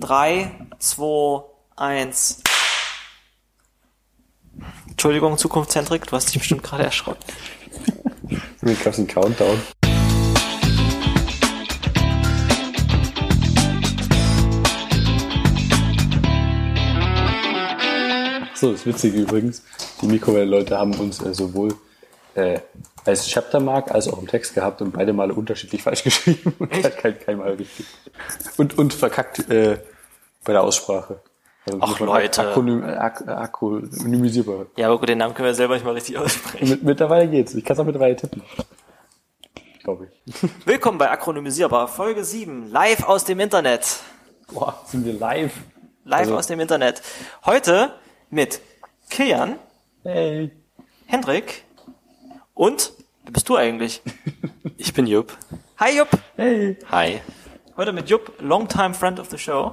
3, 2, 1. Entschuldigung, Zukunftszentrik, du hast dich bestimmt gerade erschrocken. Mir gab es einen Countdown. So, das Witzige übrigens, die Mikrowelle-Leute haben uns äh, sowohl äh, als Chaptermark als auch im Text gehabt und beide Male unterschiedlich falsch geschrieben und kein, kein, kein Mal richtig. Und, und verkackt äh, bei der Aussprache. Also Ach, Leute. Akronym, ak akronymisierbar. Ja, aber gut, den Namen können wir selber nicht mal richtig aussprechen. Mit, mittlerweile geht's. Ich kann es auch mittlerweile tippen. Glaube ich. Willkommen bei Akronymisierbar, Folge 7, live aus dem Internet. Boah, sind wir live? Live Also- aus dem Internet. Heute mit Kilian, Hey. Hendrik und, wer bist du eigentlich? Ich bin Jupp. Hi Jupp. Hey. Hi. Heute mit Jupp, longtime friend of the show.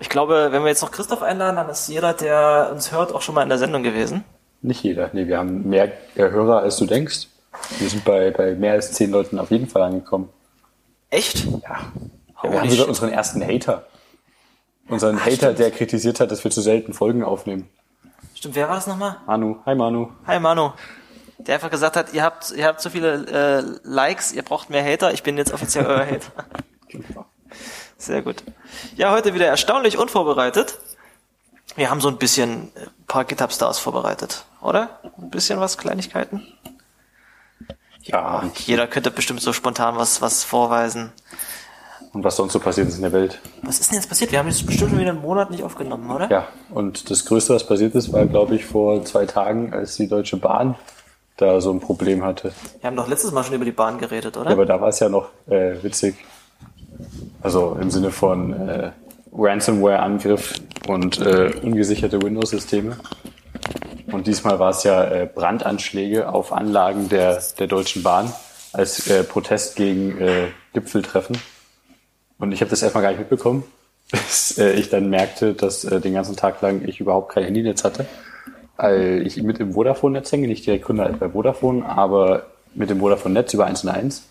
Ich glaube, wenn wir jetzt noch Christoph einladen, dann ist jeder, der uns hört, auch schon mal in der Sendung gewesen. Nicht jeder. Nee, wir haben mehr äh, Hörer, als du denkst. Wir sind bei, bei mehr als zehn Leuten auf jeden Fall angekommen. Echt? Ja. ja wir haben sogar unseren ersten Hater. Unseren Hater, stimmt. der kritisiert hat, dass wir zu selten Folgen aufnehmen. Stimmt, wer war das nochmal? Manu. Hi Manu. Hi Manu. Der einfach gesagt hat, ihr habt, ihr habt so viele äh, Likes, ihr braucht mehr Hater, ich bin jetzt offiziell euer Hater. Sehr gut. Ja, heute wieder erstaunlich unvorbereitet. Wir haben so ein bisschen äh, ein paar GitHub Stars vorbereitet, oder? Ein bisschen was, Kleinigkeiten? Ja. Jeder könnte bestimmt so spontan was, was vorweisen. Und was sonst so passiert ist in der Welt. Was ist denn jetzt passiert? Wir haben jetzt bestimmt schon wieder einen Monat nicht aufgenommen, oder? Ja. Und das Größte, was passiert ist, war, glaube ich, vor zwei Tagen, als die Deutsche Bahn da so ein Problem hatte. Wir haben doch letztes Mal schon über die Bahn geredet, oder? Ja, aber da war es ja noch äh, witzig. Also im Sinne von äh, Ransomware-Angriff und äh, ungesicherte Windows-Systeme. Und diesmal war es ja äh, Brandanschläge auf Anlagen der, der Deutschen Bahn als äh, Protest gegen äh, Gipfeltreffen. Und ich habe das erstmal gar nicht mitbekommen, bis äh, ich dann merkte, dass äh, den ganzen Tag lang ich überhaupt kein Handynetz hatte. Weil ich mit dem Vodafone-Netz hänge, nicht direkt Kunde bei Vodafone, aber mit dem Vodafone-Netz über 1 und 1.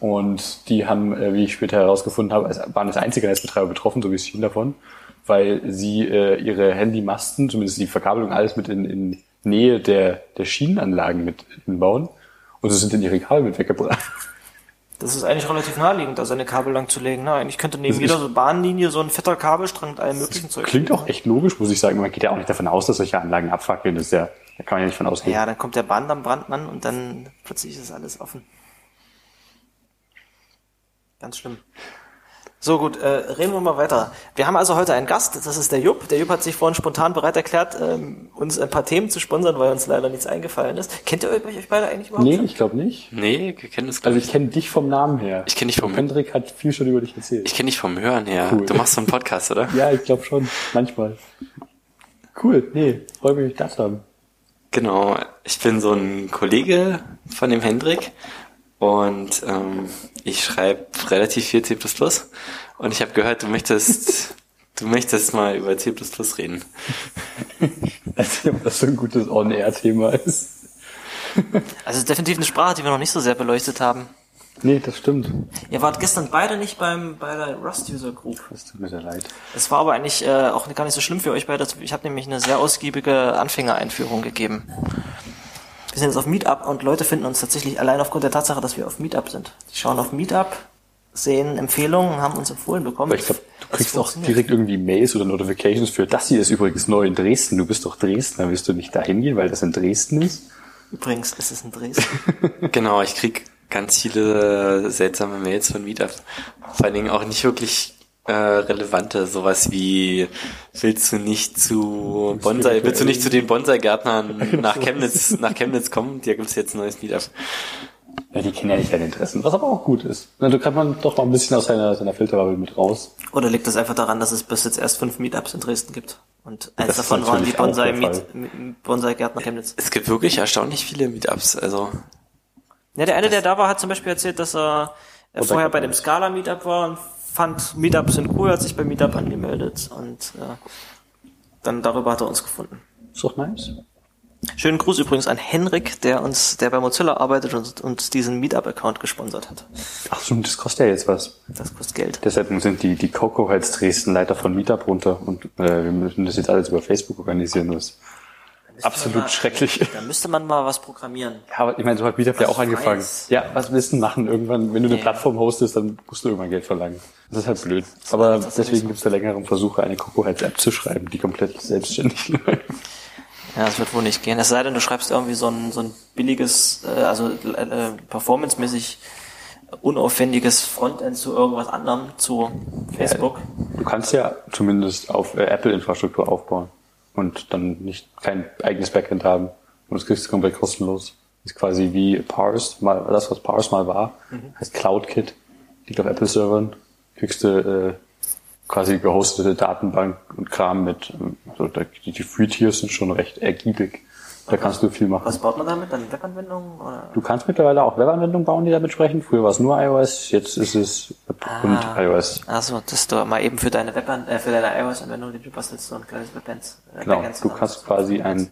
Und die haben, äh, wie ich später herausgefunden habe, als- waren als einzige Netzbetreiber betroffen, so wie es schien davon, weil sie äh, ihre Handymasten, zumindest die Verkabelung, alles mit in, in Nähe der, der Schienenanlagen mit hinbauen. Und sie sind in ihre Kabel mit weggebrannt. Das ist eigentlich relativ naheliegend, da seine Kabel lang zu legen. Ne? Eigentlich könnte neben jeder so Bahnlinie so ein fetter Kabelstrang mit allem möglichen Zeug. Klingt auch echt logisch, muss ich sagen. Man geht ja auch nicht davon aus, dass solche Anlagen abfackeln. Das ist ja, da kann man ja nicht von ausgehen. Ja, dann kommt der Bahndammbrandmann und dann plötzlich ist alles offen. Ganz schlimm. So gut, äh, reden wir mal weiter. Wir haben also heute einen Gast, das ist der Jupp. Der Jupp hat sich vorhin spontan bereit erklärt, ähm, uns ein paar Themen zu sponsern, weil uns leider nichts eingefallen ist. Kennt ihr euch, euch beide eigentlich überhaupt? Nee, schon? ich glaube nicht. Nee, wir kennen das glaub Also ich. kenne dich vom Namen her. Ich kenn dich vom- Hendrik hat viel schon über dich erzählt. Ich kenne dich vom Hören her. Cool. Du machst so einen Podcast, oder? ja, ich glaube schon. Manchmal. Cool. Nee, freue mich, das zu haben. Genau. Ich bin so ein Kollege von dem Hendrik und ähm, ich schreibe relativ viel C++ und ich habe gehört, du möchtest du möchtest mal über C++ reden. Also, ob das so ein gutes On-Air-Thema ist. Also definitiv eine Sprache, die wir noch nicht so sehr beleuchtet haben. Nee, das stimmt. Ihr wart gestern beide nicht beim bei der Rust User Group. Das tut mir sehr leid. Es war aber eigentlich äh, auch gar nicht so schlimm für euch beide. Ich habe nämlich eine sehr ausgiebige Anfängereinführung gegeben. Wir sind jetzt auf Meetup und Leute finden uns tatsächlich allein aufgrund der Tatsache, dass wir auf Meetup sind. Die schauen auf Meetup, sehen Empfehlungen, haben uns empfohlen bekommen. Aber ich glaube, du Es kriegst auch direkt irgendwie Mails oder Notifications für, das hier ist übrigens neu in Dresden. Du bist doch Dresdner. Willst du nicht da hingehen, weil das in Dresden ist? Übrigens, es ist in Dresden. Genau, ich krieg ganz viele seltsame Mails von Meetup. Vor allen Dingen auch nicht wirklich äh, relevante, sowas wie willst du nicht zu Bonsai, willst du nicht zu den Bonsai-Gärtnern nach Chemnitz, nach Chemnitz kommen? Da gibt's jetzt ein neues Meetup. Ja, die kennen ja nicht deine Interessen, was aber auch gut ist. Na, da kann man doch mal ein bisschen aus seiner, seiner Filterbubble mit raus. Oder liegt es einfach daran, dass es bis jetzt erst fünf Meetups in Dresden gibt? Und eins Das davon waren die auch Bonsai, Chemnitz. Es gibt wirklich erstaunlich viele Meetups, also Ja, der eine, der da war, hat zum Beispiel erzählt, dass er vorher bei dem nicht. Scala Meetup war und fand Meetups sind cool, hat sich bei Meetup angemeldet und äh, dann darüber hat er uns gefunden. Ist doch nice. Schönen Gruß übrigens an Henrik, der uns, der bei Mozilla arbeitet und uns diesen Meetup-Account gesponsert hat. Ach so, das kostet ja jetzt was. Das kostet Geld. Deshalb sind die, die Coco als Dresden Leiter von Meetup runter und äh, wir müssen das jetzt alles über Facebook organisieren. Das absolut mal- schrecklich. Da müsste man mal was programmieren. Ja, aber ich meine, so hat Meetup ja Was auch angefangen. weiß. Ja, was willst du machen? Irgendwann, wenn du eine Nee. Plattform hostest, dann musst du irgendwann Geld verlangen. Das ist halt blöd. Aber das ist deswegen so. gibt es da längeren Versuche, eine Coco als App zu schreiben, die komplett selbstständig läuft. Ja, das wird wohl nicht gehen. Es sei denn, du schreibst irgendwie so ein, so ein billiges, äh, also äh, äh, performancemäßig unaufwendiges Frontend zu irgendwas anderem, zu Facebook. Du kannst ja zumindest auf äh, Apple-Infrastruktur aufbauen und dann nicht kein eigenes Backend haben. Und das kriegst du komplett kostenlos. ist quasi wie Parse, mal das, was Parse mal war, heißt CloudKit, liegt auf Apple-Servern, kriegst du äh, quasi gehostete Datenbank und Kram mit, also die, die Free Tiers sind schon recht ergiebig. Da kannst du viel machen. Was baut man damit? Dann Webanwendungen? Oder? Du kannst mittlerweile auch Webanwendungen bauen, die damit sprechen. Früher war es nur iOS, jetzt ist es Web und iOS. Also, dass du mal eben für deine Web äh, für deine iOS-Anwendung, die du bastelst, so ein kleines Webend. Äh, Genau, Backend du kannst quasi ein,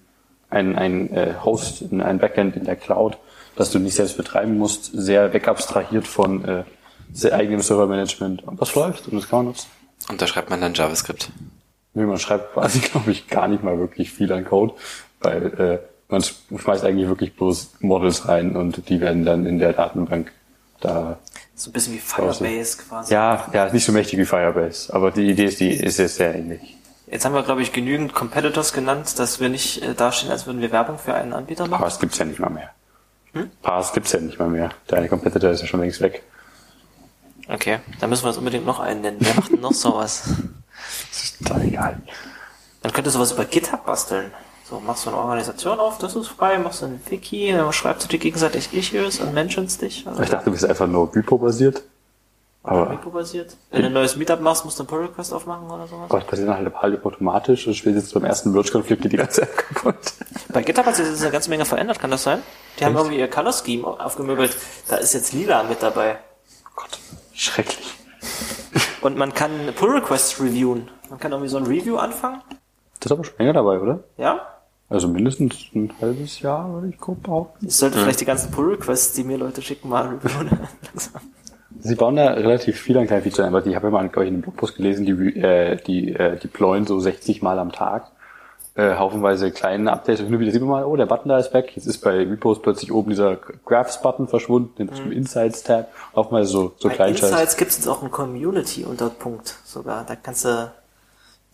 ein, ein äh, Host, ein Backend in der Cloud, das du nicht selbst betreiben musst, sehr wegabstrahiert von äh, sehr eigenem Servermanagement. Und das läuft und das kann man nutzen. Und da schreibt man dann JavaScript. Nee, Man schreibt quasi, glaube ich, gar nicht mal wirklich viel an Code, weil äh, man schmeißt eigentlich wirklich bloß Models rein und die werden dann in der Datenbank da. So ein bisschen wie Firebase quasi. Ja, ja, ist nicht so mächtig wie Firebase, aber die Idee ist, die ist jetzt sehr ähnlich. Jetzt haben wir, glaube ich, genügend Competitors genannt, dass wir nicht äh, dastehen, als würden wir Werbung für einen Anbieter machen. Parse gibt's ja nicht mal mehr. Parse gibt's ja nicht mal mehr. Deine Competitor ist ja schon längst weg. Okay, da müssen wir uns unbedingt noch einen nennen. Wer macht denn noch sowas? Das ist total egal. Man könnte sowas über GitHub basteln. So, machst du eine Organisation auf, das ist frei, machst du ein Wiki, dann schreibst du dir gegenseitig Issues und mentionst dich. Also Ich dachte, du bist einfach nur Repo-basiert. Aber Repo-basiert. Wenn du ein neues Meetup machst, musst du einen Pull-Request aufmachen oder sowas. Gott, passiert halt halb automatisch und spätestens beim ersten Merge-Konflikt geht die ganze App kaputt. Bei GitHub hat sich jetzt eine ganze Menge verändert, kann das sein? Die haben irgendwie ihr Color Scheme aufgemöbelt. Da ist jetzt lila mit dabei. Gott, schrecklich. Und man kann Pull Requests reviewen. Man kann irgendwie so ein Review anfangen. Das ist aber schon länger dabei, oder? Ja? Also mindestens ein halbes Jahr, würde ich grob behaupten. Ich sollte vielleicht die ganzen Pull Requests, die mir Leute schicken, mal reviewen. Langsam. Sie bauen da relativ viel an kleinen Features ein, weil ich habe ja mal, glaube ich, in einem Blogpost gelesen, die, äh, die äh, deployen so 60 Mal am Tag. Äh, haufenweise kleine Updates. Und nur wieder sieht man mal, oh, der Button da ist weg. Jetzt ist bei Repos plötzlich oben dieser Graphs-Button verschwunden, den mhm. Insights-Tab. Haufenweise so, so Bei kleinen Scheiß. Insights gibt es jetzt auch einen Community-Unterpunkt sogar. Da kannst du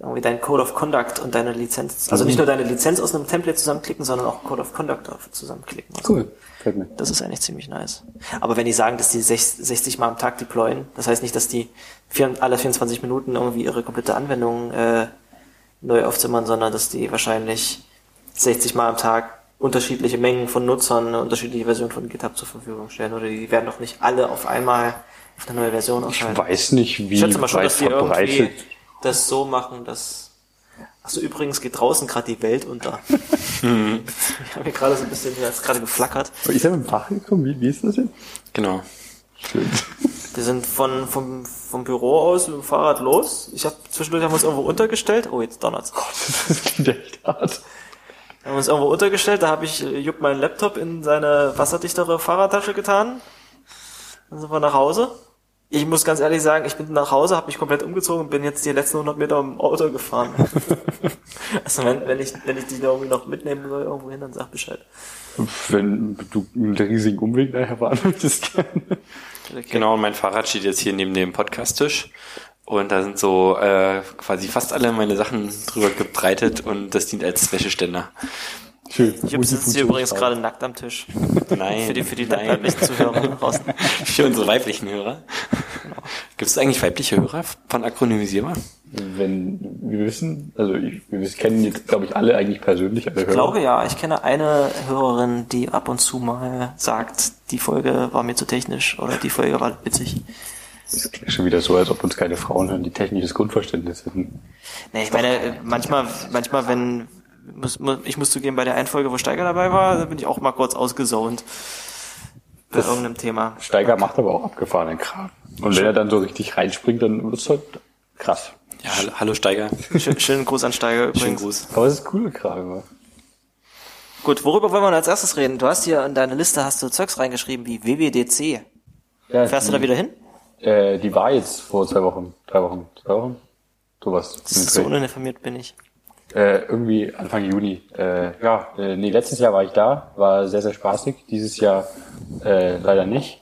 irgendwie deinen Code of Conduct und deine Lizenz, also nicht nur deine Lizenz aus einem Template zusammenklicken, sondern auch Code of Conduct zusammenklicken. Also Cool, fällt mir. Das ist eigentlich ziemlich nice. Aber wenn die sagen, dass die sech- 60 Mal am Tag deployen, das heißt nicht, dass die alle 24 Minuten irgendwie ihre komplette Anwendung äh, neu aufzimmern, sondern dass die wahrscheinlich 60 Mal am Tag unterschiedliche Mengen von Nutzern eine unterschiedliche Version von GitHub zur Verfügung stellen. Oder die werden doch nicht alle auf einmal auf eine neue Version Ich ausschalten. weiß nicht, wie Ich schätze mal schon, weit dass die irgendwie verbreitet. Das so machen, dass. Achso, übrigens geht draußen gerade die Welt unter. ich habe hier gerade so ein bisschen, hier hat's gerade geflackert. Ist er mit dem Fach gekommen? Wie, wie ist das jetzt? Genau. Schön. Wir sind von, vom, vom Büro aus mit dem Fahrrad los. Ich habe zwischendurch haben wir uns irgendwo untergestellt. Oh, jetzt donnert's. Das klingt echt hart. Wir haben uns irgendwo untergestellt. Da habe ich äh, Jupp meinen Laptop in seine wasserdichtere Fahrradtasche getan. Dann sind wir nach Hause. Ich muss ganz ehrlich sagen, ich bin nach Hause, habe mich komplett umgezogen und bin jetzt die letzten 100 Meter im Auto gefahren. also wenn, wenn ich wenn ich dich da irgendwie noch mitnehmen soll irgendwo hin, dann sag Bescheid. Wenn du einen riesigen Umweg daher fahren möchtest, gerne. Okay. Genau, und mein Fahrrad steht jetzt hier neben dem Podcast-Tisch. Und da sind so äh, quasi fast alle meine Sachen drüber gebreitet und das dient als Wäscheständer. Schön. Jupp sitzt hier übrigens gerade nackt am Tisch. Nein. Für die, für die nein. weiblichen Zuhörer draußen. Für unsere weiblichen Hörer. Gibt es eigentlich weibliche Hörer von Akronymisierbar? Wenn wir wissen, also ich, wir kennen jetzt, glaube ich, alle eigentlich persönlich, alle Hörer. Ich glaube ja, ich kenne eine Hörerin, die ab und zu mal sagt, die Folge war mir zu technisch oder die Folge war witzig. Es klingt schon wieder so, als ob uns keine Frauen hören, die technisches Grundverständnis hätten. Nee, ich meine, äh, manchmal, manchmal, wenn, muss, mu- ich muss zugeben, bei der einen Folge, wo Steiger dabei war, da bin ich auch mal kurz ausgesaunt. Bei Das- irgendeinem Thema. Steiger macht aber auch abgefahrenen Kram. Und wenn er dann so richtig reinspringt, dann wird's halt krass. Ja, hallo, hallo Steiger. Schön, schönen Gruß an Steiger Schönen übrigens. Gruß. Aber es ist coole Kram immer. Gut, worüber wollen wir als erstes reden? Du hast hier in deine Liste hast du Zeugs reingeschrieben wie WWDC. Ja, Fährst du die, da wieder hin? Äh, die war jetzt vor zwei Wochen, drei Wochen, zwei Wochen, sowas. So uninformiert bin ich. Äh, irgendwie Anfang Juni. Äh, ja, äh, nee, letztes Jahr war ich da, war sehr, sehr spaßig. Dieses Jahr äh, leider nicht.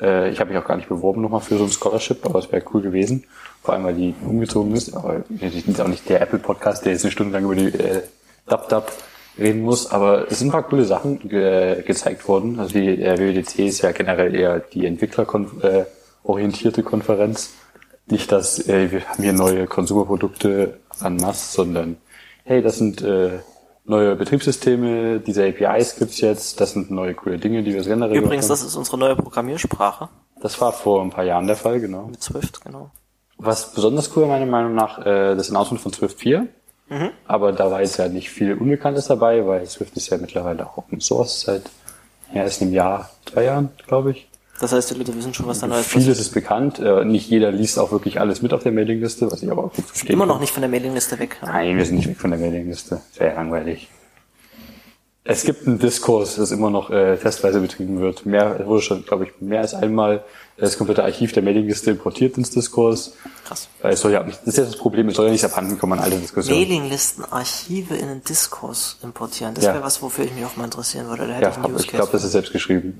Äh, ich habe mich auch gar nicht beworben nochmal für so ein Scholarship, aber es wäre cool gewesen. Vor allem, weil die umgezogen ist. Aber ich bin auch nicht der Apple-Podcast, der jetzt eine Stunde lang über die äh, Dub-Dub reden muss. Aber es sind ein paar coole Sachen ge gezeigt worden. Also die äh, WWDC ist ja generell eher die entwicklerorientierte Konferenz. Nicht, dass äh, wir haben hier neue Konsumerprodukte an Mass, sondern hey, das sind äh, neue Betriebssysteme, diese APIs gibt's jetzt, das sind neue coole Dinge, die wir generell Übrigens, das ist unsere neue Programmiersprache. Das war vor ein paar Jahren der Fall, genau. Mit Swift, genau. Was besonders cool meiner Meinung nach, äh, das Announcement von Swift 4. Aber da war jetzt ja nicht viel Unbekanntes dabei, weil Swift ist ja mittlerweile auch Open Source seit ja, erst einem Jahr, zwei Jahren, glaube ich. Das heißt, die Leute wissen schon, was da Neues Vieles ist bekannt. Äh, nicht jeder liest auch wirklich alles mit auf der Mailingliste, was ich aber auch gut verstehe. Immer noch nicht von der Mailingliste weg. Nein, wir sind nicht weg von der Mailingliste. Ja langweilig. Es gibt einen Diskurs, das immer noch äh, testweise betrieben wird. Mehr es wurde schon, glaube ich, mehr als einmal das komplette Archiv der Mailingliste importiert ins Diskurs. Krass. Weil es soll ja das ist ja das Problem, es soll ja nicht abhanden kommen an alte Diskussionen. Mailinglisten, Archive in den Diskurs importieren. Das Ja. wäre was, wofür ich mich auch mal interessieren würde. Da hätte Ja, ich ich glaube, das ist selbst geschrieben.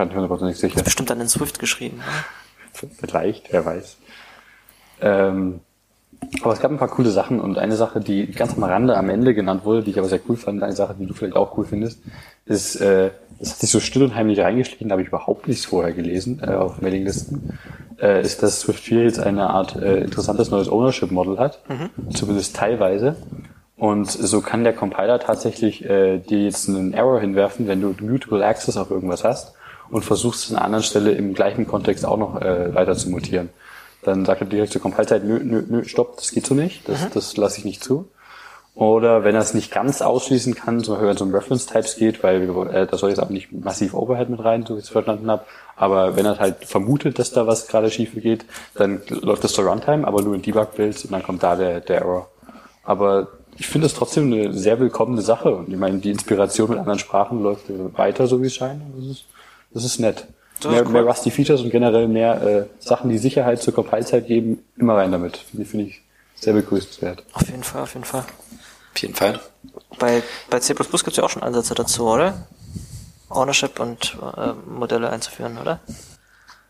Gerade nicht hundertprozentig sicher. Bestimmt dann in Swift geschrieben. Ne? Vielleicht, wer weiß. Ähm, aber es gab ein paar coole Sachen und eine Sache, die ganz am Rande am Ende genannt wurde, die ich aber sehr cool fand, eine Sache, die du vielleicht auch cool findest, ist, äh, das hat sich so still und heimlich reingeschlichen, da habe ich überhaupt nichts vorher gelesen äh, auf Mailinglisten, äh, ist, dass Swift 4 jetzt eine Art äh, interessantes neues Ownership-Model hat, zumindest teilweise. Und so kann der Compiler tatsächlich äh, dir jetzt einen Error hinwerfen, wenn du Mutable Access auf irgendwas hast und versuchst an einer anderen Stelle im gleichen Kontext auch noch äh, weiter zu mutieren. Dann sagt er direkt zur Compile-Zeit, nö, nö, nö, stopp, das geht so nicht, das, das lasse ich nicht zu. Oder wenn er es nicht ganz ausschließen kann, zum Beispiel wenn es um Reference-Types geht, weil äh, da soll jetzt auch nicht massiv Overhead mit rein, so wie ich es verstanden habe, aber wenn er halt vermutet, dass da was gerade schief geht, dann läuft das zur Runtime, aber nur in Debug-Builds und dann kommt da der, der Error. Aber ich finde es trotzdem eine sehr willkommene Sache und ich meine, die Inspiration mit anderen Sprachen läuft weiter, so wie es scheint. Das ist, das ist nett. Das Mehr, ist cool. mehr Rusty Features und generell mehr äh, Sachen, die Sicherheit zur Compile-Zeit geben, immer rein damit. Finde ich- finde ich sehr begrüßenswert. Auf jeden Fall, auf jeden Fall. Auf jeden Fall. Bei, bei C++ gibt es ja auch schon Ansätze dazu, oder? Ownership und äh, Modelle einzuführen, oder?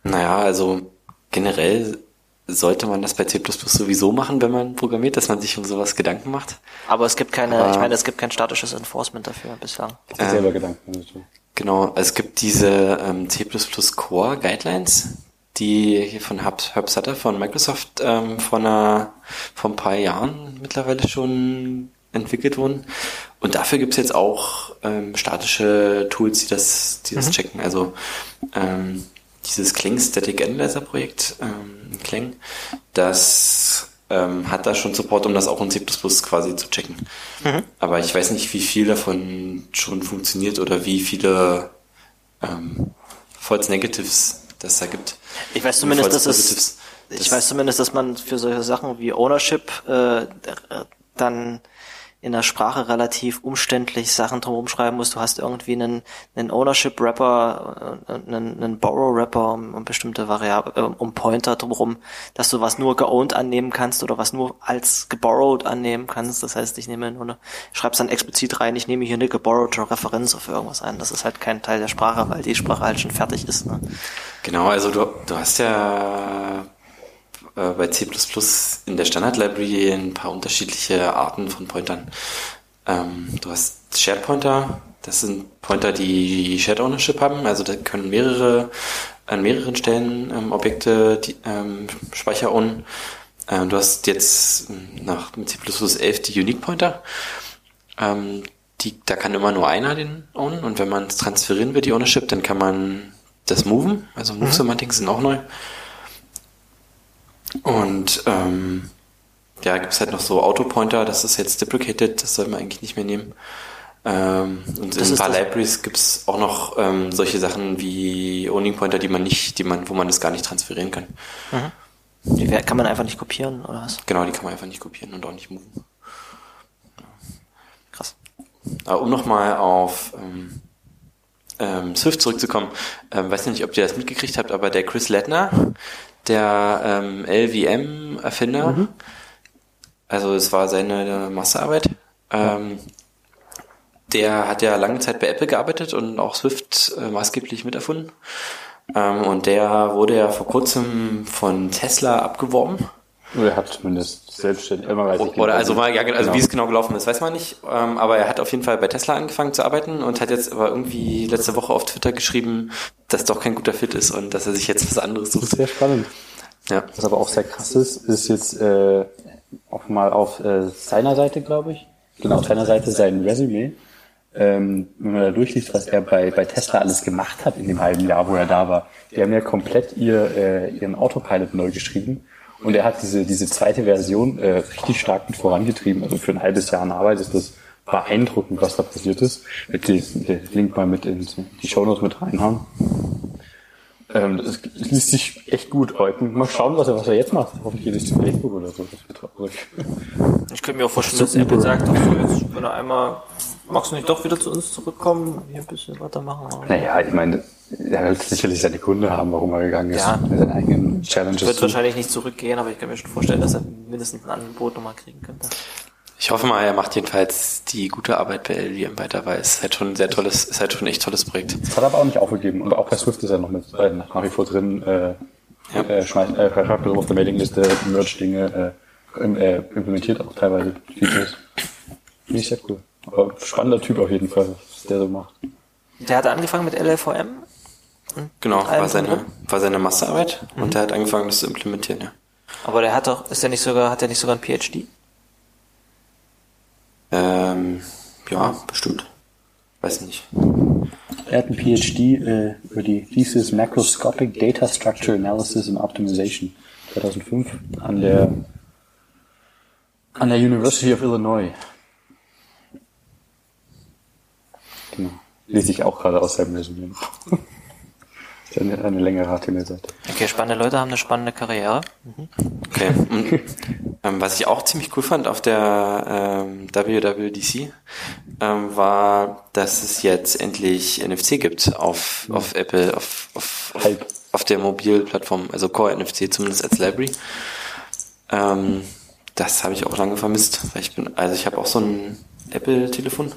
Naja, also generell sollte man das bei C++ sowieso machen, wenn man programmiert, dass man sich um sowas Gedanken macht. Aber es gibt keine, Aber- ich meine, es gibt kein statisches Enforcement dafür bislang. Ich Ähm, selber Gedanken dazu. Genau, es gibt diese ähm, C++ Core Guidelines, die hier von Herb, Sutter von Microsoft ähm, vor, einer, vor ein paar Jahren mittlerweile schon entwickelt wurden. Und dafür gibt's jetzt auch ähm, statische Tools, die das, die das checken. Also ähm, dieses Clang Static Analyzer Projekt, ähm, Clang, das ähm, hat da schon Support, um das auch in C++ quasi zu checken. Aber ich weiß nicht, wie viel davon schon funktioniert oder wie viele ähm, False Negatives das da gibt. Ich weiß zumindest, dass es, Positives. ich Das- weiß zumindest, dass man für solche Sachen wie Ownership äh, dann in der Sprache relativ umständlich Sachen drumherum schreiben muss. Du hast irgendwie einen, einen Ownership-Wrapper, äh, einen, einen Borrow-Wrapper um, bestimmte Variablen, äh, um Pointer drumherum, dass du was nur geowned annehmen kannst oder was nur als geborrowed annehmen kannst. Das heißt, ich nehme nur eine, ich schreib's dann explizit rein, ich nehme hier eine geborrowte Referenz auf irgendwas ein. Das ist halt kein Teil der Sprache, weil die Sprache halt schon fertig ist. Ne? Genau, also du, du hast ja äh, bei C++ in der Standard Library ein paar unterschiedliche Arten von Pointern. Ähm, du hast Shared Pointer, das sind Pointer, die Shared Ownership haben, also da können mehrere an mehreren Stellen ähm, Objekte die, ähm, Speicher ownen. Ähm, du hast jetzt ähm, nach C++ 11 die Unique Pointer. Ähm, die, da kann immer nur einer den ownen und wenn man es transferieren will, die Ownership, dann kann man das moven. Also Move Semantics sind auch neu. Und ähm, ja, gibt es halt noch so Autopointer, das ist jetzt deprecated, das soll man eigentlich nicht mehr nehmen. Ähm, und Das in ein paar Libraries gibt es auch noch ähm, solche Sachen wie Owning Pointer, die man nicht, die man, wo man das gar nicht transferieren kann. Die wer- kann man einfach nicht kopieren oder was? Genau, die kann man einfach nicht kopieren und auch nicht moven. Krass. Aber um nochmal auf ähm, ähm, Swift zurückzukommen, ähm, weiß nicht, ob ihr das mitgekriegt habt, aber der Chris Lettner, der ähm, LVM-Erfinder, mhm. also es war seine Masterarbeit, ähm, der hat ja lange Zeit bei Apple gearbeitet und auch Swift äh, maßgeblich miterfunden. Ähm, und der wurde ja vor kurzem von Tesla abgeworben. Oder er hat zumindest selbstständig immer weiß ich Oder also mal, ja, also genau. wie es genau gelaufen ist, weiß man nicht. Ähm, aber er hat auf jeden Fall bei Tesla angefangen zu arbeiten und hat jetzt aber irgendwie letzte Woche auf Twitter geschrieben, dass doch kein guter Fit ist und dass er sich jetzt was anderes sucht. Sehr spannend. Ja. Was aber auch sehr krass ist, ist jetzt äh, auch mal auf äh, seiner Seite, glaube ich. Genau, auf seiner Seite sein Resümee ähm, wenn man da durchliest, was er bei, bei Tesla alles gemacht hat in dem halben Jahr, wo er da war. Die haben ja komplett ihr, äh, ihren Autopilot neu geschrieben. Und er hat diese, diese zweite Version äh, richtig stark mit vorangetrieben. Also für ein halbes Jahr an Arbeit ist das beeindruckend, was da passiert ist. Ich den Link mal mit in die Shownotes mit reinhauen. Ähm, das, das liest sich echt gut heute. Mal schauen, was er, was er jetzt macht. Hoffentlich geht es zu Facebook oder so. Ich könnte mir auch vorstellen, dass Apple sagt, ach so, jetzt, wenn er einmal Magst du nicht doch wieder zu uns zurückkommen, hier ein bisschen weitermachen? Naja, ich meine, er wird sicherlich seine Gründe haben, warum er gegangen ist. Ja. Mit seinen eigenen Challenges. Wird wahrscheinlich nicht zurückgehen, aber ich kann mir schon vorstellen, dass er mindestens ein Angebot nochmal kriegen könnte. Ich hoffe mal, er macht jedenfalls die gute Arbeit bei LVM weiter, weil es ist halt schon ein sehr tolles, ist halt schon ein echt tolles Projekt. Das hat er aber auch nicht aufgegeben. Und auch bei Swift ist er noch mit äh, nach wie vor drin. Äh, ja. äh, schmeißt, äh, schreibt auf der Mailingliste, Merch-Dinge äh, äh, implementiert auch teilweise Features. Finde ich sehr cool. Aber spannender Typ auf jeden Fall, was der so macht. Der hat angefangen mit LLVM? Genau, war seine, war seine Masterarbeit mhm. und der hat angefangen, das zu implementieren, ja. Aber der hat doch, ist der nicht sogar, hat der nicht sogar ein PhD? Ähm, ja, bestimmt. Weiß nicht. Er hat ein PhD äh, über die Thesis Macroscopic Data Structure Analysis and Optimization 2005 an der an der University of Illinois. Genau. Lese ich auch gerade aus seinem Resümee. Eine, eine längere HTML-Seite. Okay, spannende Leute haben eine spannende Karriere. Mhm. Okay. Und, ähm, was ich auch ziemlich cool fand auf der ähm, WWDC, ähm, war, dass es jetzt endlich NFC gibt auf, mhm. auf Apple, auf, auf, auf, auf der Mobilplattform, also Core NFC zumindest als Library. Ähm, das habe ich auch lange vermisst, weil ich bin, also ich habe auch so ein Apple-Telefon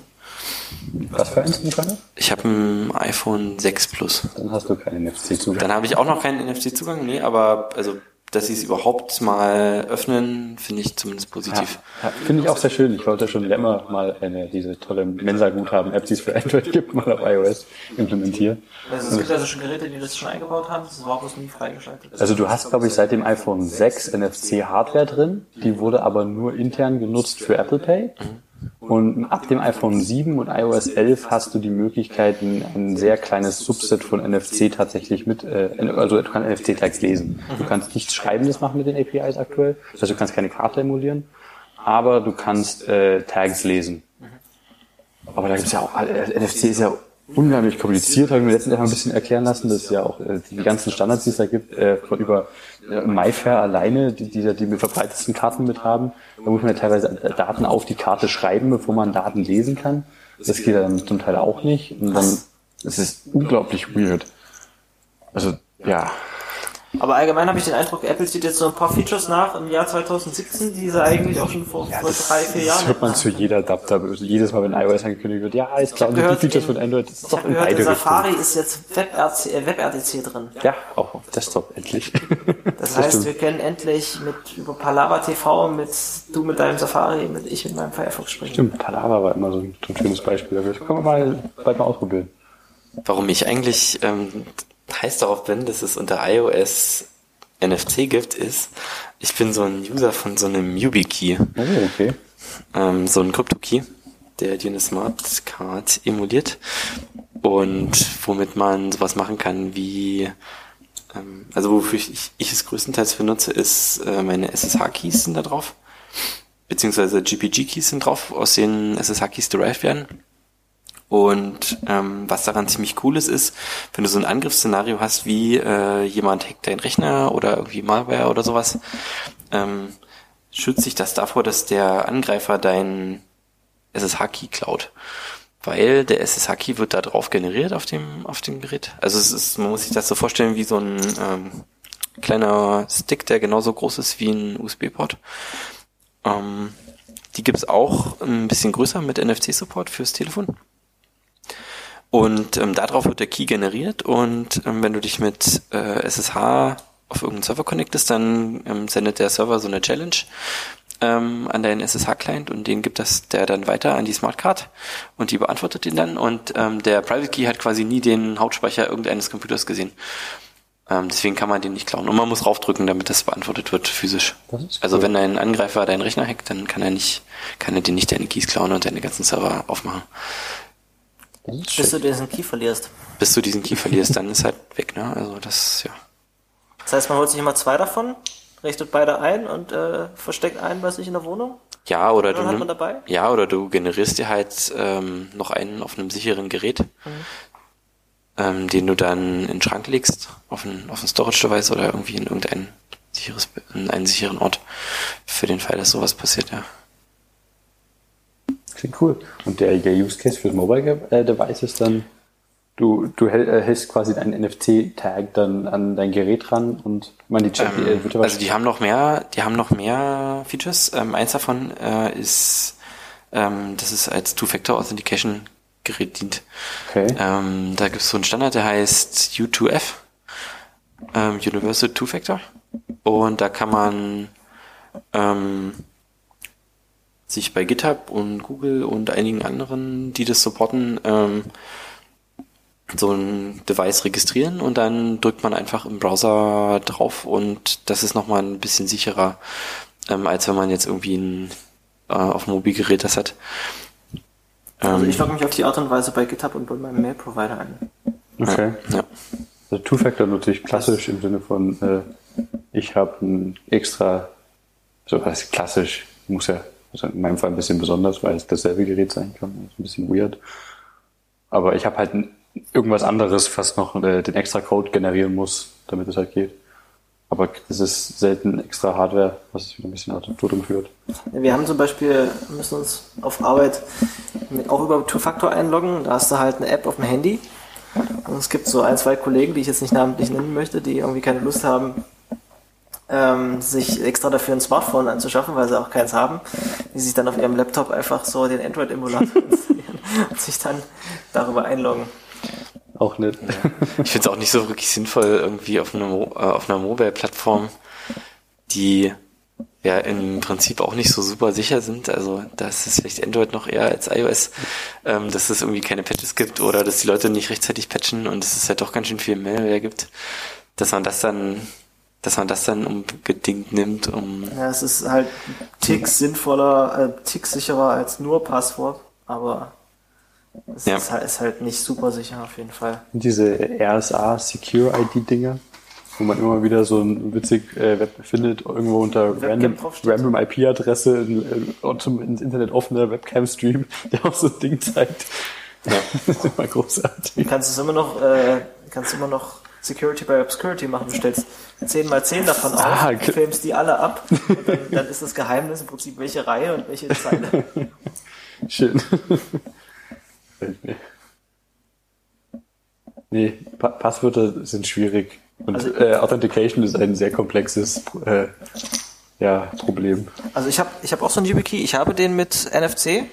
was für eins Michael? Ich habe ein iPhone 6 Plus. Dann hast du keinen NFC-Zugang. Dann habe ich auch noch keinen NFC-Zugang, nee, aber also dass sie es überhaupt mal öffnen, finde ich zumindest positiv. Ja, ja, finde ich auch sehr schön. Ich wollte schon länger mal eine, diese tolle Mensa-Guthaben-App, die es für Android gibt, mal auf iOS implementieren. Also es gibt also schon Geräte, die das schon eingebaut haben, das war bloß nie freigeschaltet. Also du hast, glaube ich, seit dem iPhone 6 NFC-Hardware drin, die wurde aber nur intern genutzt für Apple Pay. Mhm. Und ab dem iPhone 7 und iOS 11 hast du die Möglichkeit, ein, sehr kleines Subset von NFC tatsächlich mit, äh, also du kannst NFC-Tags lesen. Du kannst nichts Schreibendes machen mit den APIs aktuell. Das heißt, du kannst keine Karte emulieren, aber du kannst äh, Tags lesen. Aber da gibt's ja auch, NFC ist ja unheimlich kompliziert, habe ich mir letztens ein bisschen erklären lassen, dass es ja auch äh, die ganzen Standards, die es da gibt, äh, über äh, MyFair alleine, die, die, die mit verbreitetsten Karten mit haben, da muss man ja teilweise Daten auf die Karte schreiben, bevor man Daten lesen kann. Das geht dann zum Teil auch nicht. Und dann, es ist unglaublich weird. Also, ja. Aber allgemein habe ich den Eindruck, Apple zieht jetzt so ein paar Features nach im Jahr 2017, die sie eigentlich auch schon vor, ja, vor drei, vier Jahren. Das hört man zu jeder Adapter, jedes Mal, wenn iOS angekündigt wird, ja, jetzt klauen die Features von Android. Das ist doch in beide Safari Richtungen. ist jetzt WebRTC, äh, WebRTC drin. Ja, auch auf Desktop, endlich. Das, heißt, stimmt. wir können endlich mit, über Palava TV, mit, du mit deinem Safari, mit ich mit meinem Firefox sprechen. Stimmt, Palava war immer so ein, so ein schönes Beispiel dafür. Das können wir mal, bald mal ausprobieren. Warum ich eigentlich, ähm, heiß darauf bin, dass es unter iOS NFC gibt, ist, ich bin so ein User von so einem YubiKey. Oh, okay. Ähm, so ein Crypto-Key, der dir eine Smart Card emuliert und womit man sowas machen kann wie ähm, also wofür ich, ich es größtenteils benutze, ist äh, meine SSH-Keys sind da drauf, beziehungsweise GPG-Keys sind drauf, aus denen SSH-Keys derived werden. Und ähm, was daran ziemlich cool ist, ist, wenn du so ein Angriffsszenario hast, wie äh, jemand hackt deinen Rechner oder irgendwie Malware oder sowas, ähm, schützt sich das davor, dass der Angreifer dein SSH-Key klaut. Weil der SSH-Key wird da drauf generiert auf dem, auf dem Gerät. Also es ist, man muss sich das so vorstellen wie so ein ähm, kleiner Stick, der genauso groß ist wie ein USB-Port. Ähm, die gibt's auch ein bisschen größer mit NFC-Support fürs Telefon. Und ähm, darauf wird der Key generiert und ähm, wenn du dich mit äh, SSH auf irgendeinen Server connectest, dann ähm, sendet der Server so eine Challenge ähm, an deinen SSH-Client und den gibt das der dann weiter an die Smartcard und die beantwortet den dann und ähm, der Private Key hat quasi nie den Hauptspeicher irgendeines Computers gesehen. Ähm, deswegen kann man den nicht klauen. Und man muss raufdrücken, damit das beantwortet wird physisch. Also cool. wenn ein Angreifer deinen Rechner hackt, dann kann er nicht, kann er dir nicht deine Keys klauen und deine ganzen Server aufmachen. Bis du diesen Key verlierst. Bis du diesen Key verlierst, dann ist halt weg, ne? Also das, ja. Das heißt, man holt sich immer zwei davon, richtet beide ein und äh, versteckt einen bei sich in der Wohnung. Ja, oder Dann du hat man nimm- dabei? Ja, oder du generierst dir halt ähm, noch einen auf einem sicheren Gerät, ähm, den du dann in den Schrank legst, auf ein, auf ein Storage-Device oder irgendwie in irgendein sicheres, in einen sicheren Ort, für den Fall, dass sowas passiert, ja. Klingt cool. Und der, der Use Case fürs Mobile äh, Device ist dann, du, du äh, hältst quasi deinen NFC-Tag dann an dein Gerät ran und man die Chat, Ähm, äh, wird aber- also die haben noch mehr, die haben noch mehr Features. Ähm, eins davon äh, ist, ähm, dass es als Two-Factor Authentication Gerät dient. okay. Ähm, da gibt es so einen Standard, der heißt U2F, ähm, Universal Two-Factor. Und da kann man ähm, sich bei GitHub und Google und einigen anderen, die das supporten, ähm, so ein Device registrieren und dann drückt man einfach im Browser drauf und das ist nochmal ein bisschen sicherer, ähm, als wenn man jetzt irgendwie ein, äh, auf dem Mobilgerät das hat. Also Ähm, ich logge mich auf die Art und Weise bei GitHub und bei meinem Mail-Provider ein. okay. ja. Also Two-Factor natürlich klassisch im Sinne von, äh, ich habe ein extra, so was klassisch, muss ja, also in meinem Fall ein bisschen besonders, weil es dasselbe Gerät sein kann, ist ein bisschen weird. Aber ich habe halt irgendwas anderes, was noch äh, den extra Code generieren muss, damit es halt geht. Aber es ist selten extra Hardware, was wieder ein bisschen ad absurdum führt. Wir haben zum Beispiel, müssen uns auf Arbeit auch über Two-Factor einloggen. Da hast du halt eine App auf dem Handy. Und es gibt so ein, zwei Kollegen, die ich jetzt nicht namentlich nennen möchte, die irgendwie keine Lust haben, ähm, sich extra dafür ein Smartphone anzuschaffen, weil sie auch keins haben, die sich dann auf ihrem Laptop einfach so den Android-Emulator installieren und sich dann darüber einloggen. Auch nicht. Ich finde es auch nicht so wirklich sinnvoll, irgendwie auf einer, Mo- äh, auf einer Mobile-Plattform, die ja im Prinzip auch nicht so super sicher sind. Also da ist es vielleicht Android noch eher als iOS, ähm, dass es irgendwie keine Patches gibt oder dass die Leute nicht rechtzeitig patchen und dass es halt doch ganz schön viel Malware gibt, dass man das dann, dass man das dann unbedingt nimmt, um Ja, es ist halt Tick sinnvoller, äh, Tick sicherer als nur Passwort, aber es Ja. ist, halt, ist halt nicht super sicher auf jeden Fall. Diese RSA Secure ID Dinger, wo man immer wieder so ein witzig äh, Web findet, irgendwo unter Webcam random, random IP-Adresse, ein, äh, zum ins Internet offener Webcam-Stream, der auch so ein Ding zeigt. Ja. das ist immer großartig. Du kannst es immer noch, äh, kannst immer noch Security by Obscurity machen. Du stellst 10 mal 10 davon auf, Ah, okay. filmst die alle ab und dann, dann ist das Geheimnis im Prinzip welche Reihe und welche Zeile. Schön. Nee, pa Passwörter sind schwierig. Und Also- äh, Authentication ist ein sehr komplexes äh, ja, Problem. Also ich habe ich hab auch so einen YubiKey, ich habe den mit NFC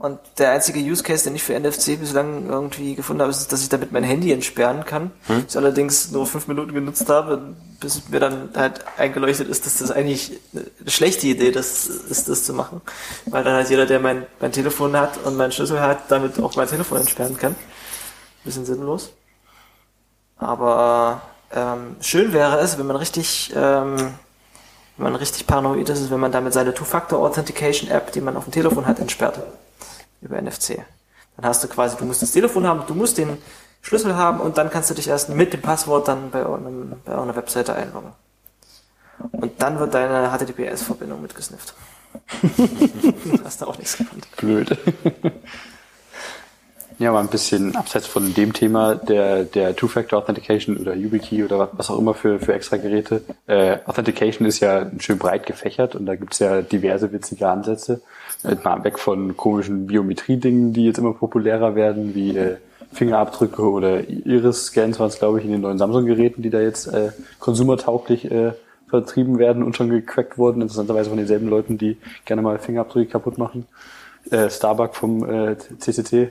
und der einzige Use Case, den ich für NFC bislang irgendwie gefunden habe, ist, dass ich damit mein Handy entsperren kann. Ich allerdings nur fünf Minuten genutzt habe, bis mir dann halt eingeleuchtet ist, dass das eigentlich eine schlechte Idee das ist, das zu machen. Weil dann halt jeder, der mein, mein Telefon hat und meinen Schlüssel hat, damit auch mein Telefon entsperren kann. Bisschen sinnlos. Aber ähm, schön wäre es, wenn man richtig ähm, wenn man richtig paranoid ist, ist, wenn man damit seine Two-Factor-Authentication-App, die man auf dem Telefon hat, entsperrt. Über NFC. Dann hast du quasi, du musst das Telefon haben, du musst den Schlüssel haben und dann kannst du dich erst mit dem Passwort dann bei, einem, bei einer Webseite einloggen. Und dann wird deine HTTPS-Verbindung mitgesnifft. hast du auch nichts gefunden. Blöd. Ja, mal ein bisschen abseits von dem Thema der, der Two-Factor Authentication oder YubiKey oder was auch immer für, für extra Geräte. Äh, Authentication ist ja schön breit gefächert und da gibt's ja diverse witzige Ansätze. Äh, mal weg von komischen Biometrie-Dingen, die jetzt immer populärer werden, wie äh, Fingerabdrücke oder Iris-Scans waren es, glaube ich, in den neuen Samsung-Geräten, die da jetzt äh, konsumertauglich äh, vertrieben werden und schon gecrackt wurden, interessanterweise von denselben Leuten, die gerne mal Fingerabdrücke kaputt machen. Äh, Starbuck vom äh, CCT.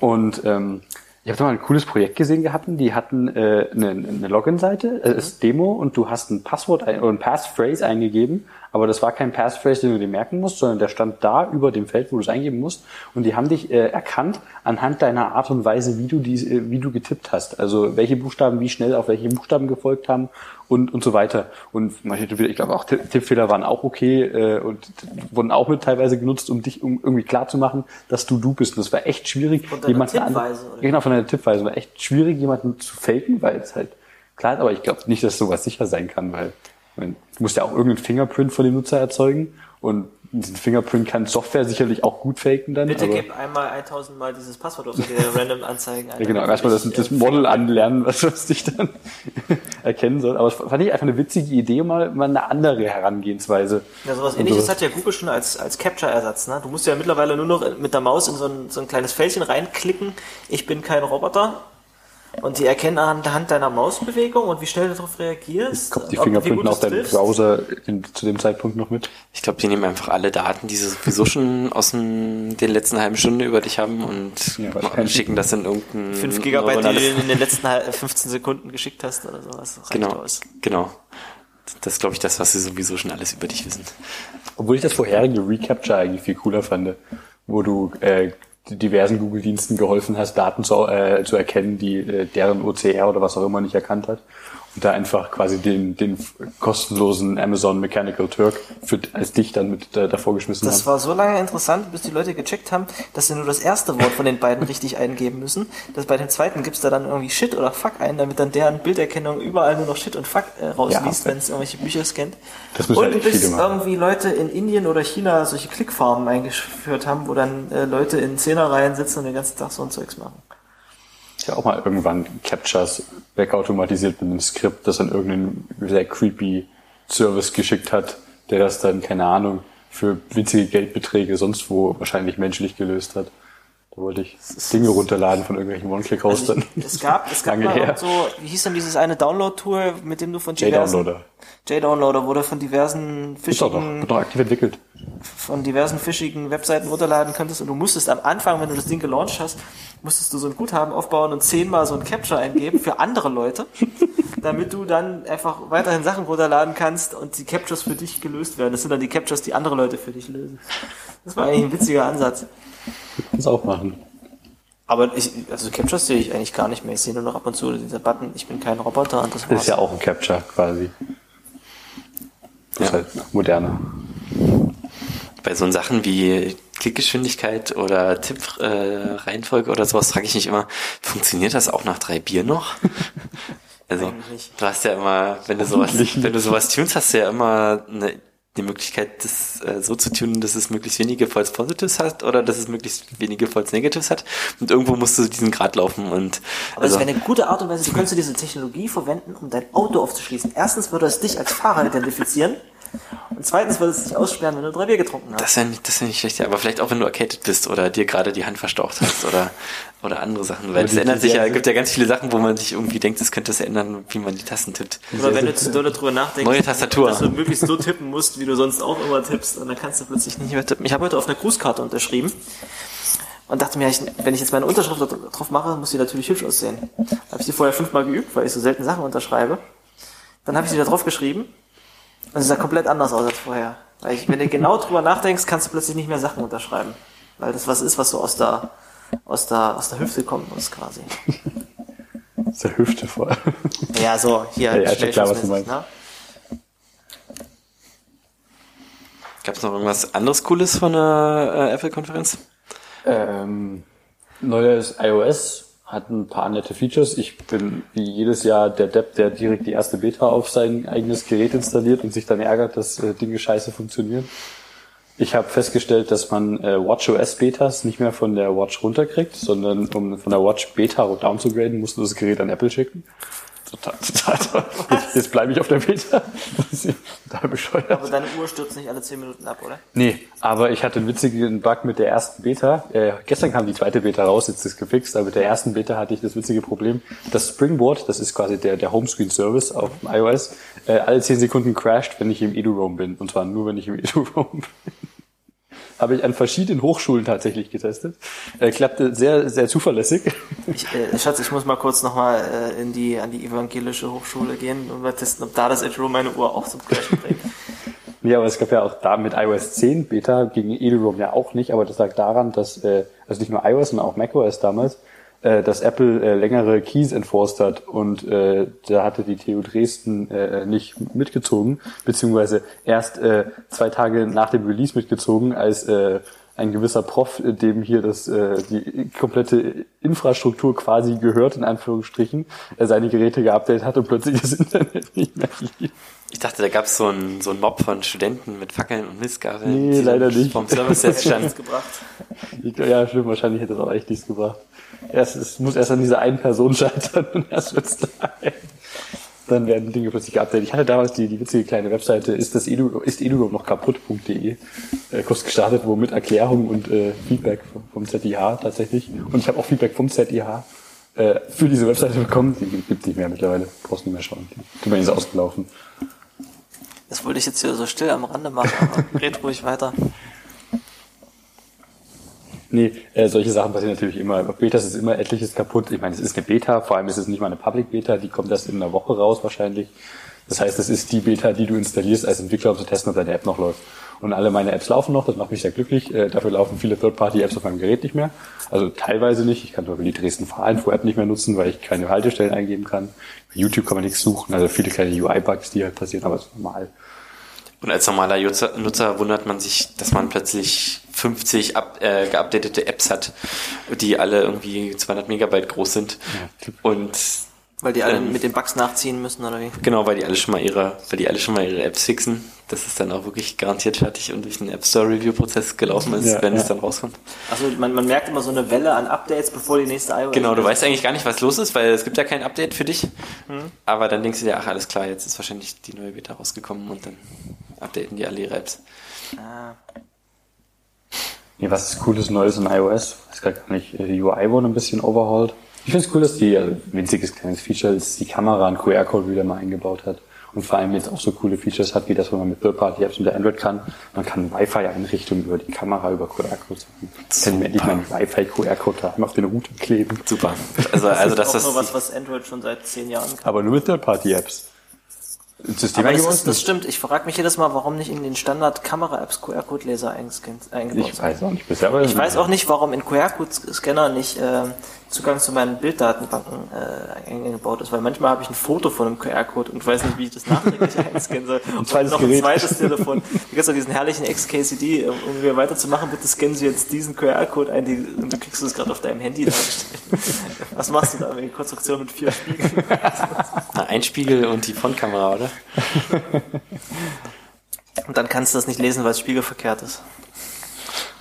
Und ähm, ich habe da mal ein cooles Projekt gesehen gehabt. Die hatten äh, eine, eine Login-Seite, äh, ist Demo und du hast ein Passwort ein, oder ein Passphrase eingegeben, aber das war kein Passphrase, den du dir merken musst, sondern der stand da über dem Feld, wo du es eingeben musst. Und die haben dich äh, erkannt anhand deiner Art und Weise, wie du die, äh, wie du getippt hast. Also welche Buchstaben wie schnell auf welche Buchstaben gefolgt haben und und so weiter. Und ich glaube auch Tippfehler waren auch okay äh, und wurden auch mit teilweise genutzt, um dich um irgendwie klar zu machen, dass du du bist. Und das war echt schwierig, jemanden an, genau von deiner Tippweise war echt schwierig, jemanden zu faken, weil es halt klar, ist, aber ich glaube nicht, dass sowas sicher sein kann, weil du musst ja auch irgendeinen Fingerprint von dem Nutzer erzeugen und diesen Fingerprint kann Software sicherlich auch gut faken dann. Bitte gib einmal 1000 Mal dieses Passwort auf die random anzeigen. ja, genau. Erstmal das, das Model anlernen, was, was dich dann erkennen soll. Aber es fand ich einfach eine witzige Idee, mal, mal eine andere Herangehensweise. Ja, sowas ähnliches sowas. hat ja Google schon als, als Capture-Ersatz. Ne? Du musst ja mittlerweile nur noch mit der Maus in so ein, so ein kleines Fältchen reinklicken. Ich bin kein Roboter und die erkennen anhand deiner Mausbewegung und wie schnell du darauf reagierst. Kommt die Fingerprinten auf deinen Browser in, zu dem Zeitpunkt noch mit? Ich glaube, die nehmen einfach alle Daten, die sie sowieso schon aus dem, den letzten halben Stunde über dich haben und ja, schicken das in irgendein 5 Gigabyte, die du in den letzten 15 Sekunden geschickt hast oder sowas. Genau, aus. genau. Das ist, glaube ich, das, was sie sowieso schon alles über dich wissen. Obwohl ich das vorherige Recapture eigentlich viel cooler fand, wo du äh, diversen Google-Diensten geholfen hast, Daten zu, äh, zu erkennen, die äh, deren OCR oder was auch immer nicht erkannt hat da einfach quasi den, den kostenlosen Amazon Mechanical Turk für, als dich dann mit äh, davor geschmissen Das haben. war so lange interessant, bis die Leute gecheckt haben, dass sie nur das erste Wort von den beiden richtig eingeben müssen. Das bei dem zweiten gibt's da dann irgendwie Shit oder Fuck ein, damit dann deren Bilderkennung überall nur noch Shit und Fuck äh, rausliest, ja, wenn es irgendwelche Bücher scannt. Das und halt bis irgendwie Leute in Indien oder China solche Klickfarmen eingeführt haben, wo dann äh, Leute in Zehnerreihen sitzen und den ganzen Tag so ein Zeugs machen ja auch mal irgendwann Captures wegautomatisiert mit einem Skript, das an irgendeinen sehr creepy Service geschickt hat, der das dann, keine Ahnung, für winzige Geldbeträge sonst wo wahrscheinlich menschlich gelöst hat. Da wollte ich Dinge runterladen von irgendwelchen One-Click-Hostern. Also es gab, es gab mal so, wie hieß denn dieses eine Download-Tool, mit dem du von diversen... J-Downloader. J-Downloader wurde von diversen fischigen... Wird doch aktiv entwickelt. Von diversen fischigen Webseiten runterladen könntest und du musstest am Anfang, wenn du das Ding gelauncht hast, musstest du so ein Guthaben aufbauen und zehnmal so ein Capture eingeben für andere Leute, damit du dann einfach weiterhin Sachen runterladen kannst und die Captures für dich gelöst werden. Das sind dann die Captures, die andere Leute für dich lösen. Das war eigentlich ein witziger Ansatz. Das auch machen. Aber ich, also Captures sehe ich eigentlich gar nicht mehr. Ich sehe nur noch ab und zu dieser Button, ich bin kein Roboter und das war's. ist ja auch ein Capture quasi. Das ja. ist halt moderner. Bei so Sachen wie Klickgeschwindigkeit oder Tipp-Reihenfolge äh, oder sowas frage ich mich immer, funktioniert das auch nach drei Bier noch? also du hast ja immer, wenn du sowas, wenn du sowas tunst, hast du ja immer eine die Möglichkeit, das äh, so zu tunen, dass es möglichst wenige False Positives hat oder dass es möglichst wenige False Negatives hat. Und irgendwo musst du diesen Grad laufen und. Aber also, das wäre eine gute Art und Weise, du könntest diese Technologie verwenden, um dein Auto aufzuschließen. Erstens würde es dich als Fahrer identifizieren. Und zweitens würde es dich aussperren, wenn du drei Bier getrunken hast. Das wäre nicht, das wär nicht schlecht, ja. aber vielleicht auch, wenn du erkältet bist oder dir gerade die Hand verstaucht hast oder, oder andere Sachen. Weil es ändert sich ja, es gibt ja ganz viele Sachen, wo man sich irgendwie denkt, es könnte es ändern, wie man die Tasten tippt. Oder wenn du zu doll darüber nachdenkst, Neue Tastatur. dass du möglichst so tippen musst, wie du sonst auch immer tippst, und dann kannst du plötzlich nicht mehr tippen. Ich habe heute auf einer Grußkarte unterschrieben und dachte mir, wenn ich jetzt meine Unterschrift drauf mache, muss sie natürlich hübsch aussehen. Da habe ich sie vorher fünfmal geübt, weil ich so selten Sachen unterschreibe. Dann habe ich sie da drauf geschrieben und es sah komplett anders aus als vorher. Weil ich, wenn du genau drüber nachdenkst, kannst du plötzlich nicht mehr Sachen unterschreiben. Weil das was ist, was so aus der, aus der, aus der Hüfte kommen muss, quasi. aus der Hüfte vor. Ja, so, hier. Ja, ja klar, was du meinst. Ne? Gab es noch irgendwas anderes Cooles von der äh, Apple-Konferenz? Ähm, neues iOS hat ein paar nette Features. Ich bin wie jedes Jahr der Depp, der direkt die erste Beta auf sein eigenes Gerät installiert und sich dann ärgert, dass äh, Dinge scheiße funktionieren. Ich habe festgestellt, dass man äh, WatchOS Betas nicht mehr von der Watch runterkriegt, sondern um von der Watch Beta down zu graden, musst du das Gerät an Apple schicken. Total, total toll. Jetzt, jetzt bleibe ich auf der Beta. Das ist total bescheuert. Aber deine Uhr stürzt nicht alle 10 Minuten ab, oder? Nee, aber ich hatte einen witzigen Bug mit der ersten Beta. Äh, gestern kam die zweite Beta raus, jetzt ist es gefixt, aber mit der ersten Beta hatte ich das witzige Problem. Das Springboard, das ist quasi der, der Homescreen-Service auf iOS, äh, alle 10 Sekunden crasht, wenn ich im EduRoam bin. Und zwar nur, wenn ich im EduRoam bin. Habe ich an verschiedenen Hochschulen tatsächlich getestet. Äh, klappte sehr, sehr zuverlässig. Ich, äh, Schatz, ich muss mal kurz nochmal äh, in die, an die evangelische Hochschule gehen und mal testen, ob da das EduRoam meine Uhr auch zum Crashen bringt. Nee, aber es gab ja auch da mit iOS 10 Beta gegen EduRoam ja auch nicht, aber das lag daran, dass, äh, also nicht nur iOS, sondern auch macOS damals, äh, dass Apple äh, längere Keys enforced hat und äh, da hatte die TU Dresden äh, nicht mitgezogen, beziehungsweise erst äh, zwei Tage nach dem Release mitgezogen, als äh, ein gewisser Prof, äh, dem hier das äh, die komplette Infrastruktur quasi gehört, in Anführungsstrichen, äh, seine Geräte geupdatet hat und plötzlich das Internet nicht mehr lief. Ich dachte, da gab es so einen so einen Mob von Studenten mit Fackeln und Mistgabeln. Nee, die leider nicht. Vom Service Desk standen. Nichts gebracht. Ich, ja, stimmt, wahrscheinlich hätte es auch echt nichts gebracht. Erst, es muss erst an dieser einen Person scheitern und erst wird's da. Dann werden Dinge plötzlich geupdatet. Ich hatte damals die, die witzige kleine Webseite ist das Edu, ist Edu noch kaputt.de äh, kurz gestartet, wo mit Erklärung und äh, Feedback vom- ZIH tatsächlich. Und ich habe auch Feedback vom ZIH äh, für diese Webseite bekommen. Die gibt nicht mehr mittlerweile. Brauchst nicht mehr schauen. Die Domain ist ausgelaufen. Das wollte ich jetzt hier so still am Rande machen, aber red ruhig weiter. Nee, äh, solche Sachen passieren natürlich immer. Auf Betas ist immer etliches kaputt. Ich meine, es ist eine Beta, vor allem ist es nicht mal eine Public Beta, die kommt erst in einer Woche raus wahrscheinlich. Das heißt, das ist die Beta, die du installierst als Entwickler, um zu testen, ob deine App noch läuft. Und alle meine Apps laufen noch, das macht mich sehr glücklich. Äh, dafür laufen viele Third-Party-Apps auf meinem Gerät nicht mehr. Also teilweise nicht. Ich kann zum Beispiel die Dresden Fahrinfo-App nicht mehr nutzen, weil ich keine Haltestellen eingeben kann. Bei YouTube kann man nichts suchen, also viele kleine UI-Bugs, die halt passieren, aber das ist normal. Und als normaler Nutzer, Nutzer wundert man sich, dass man plötzlich 50 up, äh, geupdatete Apps hat, die alle irgendwie 200 Megabyte groß sind. Und Weil die alle Ähm. mit den Bugs nachziehen müssen, oder wie? genau, weil die alle schon mal ihre, weil die alle schon mal ihre Apps fixen. Das ist dann auch wirklich garantiert fertig und durch den App Store Review Prozess gelaufen ist, Ja, wenn ja. es dann rauskommt. Also man, man merkt immer so eine Welle an Updates, bevor die nächste iOS Genau, du weißt eigentlich gar nicht, was los ist, weil es gibt ja kein Update für dich. Aber dann denkst du dir, ach alles klar, jetzt ist wahrscheinlich die neue Beta rausgekommen und dann updaten die alle ihre Apps. Ah, Nee, was ist cooles Neues in iOS? Ich weiß gar nicht, äh, UI wurde ein bisschen overhauled. Ich finde es cool, dass die, also winziges kleines Feature, dass die Kamera einen QR-Code wieder mal eingebaut hat. Und vor allem jetzt auch so coole Features hat, wie das, wenn man mit Third-Party-Apps mit Android kann. Man kann Wi-Fi-Einrichtungen über die Kamera, über QR-Codes machen. Ich kann mir endlich meinen Wi-Fi-QR-Code daheim auf den Router kleben. Super. Also, also das ist auch das, nur was, was Android schon seit zehn Jahren kann. Aber nur mit Third-Party-Apps. System Aber das, ist, das stimmt. Ich frage mich jedes Mal, warum nicht in den Standard-Kamera-Apps QR-Code-Leser eingescannt- eingebaut Ich sind. weiß auch nicht bisher, Ich weiß auch nicht, warum in QR-Code-Scanner nicht äh, Zugang zu meinen Bilddatenbanken äh, eingebaut ist, weil manchmal habe ich ein Foto von einem QR-Code und weiß nicht, wie ich das nachträglich einscannen soll. Und zweites noch ein Gerät. zweites Telefon. Da gibt es auch diesen herrlichen XKCD, um irgendwie weiterzumachen, bitte scannen Sie jetzt diesen QR-Code ein, die, und du kriegst es gerade auf deinem Handy dargestellt. Was machst du da mit Konstruktion mit vier Spiegeln? na, ein Spiegel und die Frontkamera, oder? Und dann kannst du das nicht lesen, weil es spiegelverkehrt ist.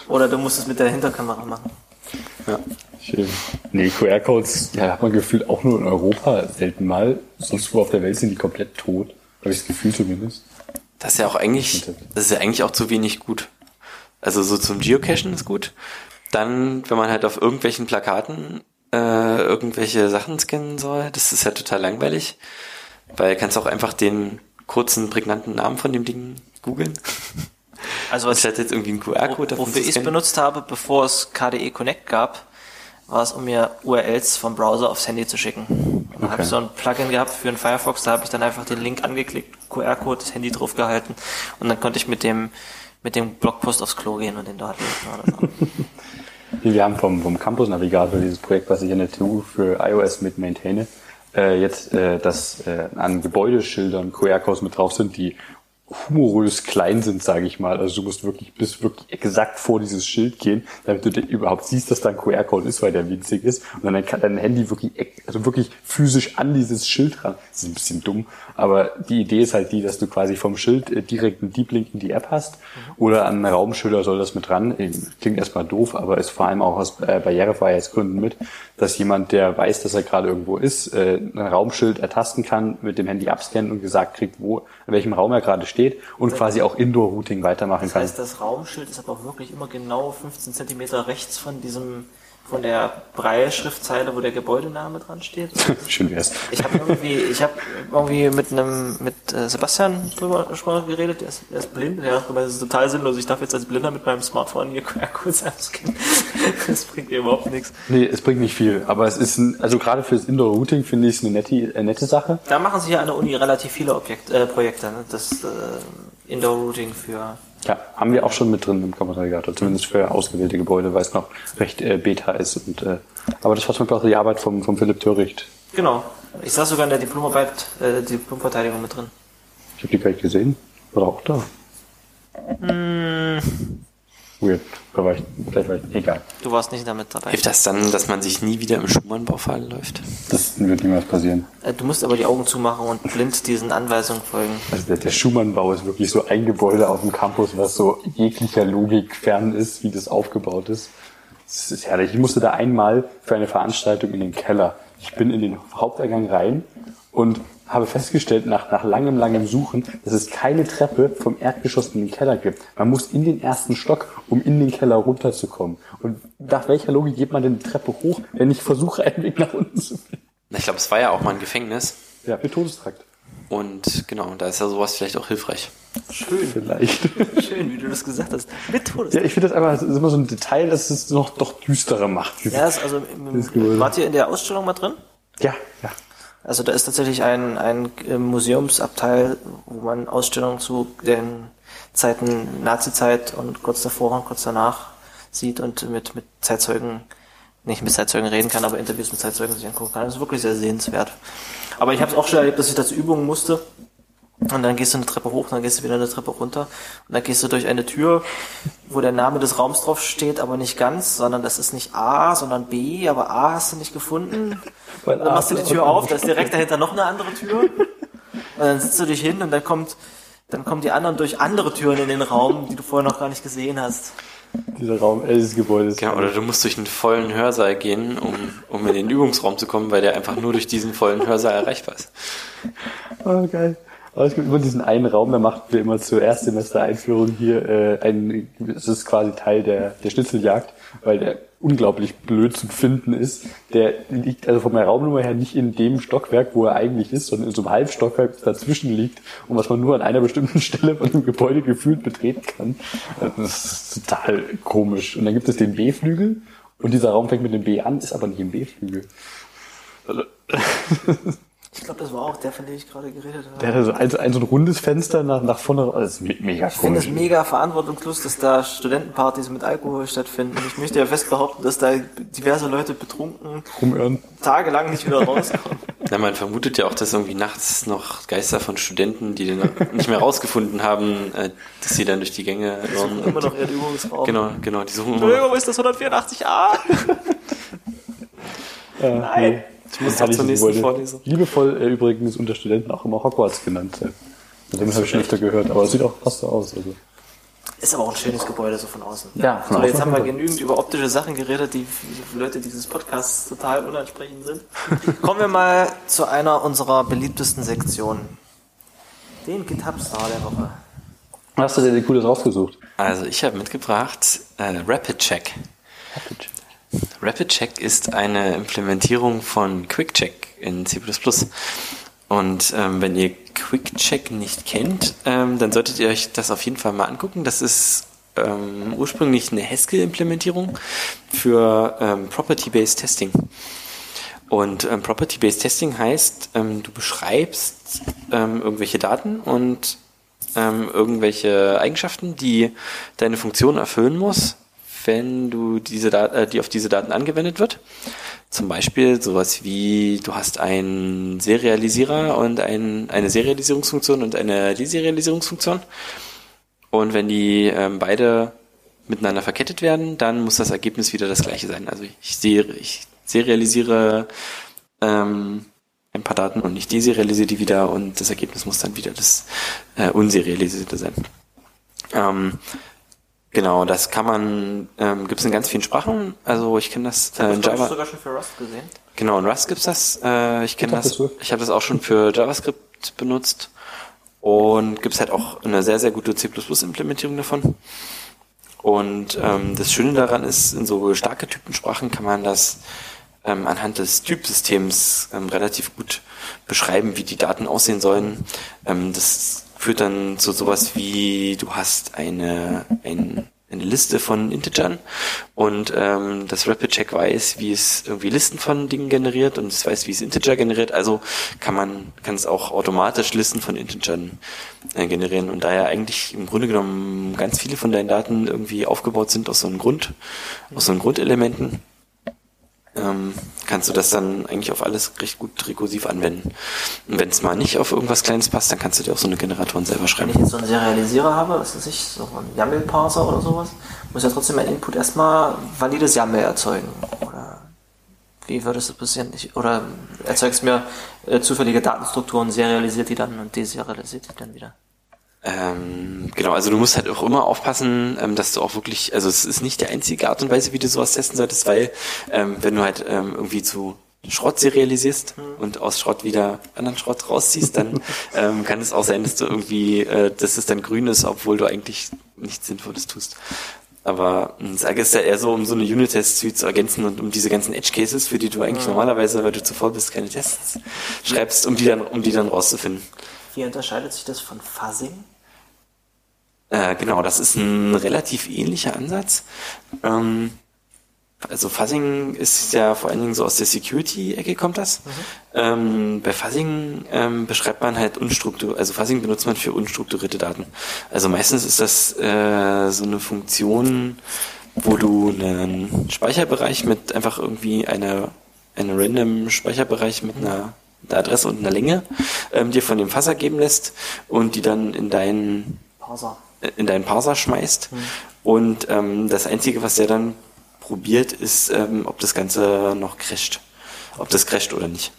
Oder du musst es mit der Hinterkamera machen. Ja. Schön. Nee, QR-Codes, ja, hat man gefühlt auch nur in Europa selten mal. Sonst wo auf der Welt sind die komplett tot. Habe ich das Gefühl zumindest. Das ist ja auch eigentlich, das ist ja eigentlich auch zu wenig gut. Also so zum Geocachen ist gut. Dann, wenn man halt auf irgendwelchen Plakaten äh, irgendwelche Sachen scannen soll, das ist ja total langweilig. Weil kannst auch einfach den kurzen, prägnanten Namen von dem Ding googeln. Also was Anstatt jetzt irgendwie einen QR-Code Wofür ich es benutzt habe, bevor es KDE Connect gab, war es, um mir URLs vom Browser aufs Handy zu schicken. Und Da Okay. habe ich so ein Plugin gehabt für einen Firefox, da habe ich dann einfach den Link angeklickt, QR-Code, das Handy drauf gehalten und dann konnte ich mit dem mit dem Blogpost aufs Klo gehen und den dort lesen Wir haben vom, vom Campus Navigator dieses Projekt, was ich an der TU für iOS mit maintaine, äh, jetzt, äh, dass äh, an Gebäudeschildern QR-Codes mit drauf sind, die humorös klein sind, sage ich mal. Also du musst wirklich bis wirklich exakt vor dieses Schild gehen, damit du überhaupt siehst, dass da ein QR-Code ist, weil der winzig ist. Und dann kann dein Handy wirklich, also wirklich physisch an dieses Schild ran. Das ist ein bisschen dumm, aber die Idee ist halt die, dass du quasi vom Schild äh, direkt einen Deep Link in die App hast oder an einen Raumschilder soll das mit dran. Klingt erstmal doof, aber ist vor allem auch aus äh, Barrierefreiheitsgründen mit, dass jemand, der weiß, dass er gerade irgendwo ist, äh, ein Raumschild ertasten kann, mit dem Handy abscannen und gesagt kriegt, wo, in welchem Raum er gerade steht und quasi auch Indoor-Routing weitermachen Das kann. heißt, das Raumschild ist aber auch wirklich immer genau 15 Zentimeter rechts von diesem, von der Breilschriftzeile, wo der Gebäudename dran steht. Schön wär's. Ich habe irgendwie, ich habe irgendwie mit einem, mit äh, Sebastian drüber schon mal geredet, der ist, der ist blind, hat gemeint, das ist total sinnlos, ich darf jetzt als Blinder mit meinem Smartphone hier QR-Codes einscannen. Das bringt mir überhaupt nichts. Nee, es bringt nicht viel, aber es ist ein, also gerade fürs Indoor-Routing finde ich es eine nette, äh, nette Sache. Da machen sich ja an der Uni relativ viele Objekt, äh, Projekte, ne? das äh, Indoor-Routing für Ja, haben wir auch schon mit drin im Kommunikator, zumindest für ausgewählte Gebäude, weil es noch recht äh, beta ist. Und, äh, aber das war zum Beispiel auch die Arbeit vom, vom Philipp Töricht. Genau. Ich saß sogar in der Diplomarbeit, äh, Diplomverteidigung mit drin. Ich habe die gar nicht gesehen. War auch da? Weird. Da war ich, vielleicht war ich, egal. Du warst nicht damit dabei. Hilft das dann, dass man sich nie wieder im Schumann-Bau fallen läuft? Das wird niemals passieren. Äh, Du musst aber die Augen zumachen und blind diesen Anweisungen folgen. Also der, der Schumann-Bau ist wirklich so ein Gebäude auf dem Campus, was so jeglicher Logik fern ist, wie das aufgebaut ist. Das ist herrlich. Ich musste da einmal für eine Veranstaltung in den Keller. Ich bin in den Haupteingang rein und habe festgestellt, nach, nach langem, langem Suchen, dass es keine Treppe vom Erdgeschoss in den Keller gibt. Man muss in den ersten Stock, um in den Keller runterzukommen. Und nach welcher Logik geht man denn die Treppe hoch, wenn ich versuche, einen Weg nach unten zu finden? Na, Ich glaube, es war ja auch mal ein Gefängnis. Ja, mit Todestrakt. Und genau, da ist ja sowas vielleicht auch hilfreich. Schön, Vielleicht. schön, wie du das gesagt hast. Mit Todes. Ja, ich finde das aber das ist immer so ein Detail, das es noch doch düsterer macht. Ja, ist also, im, Gebäude. wart ihr in der Ausstellung mal drin? ja. ja. Also da ist tatsächlich ein, ein äh, Museumsabteil, wo man Ausstellungen zu den Zeiten Nazi-Zeit und kurz davor und kurz danach sieht und mit, mit Zeitzeugen, nicht mit Zeitzeugen reden kann, aber Interviews mit Zeitzeugen sich angucken kann. Das ist wirklich sehr sehenswert. Aber ich habe es auch schon erlebt, dass ich dazu Übungen musste. Und dann gehst du eine Treppe hoch, dann gehst du wieder eine Treppe runter und dann gehst du durch eine Tür, wo der Name des Raums drauf steht, aber nicht ganz, sondern das ist nicht A, sondern B, aber A hast du nicht gefunden. Dann machst du die Tür auf, da ist direkt dahinter noch eine andere Tür. Und dann sitzt du dich hin und dann kommt, dann kommen die anderen durch andere Türen in den Raum, die du vorher noch gar nicht gesehen hast. Dieser Raum, äh, dieses Gebäude ist. Genau, oder du musst durch einen vollen Hörsaal gehen, um, um in den Übungsraum zu kommen, weil der einfach nur durch diesen vollen Hörsaal erreichbar ist. Oh, geil. Aber es gibt immer diesen einen Raum, da machten wir immer zur Erstsemester-Einführung hier äh, ein, das ist quasi Teil der, der Schnitzeljagd, weil der unglaublich blöd zu finden ist. Der liegt also von der Raumnummer her nicht in dem Stockwerk, wo er eigentlich ist, sondern in so einem Halbstockwerk, das dazwischen liegt und was man nur an einer bestimmten Stelle von dem Gebäude gefühlt betreten kann. Das ist total komisch. Und dann gibt es den B-Flügel und dieser Raum fängt mit dem B an, ist aber nicht im B-Flügel. Ich glaube, das war auch der, von dem ich gerade geredet habe. Der hatte so ein, ein, so ein rundes Fenster nach, nach vorne. Das ist me- mega Ich finde es komisch. mega verantwortungslos, dass da Studentenpartys mit Alkohol stattfinden. Ich möchte ja fest behaupten, dass da diverse Leute betrunken Rumirren. tagelang nicht wieder rauskommen. Na, man vermutet ja auch, dass irgendwie nachts noch Geister von Studenten, die den nicht mehr rausgefunden haben, äh, dass sie dann durch die Gänge irren. Immer noch ihren Übungsraum. Genau, genau, die suchen immer. Entschuldigung, ist das 184a? Äh, Nein. Ich muss auch zur nächsten Vorlesung. Liebevoll äh, übrigens unter Studenten auch immer Hogwarts genannt. Äh. Von dem habe ich schon öfter gehört, aber es sieht auch fast so aus. Also. Ist aber auch ein schönes Gebäude so von außen. Ja, von so, außen jetzt haben wir genügend über optische Sachen geredet, die für Leute dieses Podcasts total unansprechend sind. Kommen wir mal zu einer unserer beliebtesten Sektionen. Den GitHub-Star der Woche. Hast du dir denn Cooles rausgesucht? Also ich habe mitgebracht äh, Rapid Check. Rapid Check ist eine Implementierung von Quick Check in C++. Und ähm, wenn ihr Quick Check nicht kennt, ähm, dann solltet ihr euch das auf jeden Fall mal angucken. Das ist ähm, ursprünglich eine Haskell-Implementierung für ähm, Property-Based Testing. Und ähm, Property-Based Testing heißt, ähm, du beschreibst irgendwelche Daten und irgendwelche Eigenschaften, die deine Funktion erfüllen muss, wenn du diese äh, die auf diese Daten angewendet wird. Zum Beispiel sowas wie, du hast einen Serialisierer und ein, eine Serialisierungsfunktion und eine Deserialisierungsfunktion. Und wenn die ähm, beide miteinander verkettet werden, dann muss das Ergebnis wieder das gleiche sein. Also ich, sehe, ich serialisiere ähm, ein paar Daten und ich deserialisiere die wieder und das Ergebnis muss dann wieder das äh, unserialisierte sein. Ähm, genau, das kann man, ähm, gibt es in ganz vielen Sprachen. Also ich kenne das äh, in Java. sogar schon für Rust gesehen. Genau, in Rust gibt's das. Äh, ich kenne das. Ich habe das auch schon für JavaScript benutzt und gibt's halt auch eine sehr sehr gute C++-Implementierung davon. Und ähm, das Schöne daran ist, in so starke Typensprachen kann man das ähm, anhand des Typsystems ähm, relativ gut beschreiben, wie die Daten aussehen sollen. Ähm, das führt dann zu sowas wie, du hast eine, ein, eine Liste von Integern und ähm, das Rapid Check weiß, wie es irgendwie Listen von Dingen generiert und es weiß, wie es Integer generiert. Also kann man kann es auch automatisch Listen von Integern äh, generieren und daher eigentlich im Grunde genommen ganz viele von deinen Daten irgendwie aufgebaut sind aus so einem Grund, aus so einem Grundelementen ähm, kannst du das dann eigentlich auf alles recht gut rekursiv anwenden. Und wenn es mal nicht auf irgendwas Kleines passt, dann kannst du dir auch so eine Generatoren selber Wenn schreiben. ich jetzt so einen Serialisierer habe, was weiß ich, so einen YAML-Parser oder sowas, muss ja trotzdem mein Input erstmal valides YAML erzeugen. Oder wie würde das passieren? Ich, oder erzeugst mir äh, zufällige Datenstrukturen, serialisiert die dann und deserialisiert die dann wieder. Ähm, genau, also du musst halt auch immer aufpassen, ähm, dass du auch wirklich, also es ist nicht die einzige Art und Weise, wie du sowas testen solltest, weil ähm, wenn du halt ähm, irgendwie zu Schrott serialisierst und aus Schrott wieder anderen Schrott rausziehst, dann ähm, kann es auch sein, dass du irgendwie, äh, dass es dann grün ist, obwohl du eigentlich nichts Sinnvolles tust. Aber mh, ich sage es ja eher so, um so eine Unit-Test-Suite zu ergänzen und um diese ganzen Edge-Cases, für die du eigentlich normalerweise, weil du zuvor bist, keine Tests schreibst, um die dann, um die dann rauszufinden. Wie unterscheidet sich das von Fuzzing? Äh, genau, das ist ein relativ ähnlicher Ansatz. Ähm, also Fuzzing ist ja vor allen Dingen so aus der Security-Ecke kommt das. Ähm, bei Fuzzing ähm, beschreibt man halt unstrukturiert, also Fuzzing benutzt man für unstrukturierte Daten. Also meistens ist das äh, so eine Funktion, wo du einen Speicherbereich mit einfach irgendwie einer eine random Speicherbereich mit einer, einer Adresse und einer Länge ähm, dir von dem Fuzzer geben lässt und die dann in deinen Parser. in deinen Parser schmeißt. Und ähm, das Einzige, was der dann probiert, ist, ähm, ob das Ganze noch crasht. Ob das crasht oder nicht.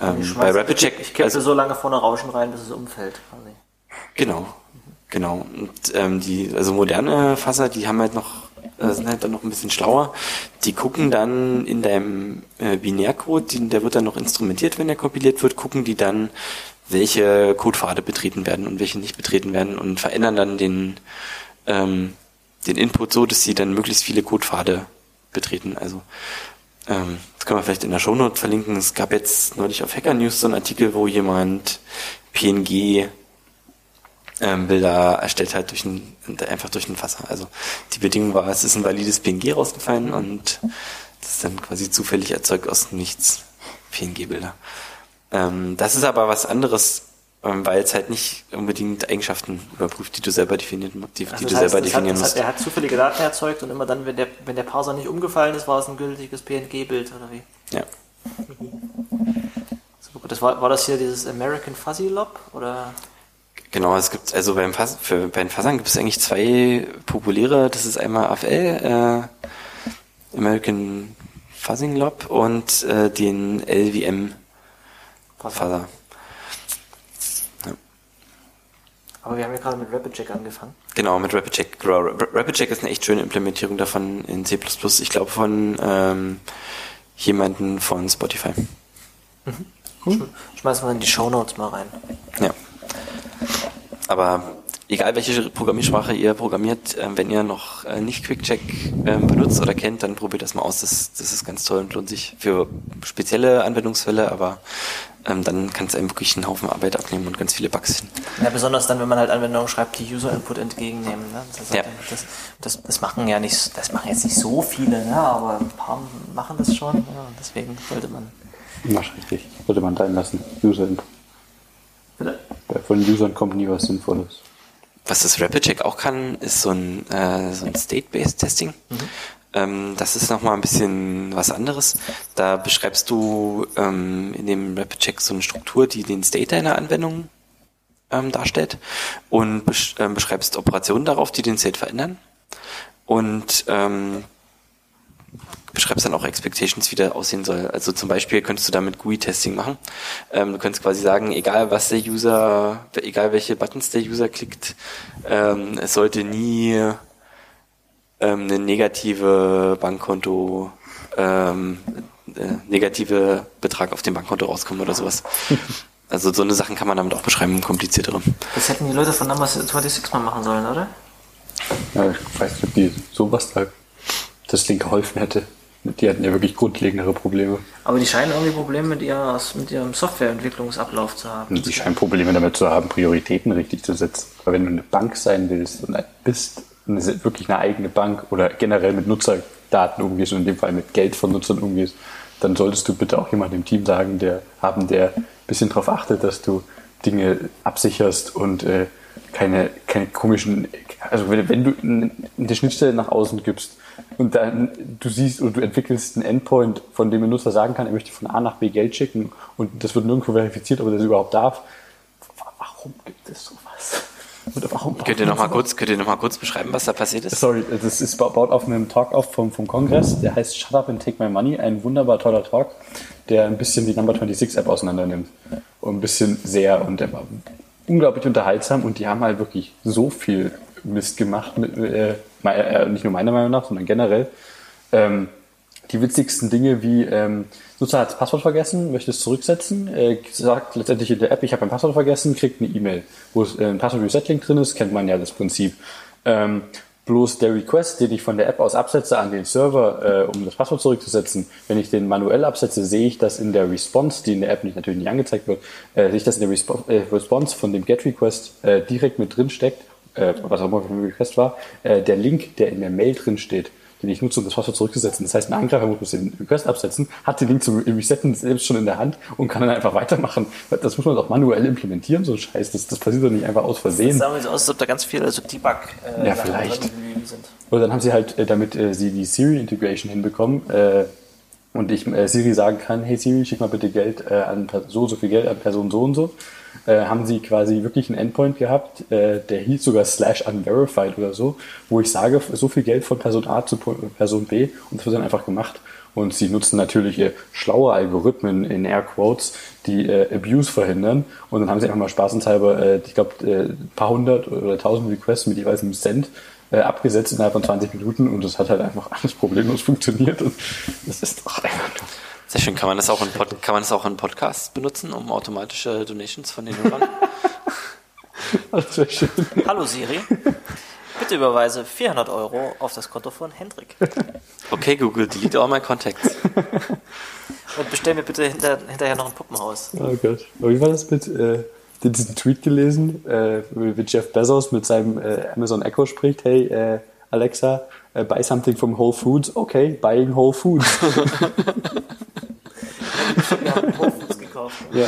Ähm, bei schmeiß- RapidCheck, Ich kippe also, so lange vorne Rauschen rein, bis es umfällt. Quasi. genau, genau. Und ähm, die, also moderne Fasser, die haben halt noch, äh, sind halt dann noch ein bisschen schlauer. Die gucken dann in deinem äh, Binärcode, den, der wird dann noch instrumentiert, wenn er kompiliert wird, gucken die dann, welche Codepfade betreten werden und welche nicht betreten werden und verändern dann den, ähm, den Input so, dass sie dann möglichst viele Codepfade betreten. Also ähm, das können wir vielleicht in der Shownote verlinken. Es gab jetzt neulich auf Hacker News so einen Artikel, wo jemand PNG ähm, Bilder erstellt hat durch ein, einfach durch ein Fasser. Also die Bedingung war, es ist ein valides PNG rausgefallen und das ist dann quasi zufällig erzeugt aus nichts PNG-Bilder. Ähm, das ist aber was anderes, ähm, weil es halt nicht unbedingt Eigenschaften überprüft, die du selber definieren, die, die Also du das heißt, selber hat, definieren das musst. hat, er hat zufällige Daten erzeugt und immer dann, wenn der, wenn der Parser nicht umgefallen ist, war es ein gültiges PNG-Bild oder wie? Ja. Gut. Das war, war das hier dieses American Fuzzy Lob oder? Genau, es gibt, also beim Fass, für, bei den Fassern gibt es eigentlich zwei populäre, das ist einmal AFL, äh, American Fuzzing Lob und äh, den LVM Fuzzer. Aber wir haben ja gerade mit RapidCheck angefangen. Genau, mit RapidCheck. Genau, Ra- RapidCheck ist eine echt schöne Implementierung davon in C++. Ich glaube von ähm, jemanden von Spotify. Schmeißen wir in die Shownotes mal rein. Ja. Aber egal welche Programmiersprache ihr programmiert, ähm, wenn ihr noch äh, nicht QuickCheck ähm, benutzt oder kennt, dann probiert das mal aus. Das, das ist ganz toll und lohnt sich für spezielle Anwendungsfälle, aber ähm, dann kann es einem wirklich einen Haufen Arbeit abnehmen und ganz viele Bugs hin. Ja, besonders dann, wenn man halt Anwendungen schreibt, die User Input entgegennehmen. Ne? Das, Ja. halt- das, das, das machen ja nicht, das machen jetzt nicht so viele, ne? aber ein paar machen das schon. Ja, und deswegen sollte man. Mach richtig. Sollte man sein lassen. User Input. Bitte? Weil Von den Usern kommt nie was Sinnvolles. was das Rapid Check auch kann, ist so ein, äh, so ein State-Based Testing. Ähm, das ist nochmal ein bisschen was anderes. Da beschreibst du ähm, in dem Rapid Check so eine Struktur, die den State deiner Anwendung ähm, darstellt und besch ähm, beschreibst Operationen darauf, die den State verändern. Und ähm, beschreibst dann auch Expectations, wie der aussehen soll. Also zum Beispiel könntest du damit GUI-Testing machen. Ähm, du könntest quasi sagen, egal was der User, egal welche Buttons der User klickt, ähm, es sollte nie ähm, eine negative Bankkonto, ähm, äh, negative Betrag auf dem Bankkonto rauskommen oder sowas. Also so eine Sachen kann man damit auch beschreiben, kompliziertere. Das hätten die Leute von Number 26 mal machen sollen, oder? Ja, ich weiß nicht, ob die sowas da das Ding geholfen hätte. Die hatten ja wirklich grundlegendere Probleme. Aber die scheinen irgendwie Probleme mit, ihrer, mit ihrem Softwareentwicklungsablauf zu haben. Die scheinen Probleme damit zu haben, Prioritäten richtig zu setzen. Weil wenn du eine Bank sein willst und bist eine, wirklich eine eigene Bank oder generell mit Nutzerdaten umgehst und in dem Fall mit Geld von Nutzern umgehst, dann solltest du bitte auch jemanden im Team sagen, der haben, der ein bisschen darauf achtet, dass du Dinge absicherst und äh, keine, keine komischen, also wenn, wenn du eine Schnittstelle nach außen gibst und dann du siehst oder du entwickelst einen Endpoint, von dem ein Nutzer sagen kann, er möchte von A nach B Geld schicken und das wird nirgendwo verifiziert, ob er das überhaupt darf. Warum gibt es sowas? Oder warum könnt ihr noch mal kurz, könnt ihr noch mal kurz beschreiben, was da passiert ist? Sorry, das ist baut auf einem Talk auf vom, vom Kongress, der heißt Shut Up and Take My Money, ein wunderbar toller Talk, der ein bisschen die Number 26 App auseinander nimmt. Und ein bisschen sehr und der war unglaublich unterhaltsam und die haben halt wirklich so viel Mist gemacht, mit, äh, nicht nur meiner Meinung nach, sondern generell. Ähm, die witzigsten Dinge wie ähm, Nutzer hat das Passwort vergessen, möchte es zurücksetzen, äh, sagt letztendlich in der App, ich habe mein Passwort vergessen, kriegt eine E-Mail, wo es, äh, ein Passwort-Reset-Link drin ist, kennt man ja das Prinzip. Ähm, bloß der Request, den ich von der App aus absetze an den Server, äh, um das Passwort zurückzusetzen, wenn ich den manuell absetze, sehe ich das in der Response, die in der App natürlich nicht angezeigt wird, äh, sehe ich das in der Resp äh, Response von dem GET-Request äh, direkt mit drin steckt, äh, was auch immer für ein Request war, äh, der Link, der in der Mail drin steht, den ich nutze, um das Passwort zurückzusetzen. Das heißt, ein Angreifer muss den Request absetzen, hat den Link zum Resetten selbst schon in der Hand und kann dann einfach weitermachen. Das muss man doch manuell implementieren, so ein Scheiß. Das, das passiert doch nicht einfach aus Versehen. Das sah so aus, als ob da ganz viele also Debug äh, ja, vielleicht. sind. Oder dann haben sie halt, äh, damit äh, sie die Siri-Integration hinbekommen, äh, und ich äh, Siri sagen kann, hey Siri, schick mal bitte Geld äh, an so so viel Geld an Person so und so, äh, haben sie quasi wirklich einen Endpoint gehabt, äh, der hieß sogar slash unverified oder so, wo ich sage, so viel Geld von Person A zu Person B und das wird dann einfach gemacht. Und sie nutzen natürlich äh, schlaue Algorithmen in Air Quotes, die äh, Abuse verhindern. Und dann haben sie einfach mal spaßenshalber, äh, ich glaube, äh, ein paar hundert oder tausend Requests mit jeweils einem Cent äh, abgesetzt innerhalb von 20 Minuten und das hat halt einfach alles problemlos funktioniert. Und das ist doch einfach sehr schön. Kann man das auch in, Pod kann man das auch in Podcasts benutzen, um automatische Donations von den Hörern? das wäre schön. Hallo Siri. Bitte überweise 400 Euro auf das Konto von Hendrik. Okay, Google, delete all my contacts. Und bestell mir bitte hinter, hinterher noch ein Puppenhaus. Oh Gott. wie war das mit, äh, diesen Tweet gelesen, äh, wie Jeff Bezos mit seinem äh, Amazon Echo spricht, hey, äh, Alexa, uh, buy something from Whole Foods. Okay, buying Whole Foods. Ja,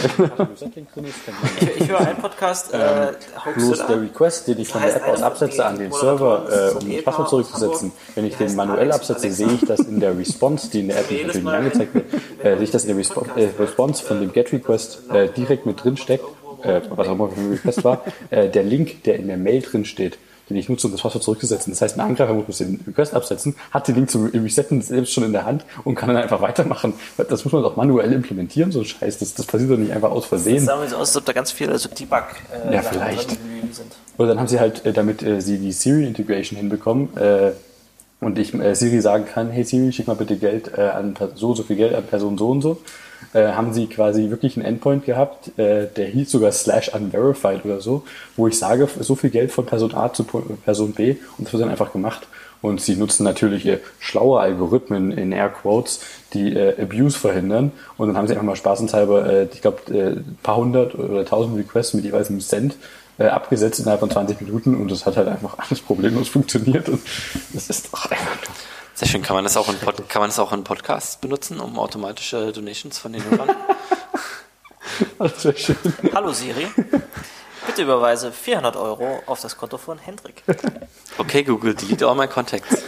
ich, ich höre einen Podcast, äh, ähm, bloß der Request, den ich von der App aus absetze an den Server, äh, um das Passwort zurückzusetzen. Wenn ich den manuell absetze, sehe ich das in der Response, die in der App natürlich nicht angezeigt wird, äh, sehe ich das in der Respo äh, Response von dem Get-Request äh, direkt mit drin steckt, äh, was auch immer für ein Request war, äh, der Link, der in der Mail drin steht, den ich nutze, um das Passwort zurückzusetzen. Das heißt, ein Angreifer muss den Request absetzen, hat den Link zum Resetten selbst schon in der Hand und kann dann einfach weitermachen. Das muss man doch manuell implementieren, so ein Scheiß. Das, das passiert doch nicht einfach aus Versehen. Das sah so aus, als ob da ganz viele also Debug äh, ja, vielleicht. sind. Oder dann haben sie halt, äh, damit äh, sie die Siri-Integration hinbekommen, äh, und ich äh, Siri sagen kann, hey Siri, schick mal bitte Geld äh, an so so viel Geld an Person so und so, äh, haben sie quasi wirklich einen Endpoint gehabt, äh, der hieß sogar slash unverified oder so, wo ich sage, so viel Geld von Person A zu Person B und das wird dann einfach gemacht. Und sie nutzen natürlich schlaue Algorithmen in Air Quotes, die äh, Abuse verhindern. Und dann haben sie einfach mal spaßenshalber, äh, ich glaube, äh, ein paar hundert oder tausend Requests mit jeweils einem Cent äh, abgesetzt innerhalb von 20 Minuten und das hat halt einfach alles problemlos funktioniert und das ist doch sehr schön. Kann man das auch in, Pod kann man das auch in Podcasts benutzen, um automatische Donations von den Hörern? das wäre schön. Hallo Siri. Bitte überweise 400 Euro auf das Konto von Hendrik. Okay, Google, delete all my contacts.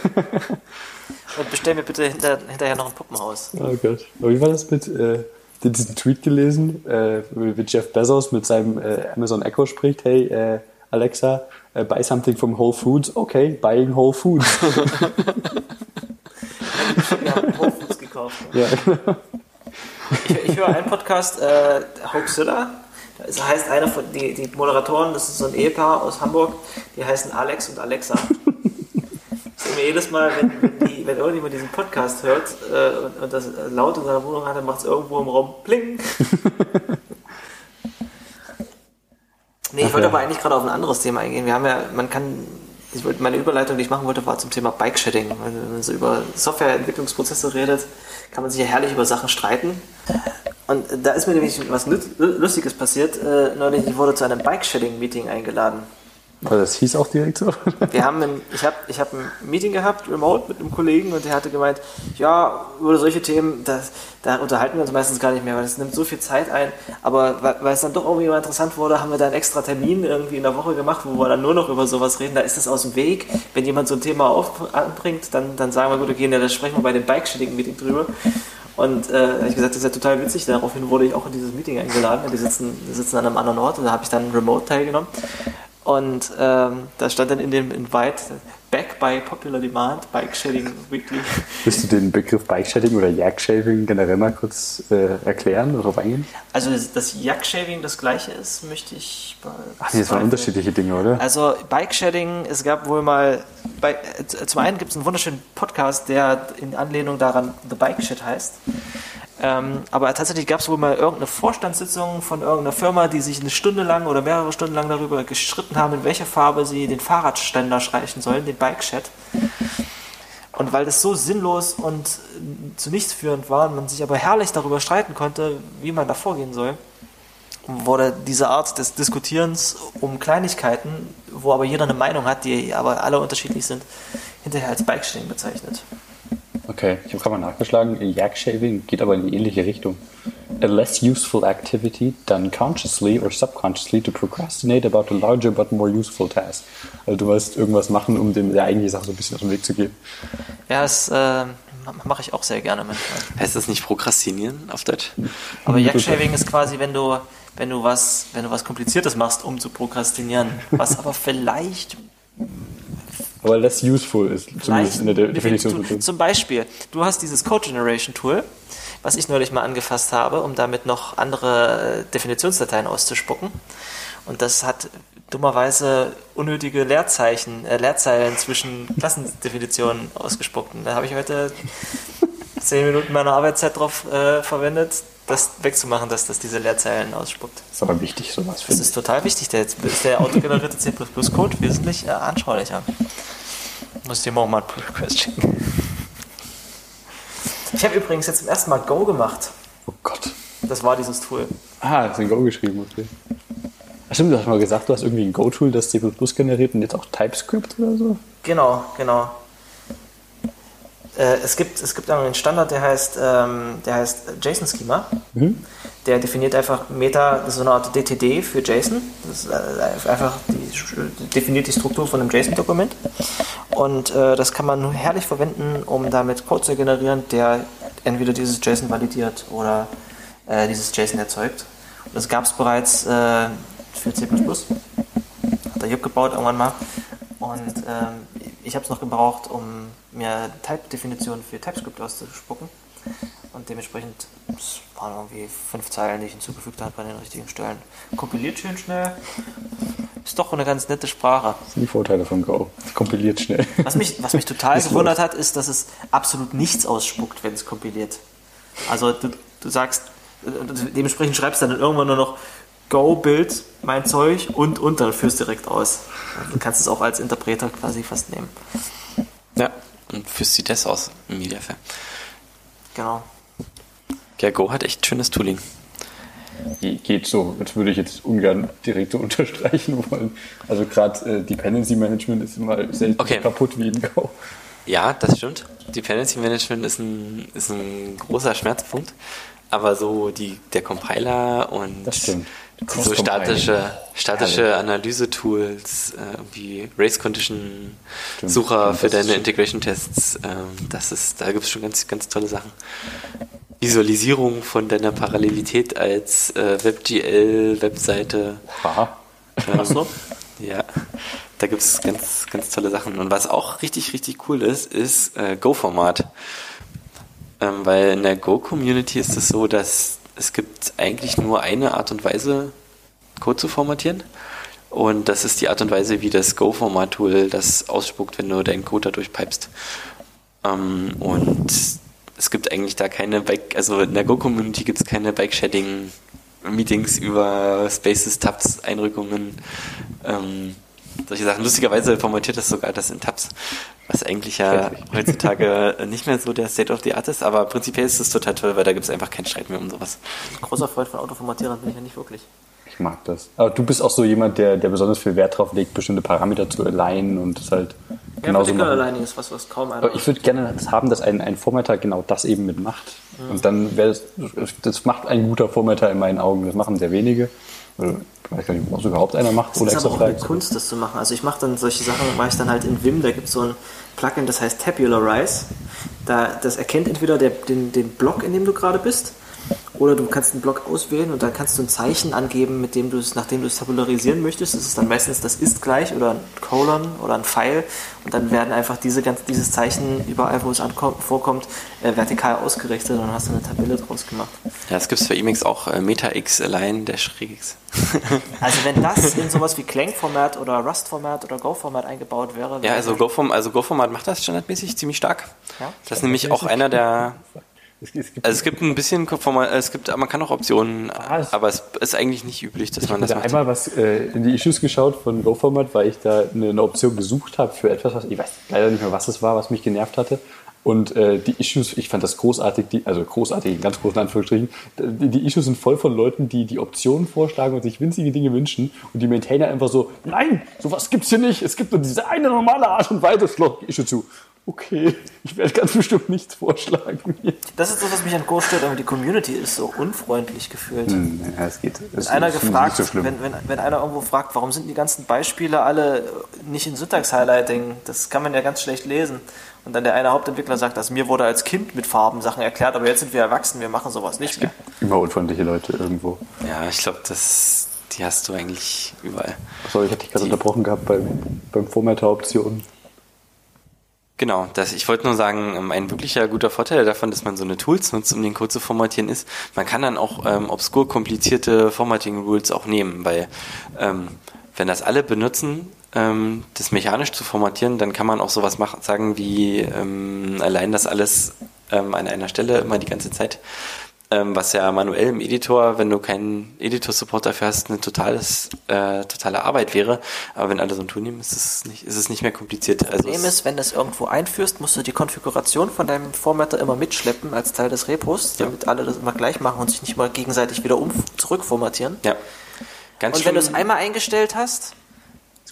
Und bestell mir bitte hinter, hinterher noch ein Puppenhaus. Oh Gott. Aber wie war das mit, äh, diesen Tweet gelesen, äh, wie Jeff Bezos mit seinem äh, Amazon Echo spricht, hey, äh, Alexa, äh, buy something from Whole Foods. Okay, buying Whole Foods. Wir haben Whole Foods gekauft. ja, genau. Ich, ich höre einen Podcast, äh, Hoaxilla. Das heißt, einer von die, die Moderatoren, das ist so ein Ehepaar aus Hamburg, die heißen Alex und Alexa. Das ist mir jedes Mal, wenn, wenn, die, wenn irgendjemand diesen Podcast hört äh, und, und das laut in seiner Wohnung hat, dann macht es irgendwo im Raum Pling. Nee, ich wollte aber eigentlich gerade auf ein anderes Thema eingehen. Wir haben ja, man kann, ich meine Überleitung, die ich machen wollte, war zum Thema Bike-Shedding. Wenn man so über Softwareentwicklungsprozesse redet, kann man sich ja herrlich über Sachen streiten. Und da ist mir nämlich was Lustiges passiert. Äh, neulich, ich wurde zu einem Bike-Shedding-Meeting eingeladen. Also das hieß auch direkt so. Wir haben ein, ich habe ich hab ein Meeting gehabt, remote, mit einem Kollegen und der hatte gemeint, ja, über solche Themen, das, da unterhalten wir uns meistens gar nicht mehr, weil es nimmt so viel Zeit ein. Aber weil, weil es dann doch irgendwie mal interessant wurde, haben wir da einen extra Termin irgendwie in der Woche gemacht, wo wir dann nur noch über sowas reden. Da ist das aus dem Weg. Wenn jemand so ein Thema auf, anbringt, dann, dann sagen wir, gut, okay, ja, da sprechen wir bei dem Bike-Shedding-Meeting drüber. Und äh, hab ich gesagt, das ist ja total witzig. Daraufhin wurde ich auch in dieses Meeting eingeladen. Die sitzen, die sitzen an einem anderen Ort und da habe ich dann remote teilgenommen. Und ähm, da stand dann in dem Invite Back by Popular Demand, Bike Shedding Weekly. Willst du den Begriff Bike-Shaving oder Yak-Shaving generell mal kurz äh, erklären oder darauf eingehen? Also das, das Yak Shaving das gleiche ist, möchte ich. Ach, das waren unterschiedliche Dinge, oder? Also Bike Shedding, es gab wohl mal, bei, äh, zum einen gibt es einen wunderschönen Podcast, der in Anlehnung daran The Bike Shed heißt. Ähm, aber tatsächlich gab es wohl mal irgendeine Vorstandssitzung von irgendeiner Firma, die sich eine Stunde lang oder mehrere Stunden lang darüber gestritten haben, in welcher Farbe sie den Fahrradständer streichen sollen, den Bike Shed. Und weil das so sinnlos und zu nichts führend war man sich aber herrlich darüber streiten konnte, wie man da vorgehen soll, wurde diese Art des Diskutierens um Kleinigkeiten, wo aber jeder eine Meinung hat, die aber alle unterschiedlich sind, hinterher als Bike-Shedding bezeichnet. Okay, ich habe gerade mal nachgeschlagen. Yak-Shaving geht aber in die ähnliche Richtung. A less useful activity done consciously or subconsciously to procrastinate about a larger but more useful task. Also du willst irgendwas machen, um dem der eigentliche Sache so ein bisschen aus dem Weg zu gehen. Ja, das äh, mache ich auch sehr gerne manchmal. Heißt das nicht Prokrastinieren auf Deutsch? Aber Yak-Shaving ist quasi, wenn du, wenn du was, wenn du was Kompliziertes machst, um zu prokrastinieren, was aber vielleicht Aber less useful ist zumindest in der De- Definition. zum Beispiel, du hast dieses Code Generation Tool, was ich neulich mal angefasst habe, um damit noch andere äh, Definitionsdateien auszuspucken. Und das hat dummerweise unnötige Leerzeichen, äh, Leerzeilen zwischen Klassendefinitionen ausgespuckt. Und da habe ich heute zehn Minuten meiner Arbeitszeit drauf äh, verwendet, das wegzumachen, dass das diese Leerzeilen ausspuckt. ist aber wichtig, sowas Das finde ich. ist total wichtig. Der, jetzt ist der autogenerierte C++-Code wesentlich äh, anschaulicher. Muss dir morgen mal einen Pull-Request schicken. Ich habe übrigens jetzt zum ersten Mal Go gemacht. Oh Gott. Das war dieses Tool. Ah, hast du in Go geschrieben, okay. Stimmt, du hast mal gesagt, du hast irgendwie ein Go-Tool, das C++ generiert und jetzt auch TypeScript oder so? Genau, genau. Äh, es, gibt, es gibt einen Standard, der heißt, ähm, der heißt JSON-Schema. Der definiert einfach Meta, das ist so eine Art DTD für JSON. Das ist äh, einfach die, definiert die Struktur von einem JSON-Dokument. Und äh, das kann man herrlich verwenden, um damit Code zu generieren, der entweder dieses JSON validiert oder äh, dieses JSON erzeugt. Und das gab es bereits äh, für C++. Hat der Jupp gebaut irgendwann mal. Und ähm, ich habe es noch gebraucht, um mir Type-Definitionen für TypeScript auszuspucken. Und dementsprechend, es waren irgendwie fünf Zeilen, die ich hinzugefügt habe an den richtigen Stellen. Kompiliert schön schnell. Ist doch eine ganz nette Sprache. Das sind die Vorteile von Go. Es kompiliert schnell. Was mich, was mich total gewundert hat, ist, dass es absolut nichts ausspuckt, wenn es kompiliert. Also du, du sagst, äh, dementsprechend schreibst du dann irgendwann nur noch Go, Bild, mein Zeug und und dann führst direkt aus. Du kannst es auch als Interpreter quasi fast nehmen. Ja. Und führst die das aus im Mediafire. Genau. Ja, Go hat echt schönes Tooling. Ge- Geht so. Das würde ich jetzt ungern direkt so unterstreichen wollen. Also gerade äh, Dependency Management ist immer selten Okay. kaputt wie in Go. Ja, das stimmt. Dependency Management ist ein, ist ein großer Schmerzpunkt. Aber so die, der Compiler und Das stimmt. So statische, statische Analyse-Tools, äh, wie Race Condition Sucher stimmt, für das ist deine Integration-Tests. Ähm, das ist, da gibt es schon ganz, ganz tolle Sachen. Visualisierung von deiner Parallelität als äh, WebGL-Webseite. Aha. Ach so? Ja, da gibt es ganz, ganz tolle Sachen. Und was auch richtig, richtig cool ist, ist äh, Go-Format. Ähm, weil in der Go-Community ist es so, dass es gibt eigentlich nur eine Art und Weise, Code zu formatieren. Und das ist die Art und Weise, wie das Go-Format-Tool das ausspuckt, wenn du deinen Code dadurch pipest. Ähm, und es gibt eigentlich da keine Bike, also in der Go-Community gibt es keine Bike-Shedding-Meetings über Spaces, Tabs, Einrückungen, ähm, solche Sachen. Lustigerweise formatiert das sogar das in Tabs, was eigentlich ja heutzutage nicht mehr so der State of the Art ist, aber prinzipiell ist es total toll, weil da gibt es einfach keinen Streit mehr um sowas. Großer Freund von Autoformatierern bin ich ja nicht wirklich. Ich mag das. Aber du bist auch so jemand, der, der besonders viel Wert drauf legt, bestimmte Parameter zu alignen und das halt Ja, genauso machen. Aligning ist was, was kaum einer. Aber ich würde gerne das haben, dass ein, ein Formatter genau das eben mitmacht. Mhm. Und dann wäre es, das macht ein guter Formatter in meinen Augen. Das machen sehr wenige. Oder, ich weiß gar nicht, ob es überhaupt einer macht. Das ist aber auch eine. Kunst, das zu machen. Also ich mache dann solche Sachen, mache ich dann halt in Vim, da gibt es so ein Plugin, das heißt Tabularize. Da, das erkennt entweder der, den, den Block, in dem du gerade bist, oder du kannst einen Block auswählen und dann kannst du ein Zeichen angeben, mit dem du es, nachdem du es tabularisieren möchtest. Das ist dann meistens das ist gleich oder ein Colon oder ein Pfeil und dann werden einfach diese ganz, dieses Zeichen überall, wo es ankommt, vorkommt, äh, vertikal ausgerichtet und dann hast du eine Tabelle draus gemacht. Ja, das gibt es für Emacs auch, äh, MetaX, Align, der Schrägx. Also wenn das in sowas wie Clang-Format oder Rust-Format oder Go-Format eingebaut wäre, Ja, wäre also Go-Format also Go macht das standardmäßig ziemlich stark. Ja? Das ist nämlich auch einer der. Es, es gibt Also es gibt ein bisschen es gibt, man kann auch Optionen, es- aber es ist eigentlich nicht üblich, dass man Ich das habe macht. einmal was äh, in die Issues geschaut von GoFormat, weil ich da eine, eine Option gesucht habe für etwas, was ich weiß leider nicht mehr, was es war, was mich genervt hatte. Und äh, die Issues, ich fand das großartig, die, also großartig in ganz großen Anführungsstrichen. Die, die Issues sind voll von Leuten, die die Optionen vorschlagen und sich winzige Dinge wünschen. Und die Maintainer einfach so, nein, sowas gibt's hier nicht. Es gibt nur diese eine normale Art und Weise, schloss die Issue zu. Okay, ich werde ganz bestimmt nichts vorschlagen. Das ist das, was mich an Go stört, aber die Community ist so unfreundlich gefühlt. Hm, ja, es geht. Es Einer ist gefragt, nicht so schlimm. wenn, wenn, wenn einer irgendwo fragt, warum sind die ganzen Beispiele alle nicht in Syntax-Highlighting, das kann man ja ganz schlecht lesen. Und dann der eine Hauptentwickler sagt, dass mir wurde als Kind mit Farben Sachen erklärt, aber jetzt sind wir erwachsen, wir machen sowas nicht mehr. Immer unfreundliche Leute irgendwo. Ja, ich glaube, das, die hast du eigentlich überall. Sorry, ich hatte dich gerade unterbrochen gehabt beim, beim Formatter-Optionen. Genau, das, ich wollte nur sagen, ähm, ein wirklicher guter Vorteil davon, dass man so eine Tools nutzt, um den Code zu formatieren, ist, man kann dann auch ähm, obskur komplizierte Formatting-Rules auch nehmen, weil ähm, wenn das alle benutzen, ähm, das mechanisch zu formatieren, dann kann man auch sowas machen, sagen wie ähm, allein das alles ähm, an einer Stelle immer die ganze Zeit. Ähm, was ja manuell im Editor, wenn du keinen Editor-Support dafür hast, eine totales, äh, totale Arbeit wäre. Aber wenn alle so ein Tool nehmen, ist es nicht, ist es nicht mehr kompliziert. Also Problem es- ist, wenn du es irgendwo einführst, musst du die Konfiguration von deinem Formatter immer mitschleppen als Teil des Repos, damit alle das immer gleich machen und sich nicht mal gegenseitig wieder um zurückformatieren. Ja. Ganz Und wenn du es einmal eingestellt hast,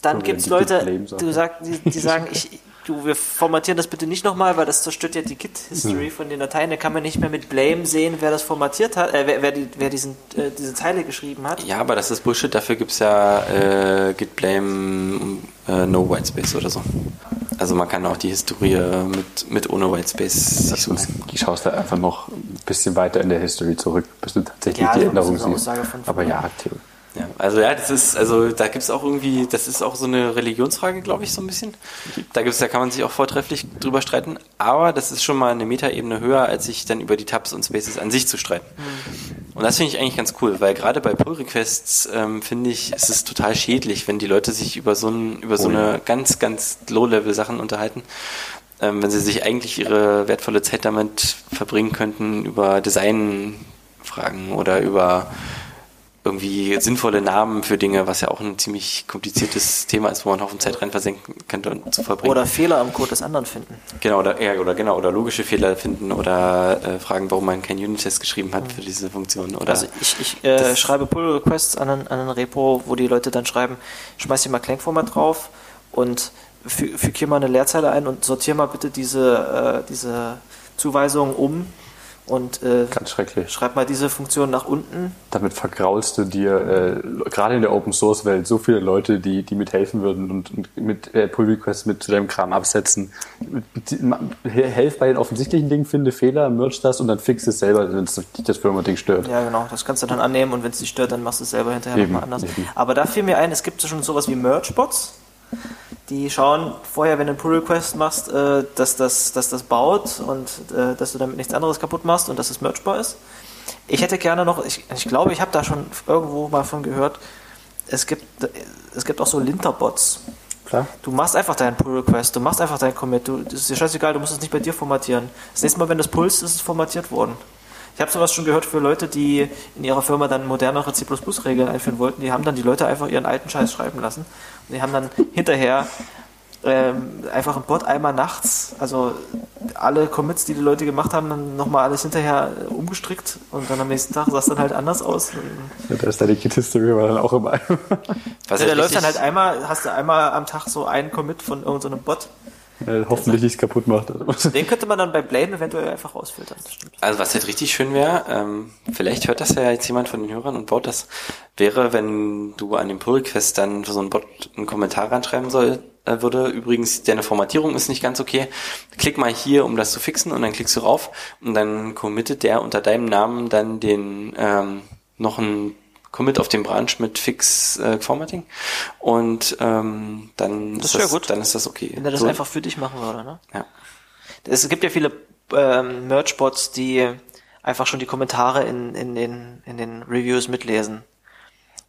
dann gibt es Leute, die, sag, die, die sagen, ich, du, wir formatieren das bitte nicht nochmal, weil das zerstört ja die Git-History von den Dateien. Da kann man nicht mehr mit Blame sehen, wer das formatiert hat, äh, wer, wer, die, wer diesen, äh, diese Zeile geschrieben hat. Ja, aber das ist Bullshit. Dafür gibt's ja äh, Git Blame äh, No Whitespace oder so. Also man kann auch die Historie mit, mit ohne Whitespace sich suchen. Du schaust da einfach noch ein bisschen weiter in der History zurück, bis du tatsächlich Ja, die so ein Änderung siehst. Aber ja, Theo. Ja, also ja, das ist, also da gibt's auch irgendwie, das ist auch so eine Religionsfrage, glaube ich, so ein bisschen. Da gibt's, da kann man sich auch vortrefflich drüber streiten, aber das ist schon mal eine Metaebene höher, als sich dann über die Tabs und Spaces an sich zu streiten. Und das finde ich eigentlich ganz cool, weil gerade bei Pull Requests ähm, finde ich, ist es total schädlich, wenn die Leute sich über so ein, über so Oh ja. eine ganz, ganz Low-Level Sachen unterhalten. Ähm, wenn sie sich eigentlich ihre wertvolle Zeit damit verbringen könnten, über Designfragen oder über irgendwie sinnvolle Namen für Dinge, was ja auch ein ziemlich kompliziertes Thema ist, wo man Haufen Zeit rein versenken könnte und zu verbringen. Oder Fehler am Code des anderen finden. genau, oder, ja, oder genau, oder logische Fehler finden oder äh, fragen, warum man keinen Unit-Test geschrieben hat für diese Funktion. Oder Also ich, ich äh, schreibe Pull-Requests an, ein- an ein Repo, wo die Leute dann schreiben, schmeiß hier mal Clang-Format drauf und fü füg hier mal eine Leerzeile ein und sortier mal bitte diese, äh, diese Zuweisung um und äh, Ganz schrecklich. schreib mal diese Funktion nach unten. Damit vergraulst du dir äh, gerade in der Open Source Welt so viele Leute, die die mithelfen würden und, und mit äh, Pull Requests mit deinem Kram absetzen. Helf bei den offensichtlichen Dingen, finde Fehler, merge das und dann fix es selber, wenn es dich das Firma-Ding stört. Ja, genau, das kannst du dann annehmen und wenn es dich stört, dann machst du es selber hinterher Eben, anders. eben. Aber da fiel mir ein, es gibt schon sowas wie Merge-Bots. Die schauen vorher, wenn du einen Pull-Request machst, äh, dass, das, dass das baut und äh, dass du damit nichts anderes kaputt machst und dass es mergebar ist. Ich hätte gerne noch, ich, ich glaube, ich habe da schon irgendwo mal von gehört, es gibt, es gibt auch so Linter-Bots. Klar. Du machst einfach deinen Pull-Request, du machst einfach deinen Commit, du, das ist dir scheißegal, du musst es nicht bei dir formatieren. Das nächste Mal, wenn du es pullst, ist es formatiert worden. Ich habe sowas schon gehört für Leute, die in ihrer Firma dann modernere C++-Regeln einführen wollten. Die haben dann die Leute einfach ihren alten Scheiß schreiben lassen. Und die haben dann hinterher ähm, einfach ein Bot einmal nachts, also alle Commits, die die Leute gemacht haben, dann nochmal alles hinterher äh, umgestrickt und dann am nächsten Tag sah es dann halt anders aus. Ja, da ist deine Git History aber dann auch im Eimer. Was Ja, der halt läuft dann halt einmal, hast du einmal am Tag so einen Commit von irgendeinem so Bot. Äh, hoffentlich nichts kaputt macht. Den könnte man dann bei Blame eventuell einfach rausfiltern. Also was halt richtig schön wäre, ähm, vielleicht hört das ja jetzt jemand von den Hörern und baut das, wäre, wenn du an dem Pull-Request dann für so einen Bot einen Kommentar reinschreiben soll, äh, würde. Übrigens, deine Formatierung ist nicht ganz okay. Klick mal hier, um das zu fixen und dann klickst du rauf und dann committet der unter deinem Namen dann den ähm, noch ein Commit auf dem Branch mit Fix äh, Formatting und ähm, dann Das ist wär gut. dann ist das okay. Wenn er das So- einfach für dich machen würde, ne? ja. Es gibt ja viele ähm, Merch-Bots, die einfach schon die Kommentare in, in, den, in den Reviews mitlesen.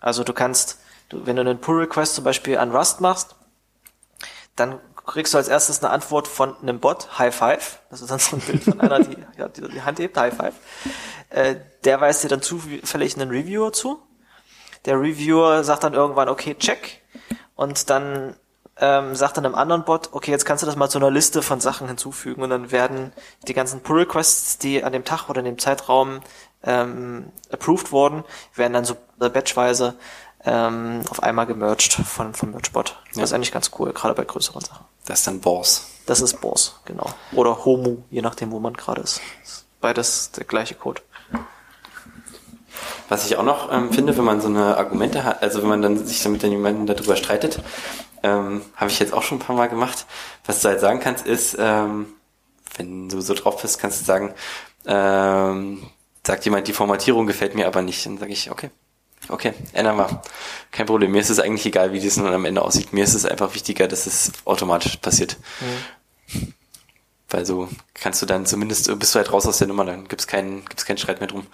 Also du kannst, du, wenn du einen Pull-Request zum Beispiel an Rust machst, dann kriegst du als erstes eine Antwort von einem Bot, High Five. Das ist dann so ein Bild von einer, die, ja, die die Hand hebt, High Five. Äh, der weist dir dann zufällig einen Reviewer zu. Der Reviewer sagt dann irgendwann, okay, check. Und dann ähm, sagt dann einem anderen Bot, okay, jetzt kannst du das mal zu einer Liste von Sachen hinzufügen und dann werden die ganzen Pull-Requests, die an dem Tag oder in dem Zeitraum ähm, approved wurden, werden dann so äh, batchweise ähm, auf einmal gemerged von, vom Merge-Bot. Das Ja. ist eigentlich ganz cool, gerade bei größeren Sachen. Das ist dann Boss. Das ist Boss, genau. Oder Homo, je nachdem, wo man gerade ist. Ist Beides der gleiche Code. Was ich auch noch ähm, finde, wenn man so eine Argumente hat, also wenn man dann sich dann mit den jemanden darüber streitet, ähm, habe ich jetzt auch schon ein paar Mal gemacht. Was du halt sagen kannst, ist, ähm, wenn du so drauf bist, kannst du sagen, ähm, sagt jemand, die Formatierung gefällt mir aber nicht. Dann sage ich, okay, okay, ändern wir. Kein Problem. Mir ist es eigentlich egal, wie das nun am Ende aussieht. Mir ist es einfach wichtiger, dass es automatisch passiert. Weil so kannst du dann zumindest, bist du halt raus aus der Nummer, dann gibt's keinen, gibt's keinen Streit mehr drum.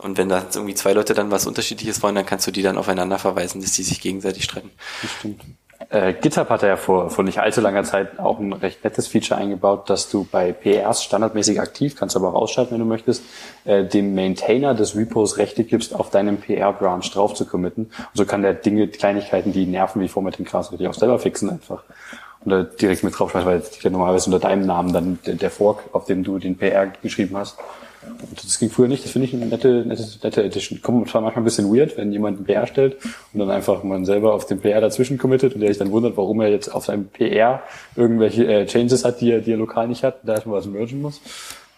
Und wenn da irgendwie zwei Leute dann was Unterschiedliches wollen, dann kannst du die dann aufeinander verweisen, dass die sich gegenseitig streiten. Das stimmt. Äh, GitHub hat ja vor, vor nicht allzu langer Zeit auch ein recht nettes Feature eingebaut, dass du bei PRs standardmäßig aktiv, kannst aber auch ausschalten, wenn du möchtest, äh, dem Maintainer des Repos Rechte gibst, auf deinem PR-Branch drauf zu committen. Und so kann der Dinge, Kleinigkeiten, die nerven, wie Formatting Gras, wirklich auch selber fixen einfach. Da direkt mit draufschmeißen, weil ja normalerweise unter deinem Namen dann der, der Fork, auf dem du den PR geschrieben hast. Und das ging früher nicht, das finde ich eine nette, nette, nette Edition. Kommt zwar manchmal ein bisschen weird, wenn jemand einen PR stellt und dann einfach man selber auf den PR dazwischen committet und der sich dann wundert, warum er jetzt auf seinem PR irgendwelche äh, Changes hat, die er, die er lokal nicht hat, da erstmal was mergen muss.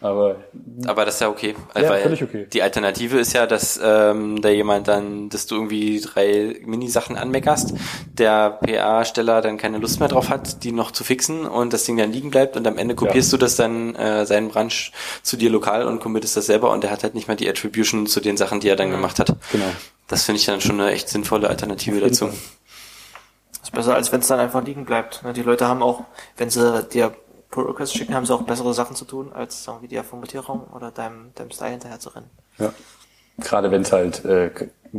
Aber Aber das ist ja okay. Ja, weil völlig okay. Die Alternative ist ja, dass ähm, da jemand dann, dass du irgendwie drei Mini-Sachen anmeckerst, der PA-Steller dann keine Lust mehr drauf hat, die noch zu fixen und das Ding dann liegen bleibt und am Ende kopierst du das dann äh, seinen Branch zu dir lokal und committest das selber und der hat halt nicht mehr die Attribution zu den Sachen, die er dann gemacht hat. genau. Das finde ich dann schon eine echt sinnvolle Alternative dazu. Fall. Ist besser, als wenn es dann einfach liegen bleibt. Ne, Die Leute haben auch, wenn sie dir Pull Requests schicken, haben sie auch bessere Sachen zu tun, als sagen wir die Formatierung oder deinem, deinem Style hinterher zu rennen. Ja. Gerade wenn es halt äh,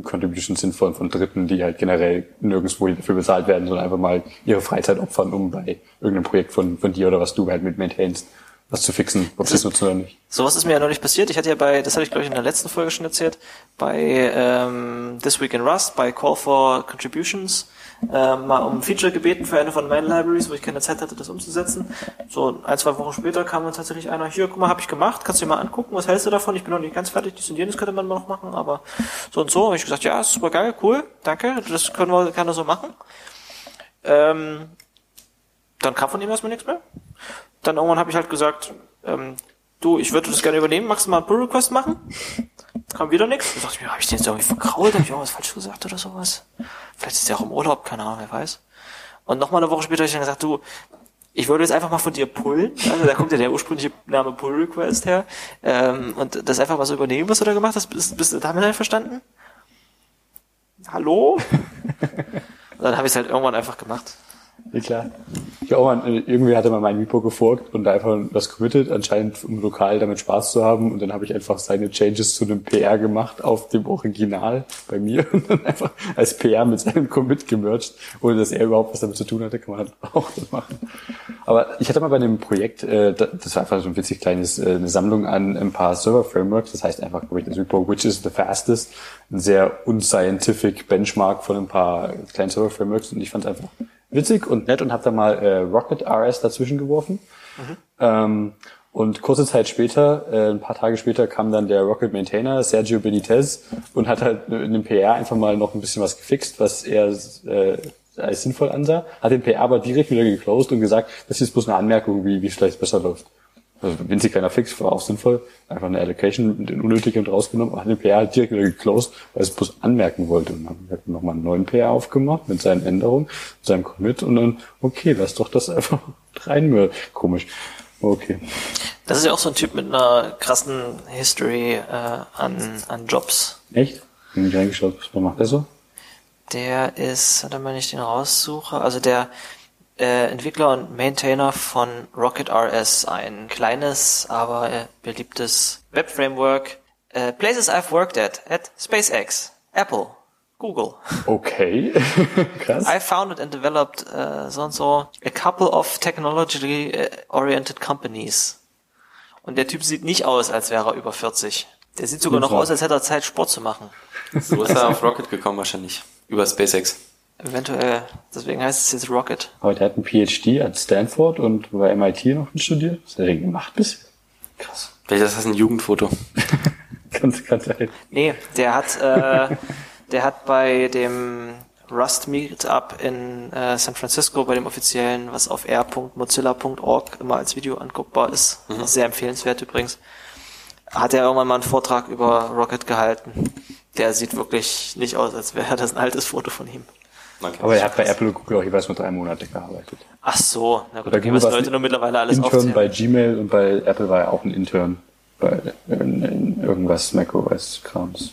Contributions sind von, von Dritten, die halt generell nirgendwo dafür bezahlt werden, sondern einfach mal ihre Freizeit opfern, um bei irgendeinem Projekt von, von dir oder was du halt mit maintainst, was zu fixen, ob sie es nutzen oder nicht. Sowas ist mir ja neulich passiert. Ich hatte ja bei, das hatte ich glaube ich in der letzten Folge schon erzählt, bei ähm, This Week in Rust, bei Call for Contributions, äh, mal um ein Feature gebeten für eine von meinen Libraries, wo ich keine Zeit hatte, das umzusetzen. So ein, zwei Wochen später kam dann tatsächlich einer, hier, guck mal, habe ich gemacht, kannst du dir mal angucken, was hältst du davon? Ich bin noch nicht ganz fertig, dies und jenes könnte man mal noch machen, aber so und so. Habe ich gesagt, ja, super geil, cool, danke, das können wir gerne so machen. Ähm, dann kam von ihm erstmal nichts mehr. Dann irgendwann habe ich halt gesagt, ähm, du, ich würde das gerne übernehmen, magst du mal einen Pull-Request machen? Kam wieder nichts. Da dachte ich mir, habe ich den jetzt irgendwie verkrault? Habe ich irgendwas falsch gesagt oder sowas? Vielleicht ist der auch im Urlaub, keine Ahnung, wer weiß. Und nochmal eine Woche später habe ich dann gesagt, du, ich würde jetzt einfach mal von dir pullen. Also da kommt ja der ursprüngliche Name Pull Request her. Ähm, und das einfach mal so übernehmen, was du da gemacht hast. Bist, bist du damit einverstanden? Hallo? und dann habe ich es halt irgendwann einfach gemacht. Ja, klar. Ich auch mal, irgendwie hatte man mein Repo geforkt und da einfach was committed, anscheinend um lokal damit Spaß zu haben. Und dann habe ich einfach seine Changes zu einem PR gemacht auf dem Original bei mir und dann einfach als PR mit seinem Commit gemerged, ohne dass er überhaupt was damit zu tun hatte, kann man halt auch das machen. Aber ich hatte mal bei einem Projekt, äh, das war einfach so ein witzig kleines, äh, eine Sammlung an ein paar Server-Frameworks, das heißt einfach, glaube ich, das Repo Which is the fastest, ein sehr unscientific Benchmark von ein paar kleinen Server-Frameworks und ich fand es einfach witzig und nett und habe da mal äh, Rocket RS dazwischen geworfen. Mhm. Ähm, und kurze Zeit später, äh, ein paar Tage später, kam dann der Rocket Maintainer Sergio Benitez und hat halt in dem PR einfach mal noch ein bisschen was gefixt, was er äh, als sinnvoll ansah, hat den PR aber direkt wieder geclosed und gesagt, das ist bloß eine Anmerkung, wie wie es vielleicht besser läuft also winzig kleiner Fix, war auch sinnvoll, einfach eine Allocation, den unnötigen rausgenommen, hat den PR halt direkt wieder geclosed, weil es bloß anmerken wollte. Und dann hat er nochmal einen neuen PR aufgemacht mit seinen Änderungen, mit seinem Commit und dann, okay, lass doch das einfach rein, komisch. Okay. Das ist ja auch so ein Typ mit einer krassen History äh, an, an Jobs. Echt? Bin ich reingeschaut, was macht der so? Der ist, mal, ich den raussuche, also der äh, Entwickler und Maintainer von Rocket RS, ein kleines, aber äh, beliebtes Web-Framework. Äh, places I've worked at, at SpaceX, Apple, Google. Okay, krass. I founded and developed uh, so and so a couple of technologically äh, oriented companies. Und der Typ sieht nicht aus, als wäre er über 40. Der sieht sogar noch aus, als hätte er Zeit, Sport zu machen. So ist er auf Rocket gekommen wahrscheinlich. Über SpaceX. Eventuell. Deswegen heißt es jetzt Rocket. Aber der hat einen PhD an Stanford und bei MIT noch studiert. Was hat er denn gemacht bisher? Krass. Vielleicht ist das ein Jugendfoto. ganz, ganz sein. Nee, der hat, äh, der hat bei dem Rust Meetup in äh, San Francisco, bei dem offiziellen, was auf r.mozilla.org immer als Video anguckbar ist, mhm. sehr empfehlenswert übrigens, hat er irgendwann mal einen Vortrag über Rocket gehalten. Der sieht wirklich nicht aus, als wäre das ein altes Foto von ihm. Aber er hat bei Apple und Google auch jeweils nur drei Monate gearbeitet. Ach so, na gut, da müssen Leute nur mittlerweile alles Intern aufzählen. bei Gmail und bei Apple war er auch ein Intern bei in, in irgendwas macOS-Krams.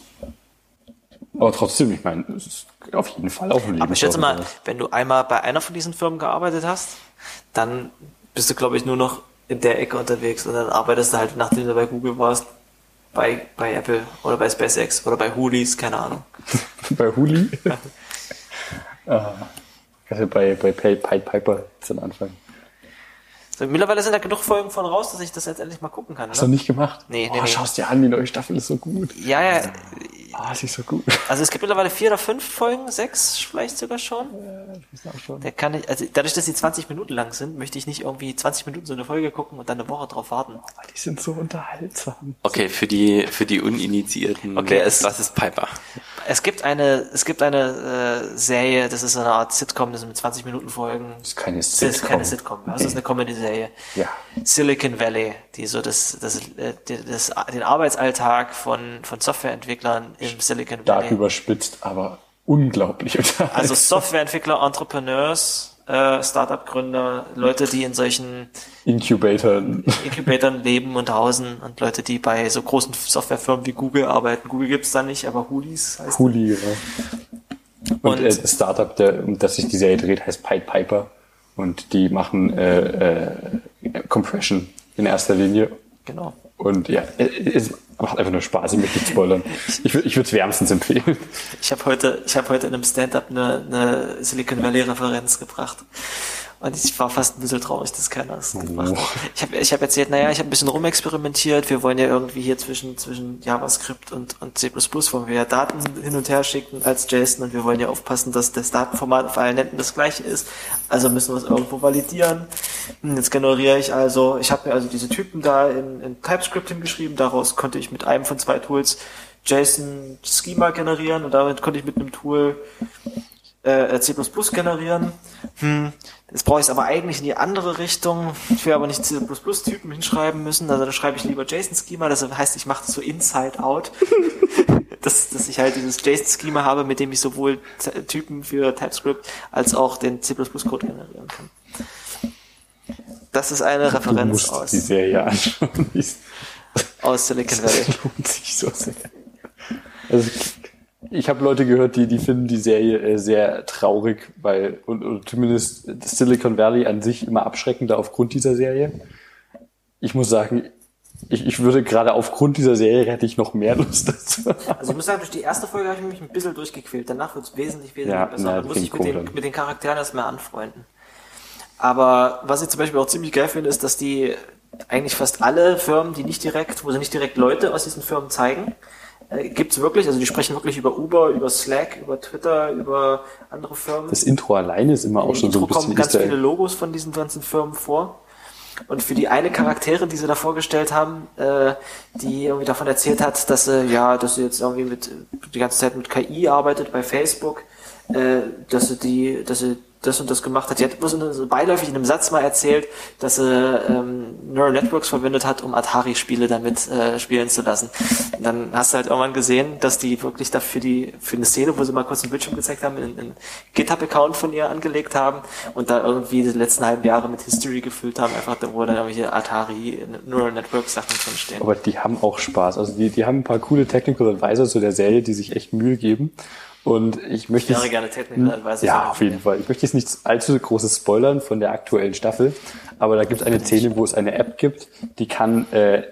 Aber trotzdem, ich meine, es ist auf jeden Fall auch ein Leben. Aber ich schätze mal, wenn du einmal bei einer von diesen Firmen gearbeitet hast, dann bist du, glaube ich, nur noch in der Ecke unterwegs und dann arbeitest du halt, nachdem du bei Google warst, bei, bei Apple oder bei SpaceX oder bei Hulis, keine Ahnung. bei Huli? Also bei, bei Pied Piper zum Anfang. So, mittlerweile sind da genug Folgen von raus, dass ich das jetzt endlich mal gucken kann. Hast ne? du nicht gemacht? Nee, nee, oh, nee. Schaust dir an, die neue Staffel ist so gut. Ja, ja. Ah, oh, sie ist so gut. Also es gibt mittlerweile vier oder fünf Folgen, sechs vielleicht sogar schon. Ja, ich auch schon. Der kann ich, also dadurch, dass die 20 Minuten lang sind, möchte ich nicht irgendwie 20 Minuten so eine Folge gucken und dann eine Woche drauf warten. Oh, die sind so unterhaltsam. Okay, für die für die Uninitiierten. Okay, wer ist, was ist Piper? Es gibt eine, es gibt eine äh, Serie, das ist so eine Art Sitcom, das sind mit 20 Minuten Folgen. Das ist keine Sitcom. Das ist keine Sitcom. Das ist eine Comedy-Serie. Ja. Silicon Valley, die so das, das, äh, das, das, den Arbeitsalltag von, von Softwareentwicklern im Silicon Valley. Stark überspitzt, aber unglaublich Also Softwareentwickler, Entrepreneurs, äh, Startup-Gründer, Leute, die in solchen Incubatoren. Incubatoren leben und hausen und Leute, die bei so großen Softwarefirmen wie Google arbeiten. Google gibt's da nicht, aber Hulis heißt Huli, ja. Und, und äh, das Startup, der, um das sich die Serie dreht, heißt Pied Piper. Und die machen äh, äh, Compression in erster Linie. Genau. Und ja, es macht einfach nur Spaß, ich möchte nicht spoilern. Ich, ich würde es wärmstens empfehlen. Ich habe heute, ich habe heute in einem Stand-up eine, eine Silicon Valley Referenz gebracht. Und ich war fast ein bisschen traurig, dass keiner es gemacht hat. Ich habe ich hab erzählt, naja, ich habe ein bisschen rumexperimentiert. Wir wollen ja irgendwie hier zwischen, zwischen JavaScript und, und C++ wollen wir ja Daten hin und her schicken als JSON und wir wollen ja aufpassen, dass das Datenformat auf allen Netzen das gleiche ist. Also müssen wir es irgendwo validieren. Hm, jetzt generiere ich also, ich habe mir also diese Typen da in, in TypeScript hingeschrieben. Daraus konnte ich mit einem von zwei Tools JSON Schema generieren und damit konnte ich mit einem Tool äh, C++ generieren. Hm, jetzt brauche ich es aber eigentlich in die andere Richtung. Ich will aber nicht C++-Typen hinschreiben müssen, also da schreibe ich lieber JSON-Schema. Das heißt, ich mache das so inside-out, dass, dass ich halt dieses JSON-Schema habe, mit dem ich sowohl Typen für TypeScript als auch den C++-Code generieren kann. Das ist eine Referenz aus, die Serie anschauen. Aus Silicon Valley. Das lohnt sich so sehr. Also ich, habe Leute gehört, die, die finden die Serie äh, sehr traurig, weil, und, und zumindest Silicon Valley an sich immer abschreckender aufgrund dieser Serie. Ich muss sagen, ich, ich würde gerade aufgrund dieser Serie hätte ich noch mehr Lust dazu. Also ich muss sagen, durch die erste Folge habe ich mich ein bisschen durchgequält. Danach wird es wesentlich, wesentlich Ja, besser. na, muss ich mit den, mit den Charakteren erstmal anfreunden. Aber was ich zum Beispiel auch ziemlich geil finde, ist, dass die eigentlich fast alle Firmen, die nicht direkt, wo sie nicht direkt Leute aus diesen Firmen zeigen, äh, gibt's wirklich, also die sprechen wirklich über Uber, über Slack, über Twitter, über andere Firmen. Das Intro alleine ist immer auch schon so ein Intro kommen bisschen ganz Easter viele. Logos von diesen ganzen Firmen vor. Und für die eine Charaktere, die sie da vorgestellt haben, äh, die irgendwie davon erzählt hat, dass sie, ja, dass sie jetzt irgendwie mit die ganze Zeit mit KI arbeitet bei Facebook, äh, dass sie die, dass sie das und das gemacht hat. Die hat bloß in, so beiläufig in einem Satz mal erzählt, dass sie ähm, Neural Networks verwendet hat, um Atari-Spiele damit äh, spielen zu lassen. Und dann hast du halt irgendwann gesehen, dass die wirklich dafür die für eine Szene, wo sie mal kurz einen Bildschirm gezeigt haben, einen, einen GitHub-Account von ihr angelegt haben und da irgendwie die letzten halben Jahre mit History gefüllt haben, einfach da, wo dann irgendwelche Atari Neural Network Sachen drin stehen. Aber die haben auch Spaß. Also die, die haben ein paar coole Technical Advisors zu der Serie, die sich echt Mühe geben. Und ich möchte Ich wäre gerne Technical Advisor. Ja, auf jeden Fall. Ich möchte jetzt nicht allzu großes spoilern von der aktuellen Staffel, aber da gibt es eine Szene, wo es eine App gibt, die kann, äh,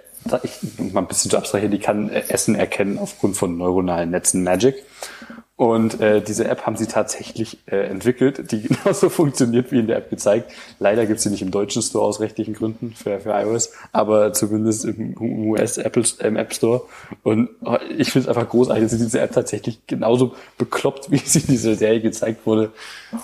ich mal ein bisschen zu abstrahieren, die kann äh, Essen erkennen aufgrund von neuronalen Netzen Magic. Und äh, diese App haben sie tatsächlich äh, entwickelt, die genauso funktioniert wie in der App gezeigt. Leider gibt es sie nicht im deutschen Store aus rechtlichen Gründen für, für iOS, aber zumindest im US Apple im App Store. Und oh, ich finde es einfach großartig, dass diese App tatsächlich genauso bekloppt, wie sie in dieser Serie gezeigt wurde.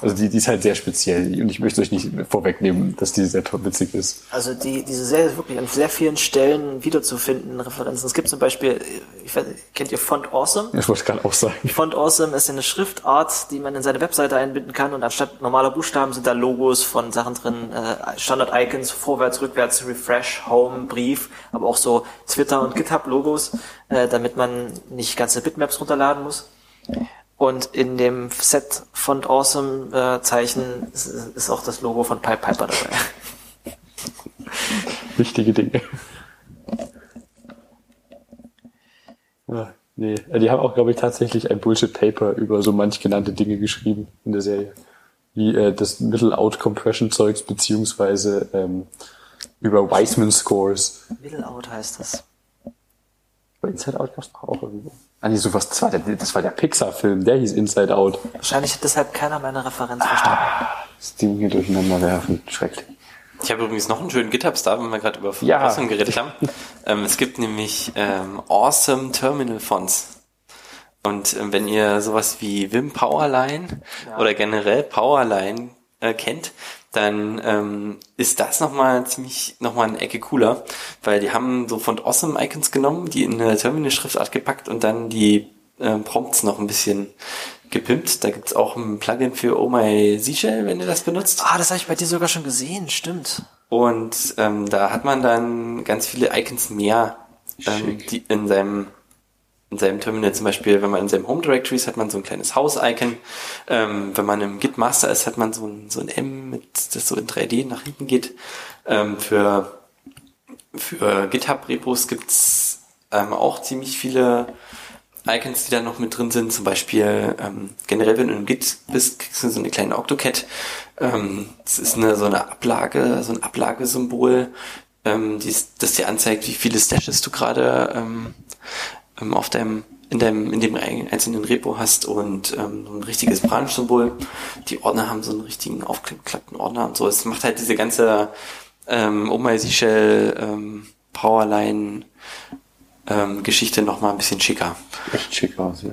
Also die, die ist halt sehr speziell. Und ich möchte euch nicht vorwegnehmen, dass die sehr toll witzig ist. Also die, diese Serie ist wirklich an sehr vielen Stellen wiederzufinden, Referenzen. Es gibt zum Beispiel, ich weiß, kennt ihr Font Awesome? Das wollte ich gerade auch sagen. Font Awesome ist eine Schriftart, die man in seine Webseite einbinden kann und anstatt normaler Buchstaben sind da Logos von Sachen drin, äh, Standard-Icons, vorwärts, rückwärts, Refresh, Home, Brief, aber auch so Twitter- und GitHub-Logos, äh, damit man nicht ganze Bitmaps runterladen muss. Und in dem Set Font Awesome äh, Zeichen ist, ist auch das Logo von Pipe Piper dabei. Wichtige Dinge. Ja, nee, die haben auch, glaube ich, tatsächlich ein Bullshit-Paper über so manch genannte Dinge geschrieben in der Serie. Wie äh, das Middle-Out-Compression-Zeugs beziehungsweise ähm, über Weissman-Scores. Middle Out heißt das. Inside Out gab es auch irgendwo. Ah nee, sowas, das war der, das war der Pixar-Film, der hieß Inside Out. Wahrscheinlich hat deshalb keiner meine Referenz verstanden. Das Ding hier durcheinander werfen, schrecklich. Ich habe übrigens noch einen schönen GitHub-Star, wenn wir gerade über Ja. Awesome geredet haben. ähm, es gibt nämlich ähm, Awesome Terminal Fonts. Und ähm, wenn ihr sowas wie Vim Powerline oder generell Powerline äh, kennt, dann ähm, ist das nochmal ziemlich nochmal eine Ecke cooler, weil die haben so von Awesome Icons genommen, die in eine Terminal-Schriftart gepackt und dann die äh, Prompts noch ein bisschen gepimpt. Da gibt's auch ein Plugin für Oh My Seashell, wenn ihr das benutzt. Ah, das habe ich bei dir sogar schon gesehen, stimmt. Und ähm, da hat man dann ganz viele Icons mehr, ähm, die in seinem in seinem Terminal zum Beispiel, wenn man in seinem Home Directory ist, hat man so ein kleines Haus-Icon. Ähm, wenn man im Git Master ist, hat man so ein, so ein M, mit, das so in 3D nach hinten geht. Ähm, für für GitHub-Repos gibt's ähm, auch ziemlich viele Icons, die da noch mit drin sind. Zum Beispiel ähm, generell, wenn du im Git bist, kriegst du so eine kleine Octocat. Ähm, das ist eine, so eine Ablage, so ein Ablagesymbol, ähm, die, das dir anzeigt, wie viele Stashes du gerade ähm, ähm, auf deinem in deinem in dem einzelnen Repo hast und ähm, so ein richtiges Branch-Symbol. Die Ordner haben so einen richtigen aufgeklappten Ordner und so. Es macht halt diese ganze ähm, OMySQL ähm, Powerline ähm, Geschichte noch mal ein bisschen schicker. Echt schick aus, ja.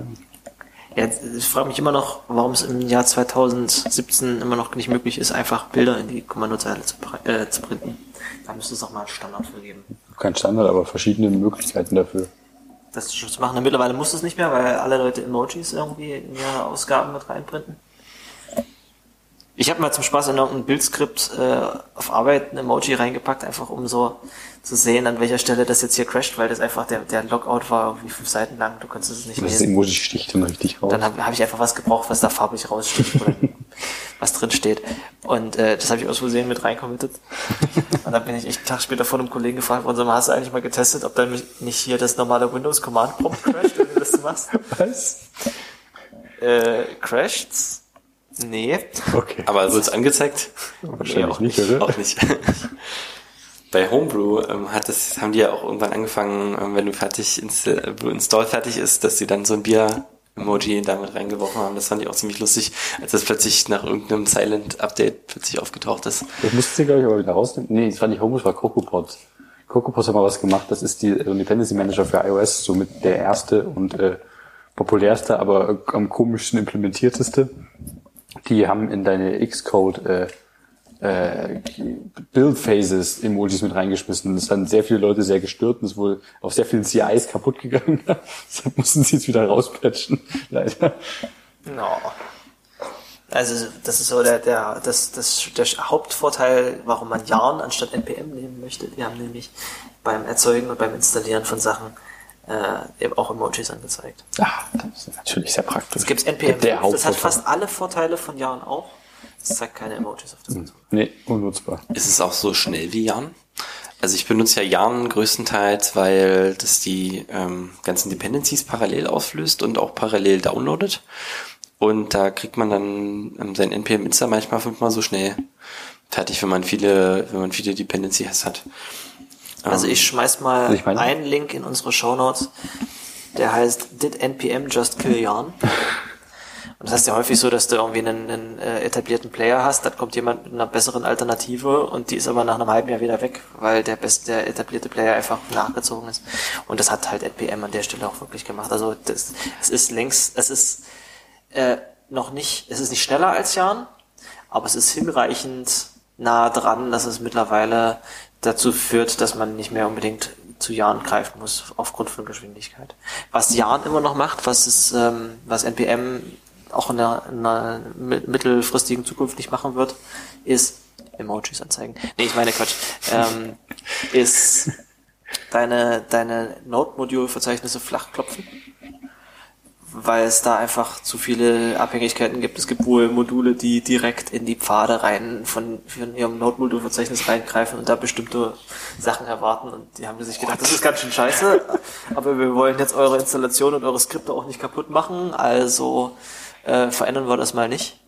Jetzt, ich frage mich immer noch, warum es im Jahr 2017 immer noch nicht möglich ist, einfach Bilder in die Kommandozeile zu, äh, zu printen. Da müsste es auch mal einen Standard für geben. Kein Standard, aber verschiedene Möglichkeiten dafür. Das zu machen. Mittlerweile muss es nicht mehr, weil alle Leute Emojis irgendwie in ihre Ausgaben mit reinprinten. Ich habe mal zum Spaß in irgendein Bildskript äh, auf Arbeit ein Emoji reingepackt, einfach um so zu sehen, an welcher Stelle das jetzt hier crasht, weil das einfach der, der Logout war irgendwie fünf Seiten lang, du konntest es nicht Das lesen. Emoji sticht dann richtig raus. Dann habe hab ich einfach was gebraucht, was da farbig raussticht was drin steht. Und äh, das habe ich aus Versehen mit reinkommittet. Und dann bin ich echt einen Tag später von einem Kollegen gefragt worden, sag mal, hast du eigentlich mal getestet, ob dann nicht hier das normale Windows Command Prompt crasht, wenn du das machst? Was? Äh, crasht's? Nee. Okay. Aber wird es angezeigt? Wahrscheinlich auch nicht, oder? Auch nicht. Bei Homebrew ähm, hat das, haben die ja auch irgendwann angefangen, ähm, wenn du fertig install, Install fertig ist, dass sie dann so ein Bier-Emoji damit reingeworfen haben. Das fand ich auch ziemlich lustig, als das plötzlich nach irgendeinem Silent-Update plötzlich aufgetaucht ist. Das mussten sie, glaube ich, aber wieder rausnehmen. Nee, das nicht Homebrew, das war CocoaPod. CocoaPod hat mal was gemacht. Das ist die Dependency Manager für iOS, somit der erste und äh, populärste, aber am komischsten implementierteste. Die haben in deine Xcode äh, äh, Build Phases Emojis mit reingeschmissen. Das haben sehr viele Leute sehr gestört und ist wohl auf sehr vielen CIs kaputt gegangen. Deshalb mussten sie jetzt wieder rauspatchen, leider. No. Also das ist so der, der, das, das, der Hauptvorteil, warum man Yarn anstatt NPM nehmen möchte. Die haben nämlich beim Erzeugen und beim Installieren von Sachen äh, eben auch Emojis angezeigt. Ah, das ist natürlich sehr praktisch. Es gibt NPM, Der das hat fast alle Vorteile von Yarn auch. Es zeigt keine Emojis auf der Konsole. Nee, unnutzbar. Ist es auch so schnell wie Jan? Also ich benutze ja Jan größtenteils, weil das die ähm, ganzen Dependencies parallel auflöst und auch parallel downloadet. Und da kriegt man dann ähm, sein NPM Insta manchmal fünfmal so schnell fertig, wenn man viele, wenn man viele Dependencies hat. Also ich schmeiß mal Also ich einen Link in unsere Shownotes, der heißt Did NPM just kill Yarn? Und das heißt ja häufig so, dass du irgendwie einen, einen äh, etablierten Player hast, dann kommt jemand mit einer besseren Alternative und die ist aber nach einem halben Jahr wieder weg, weil der beste, der etablierte Player einfach nachgezogen ist. Und das hat halt NPM an der Stelle auch wirklich gemacht. Also das, es ist längst, es ist äh, noch nicht, es ist nicht schneller als Yarn, aber es ist hinreichend nah dran, dass es mittlerweile dazu führt, dass man nicht mehr unbedingt zu Jahren greifen muss aufgrund von Geschwindigkeit. Was Jahren immer noch macht, was es, ähm, was NPM auch in einer, in mi- mittelfristigen Zukunft nicht machen wird, ist Emojis anzeigen. Nee, ich meine Quatsch. Ähm, ist deine, deine Node-Modul-Verzeichnisse flach klopfen weil es da einfach zu viele Abhängigkeiten gibt. Es gibt wohl Module, die direkt in die Pfade rein von, von ihrem Node-Modul-Verzeichnis reingreifen und da bestimmte Sachen erwarten und die haben sich gedacht, das ist ganz schön scheiße, aber wir wollen jetzt eure Installation und eure Skripte auch nicht kaputt machen, also äh, verändern wir das mal nicht.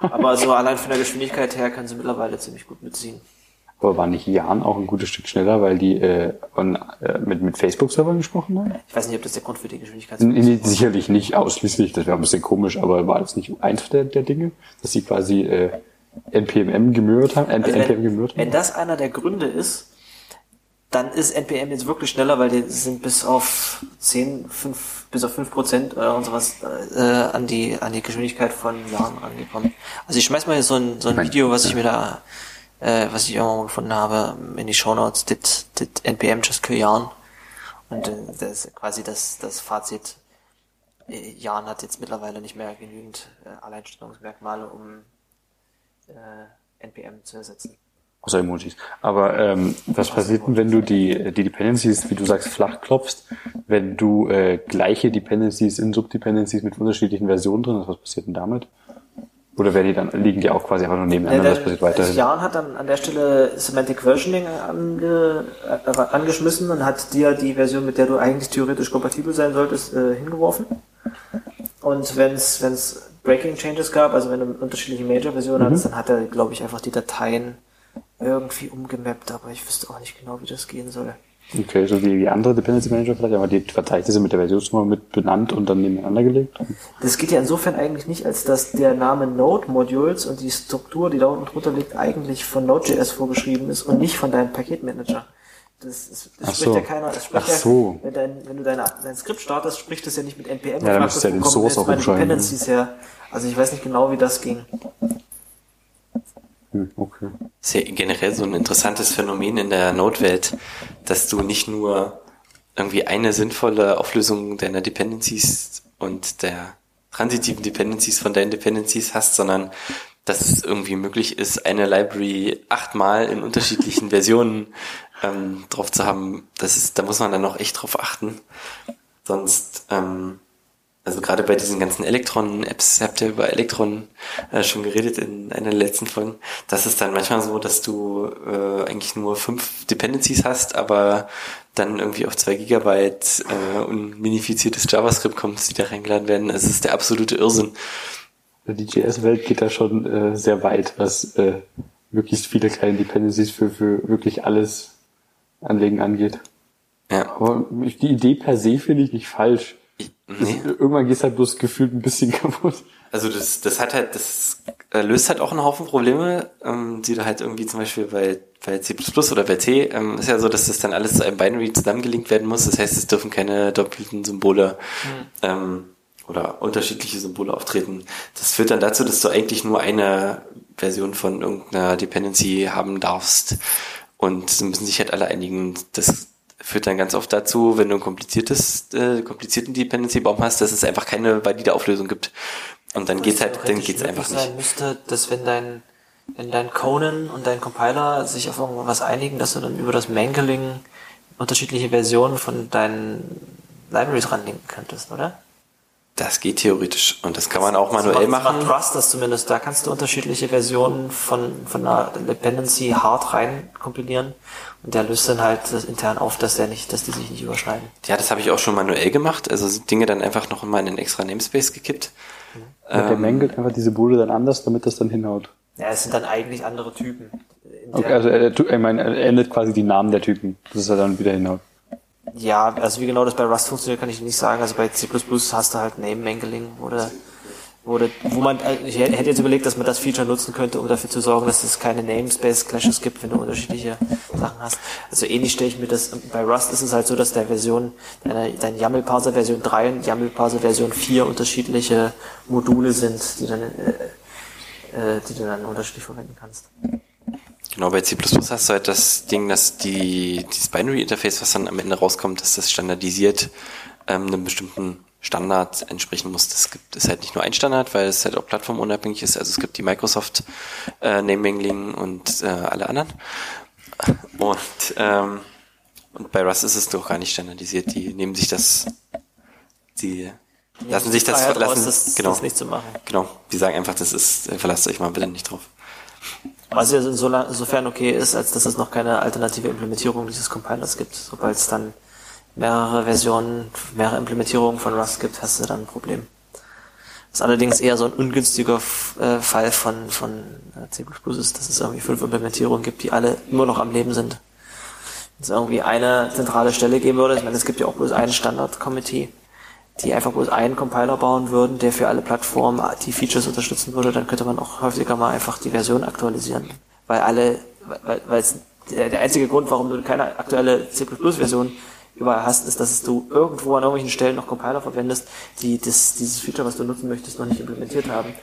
Aber so allein von der Geschwindigkeit her können sie mittlerweile ziemlich gut mitziehen. Aber war nicht Jan auch ein gutes Stück schneller, weil die äh, on, äh, mit, mit Facebook-Servern gesprochen haben? Ich weiß nicht, ob das der Grund für die Geschwindigkeit Nee, nee, sicherlich nicht ausschließlich, das wäre ein bisschen komisch, aber war das nicht eins der, der Dinge, dass sie quasi äh, NPMM gemürrt haben? Also NPM wenn, gemürrt haben? wenn das einer der Gründe ist, dann ist NPM jetzt wirklich schneller, weil die sind bis auf 10, 5, bis auf 5 Prozent äh, und sowas äh, an die an die Geschwindigkeit von Jahren rangekommen. Also ich schmeiß mal hier so ein, so ein Video, was ich mir da, äh, was ich irgendwann mal gefunden habe, in die Shownotes, did, did NPM just kill Yarn? Und äh, das ist quasi das, das Fazit. Äh, Yarn hat jetzt mittlerweile nicht mehr genügend äh, Alleinstellungsmerkmale, um äh, NPM zu ersetzen. Außer Emojis. Aber ähm, was passiert denn, wenn du die, die Dependencies, wie du sagst, flach klopfst, wenn du äh, gleiche Dependencies in Subdependencies mit unterschiedlichen Versionen drin hast, was passiert denn damit? Oder werden die dann, liegen die auch quasi einfach nur nebeneinander, was passiert weiterhin? Jan hat dann an der Stelle Semantic Versioning ange, äh, angeschmissen und hat dir die Version, mit der du eigentlich theoretisch kompatibel sein solltest, äh, hingeworfen. Und wenn es wenn es Breaking Changes gab, also wenn du unterschiedliche Major-Versionen Mhm. hattest, dann hat er, glaube ich, einfach die Dateien irgendwie umgemappt, aber ich wüsste auch nicht genau, wie das gehen soll. Okay, so wie, wie andere Dependency Manager vielleicht, aber die Verzeichnisse mit der Versionsnummer mit benannt und dann nebeneinander gelegt? Das geht ja insofern eigentlich nicht, als dass der Name Node Modules und die Struktur, die da unten drunter liegt, eigentlich von Node.js vorgeschrieben ist und nicht von deinem Paketmanager. Das, das Ach spricht so. ja keiner. Das spricht Ach ja, so. Wenn, dein, wenn du deine, dein Skript startest, spricht das ja nicht mit NPM. dann und müsstest du ja den Source auch meine Dependencies her. Also ich weiß nicht genau, wie das ging. Hm, okay. ist ja generell so ein interessantes Phänomen in der Node-Welt, dass du nicht nur irgendwie eine sinnvolle Auflösung deiner Dependencies und der transitiven Dependencies von deinen Dependencies hast, sondern dass es irgendwie möglich ist, eine Library achtmal in unterschiedlichen Versionen ähm, drauf zu haben. Das ist, da muss man dann noch echt drauf achten. Sonst, ähm, also gerade bei diesen ganzen Elektron-Apps, habt ihr über Elektron äh, schon geredet in einer der letzten Folgen, das ist dann manchmal so, dass du äh, eigentlich nur fünf Dependencies hast, aber dann irgendwie auf zwei Gigabyte äh, unminifiziertes JavaScript kommst, die da reingeladen werden. Also es ist der absolute Irrsinn. Die JS-Welt geht da schon äh, sehr weit, was äh, möglichst viele kleine Dependencies für, für wirklich alles anlegen angeht. Ja. Aber die Idee per se finde ich nicht falsch. Ich, nee. das, irgendwann geht halt bloß gefühlt ein bisschen kaputt. Also das, das hat halt, das äh, löst halt auch einen Haufen Probleme, ähm, die du halt irgendwie zum Beispiel bei, bei C++ oder bei C, ähm, ist ja so, dass das dann alles zu einem Binary zusammengelinkt werden muss. Das heißt, es dürfen keine doppelten Symbole mhm. ähm, oder unterschiedliche Symbole auftreten. Das führt dann dazu, dass du eigentlich nur eine Version von irgendeiner Dependency haben darfst. Und sie müssen sich halt alle einigen. Das führt dann ganz oft dazu, wenn du ein kompliziertes, äh, komplizierten Dependency-Baum hast, dass es einfach keine valide Auflösung gibt. Und dann geht's halt, dann geht's einfach nicht. Sein müsste, dass wenn dein, wenn dein Conan und dein Compiler sich auf irgendwas einigen, dass du dann über das Mangling unterschiedliche Versionen von deinen Libraries ranlinken könntest, oder? Das geht theoretisch und das kann man auch manuell das machen. Macht Rust das zumindest. Da kannst du unterschiedliche Versionen von, von einer Dependency hart rein kompilieren und der löst dann halt das intern auf, dass der nicht, dass die sich nicht überschneiden. Ja, das habe ich auch schon manuell gemacht. Also Dinge dann einfach noch mal in einen extra Namespace gekippt. Mhm. Ähm, der mängelt einfach diese Bude dann anders, damit das dann hinhaut. Ja, es sind dann eigentlich andere Typen. Okay, also er, ich meine, er ändert quasi die Namen der Typen, dass er dann wieder hinhaut. Ja, also wie genau das bei Rust funktioniert, kann ich nicht sagen. Also bei C++ hast du halt Name Mangling oder oder wo man, äh, ich hätte jetzt überlegt, dass man das Feature nutzen könnte, um dafür zu sorgen, dass es keine Namespace-Clashes gibt, wenn du unterschiedliche Sachen hast. Also ähnlich stelle ich mir das, bei Rust ist es halt so, dass der Version, deine, dein YAML-Parser Version 3 und YAML-Parser Version 4 unterschiedliche Module sind, die dann, äh, äh, die du dann unterschiedlich verwenden kannst. Genau, bei C++ hast du halt das Ding, dass die, dieses Binary-Interface, was dann am Ende rauskommt, dass das standardisiert ähm, einem bestimmten Standard entsprechen muss. Das gibt es halt nicht nur ein Standard, weil es halt auch plattformunabhängig ist. Also es gibt die Microsoft äh, Naming und äh, alle anderen. Und, ähm, und bei Rust ist es doch gar nicht standardisiert. Die nehmen sich das, die lassen sich das, lassen, raus, das, genau, das nicht zu machen. Genau, die sagen einfach, das ist, äh, verlasst euch mal bitte nicht drauf. Was ja insofern okay ist, als dass es noch keine alternative Implementierung dieses Compilers gibt. Sobald es dann mehrere Versionen, mehrere Implementierungen von Rust gibt, hast du dann ein Problem. Das ist allerdings eher so ein ungünstiger äh, Fall von, von äh, C++ ist, dass es irgendwie fünf Implementierungen gibt, die alle immer noch am Leben sind. Wenn es irgendwie eine zentrale Stelle geben würde, ich meine, es gibt ja auch bloß einen Standard-Committee, die einfach bloß einen Compiler bauen würden, der für alle Plattformen die Features unterstützen würde, dann könnte man auch häufiger mal einfach die Version aktualisieren. Weil alle, weil, weil es der, der einzige Grund, warum du keine aktuelle C++-Version überall hast, ist, dass du irgendwo an irgendwelchen Stellen noch Compiler verwendest, die das, dieses Feature, was du nutzen möchtest, noch nicht implementiert haben.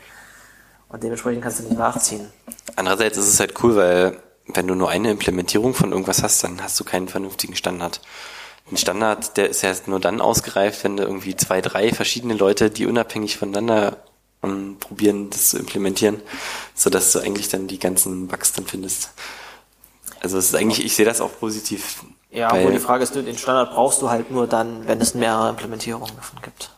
Und dementsprechend kannst du nicht nachziehen. Andererseits ist es halt cool, weil wenn du nur eine Implementierung von irgendwas hast, dann hast du keinen vernünftigen Standard. Ein Standard, der ist ja nur dann ausgereift, wenn du irgendwie zwei, drei verschiedene Leute, die unabhängig voneinander um, ähm, probieren, das zu implementieren, so dass du eigentlich dann die ganzen Bugs dann findest. Also es ist eigentlich, ich sehe das auch positiv. Ja, wo die Frage ist, den Standard brauchst du halt nur dann, wenn es mehrere Implementierungen davon gibt.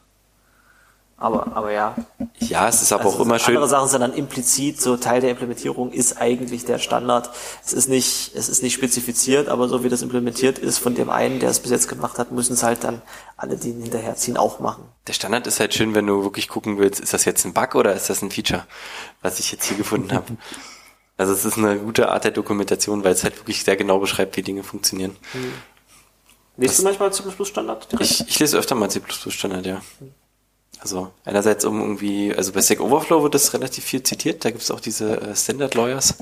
Aber, aber ja. Ja, es ist aber also auch immer schön. Andere Sachen sind dann implizit, so Teil der Implementierung ist eigentlich der Standard. Es ist nicht, es ist nicht spezifiziert, aber so wie das implementiert ist von dem einen, der es bis jetzt gemacht hat, müssen es halt dann alle, die ihn hinterherziehen, auch machen. Der Standard ist halt schön, wenn du wirklich gucken willst, ist das jetzt ein Bug oder ist das ein Feature, was ich jetzt hier gefunden habe. Also es ist eine gute Art der Dokumentation, weil es halt wirklich sehr genau beschreibt, wie Dinge funktionieren. Hm. Liest du manchmal C++ Standard direkt? Ich, ich lese öfter mal C++ Standard, ja. Also einerseits um irgendwie, also bei Stack Overflow wird das relativ viel zitiert, da gibt es auch diese äh, Standard Lawyers,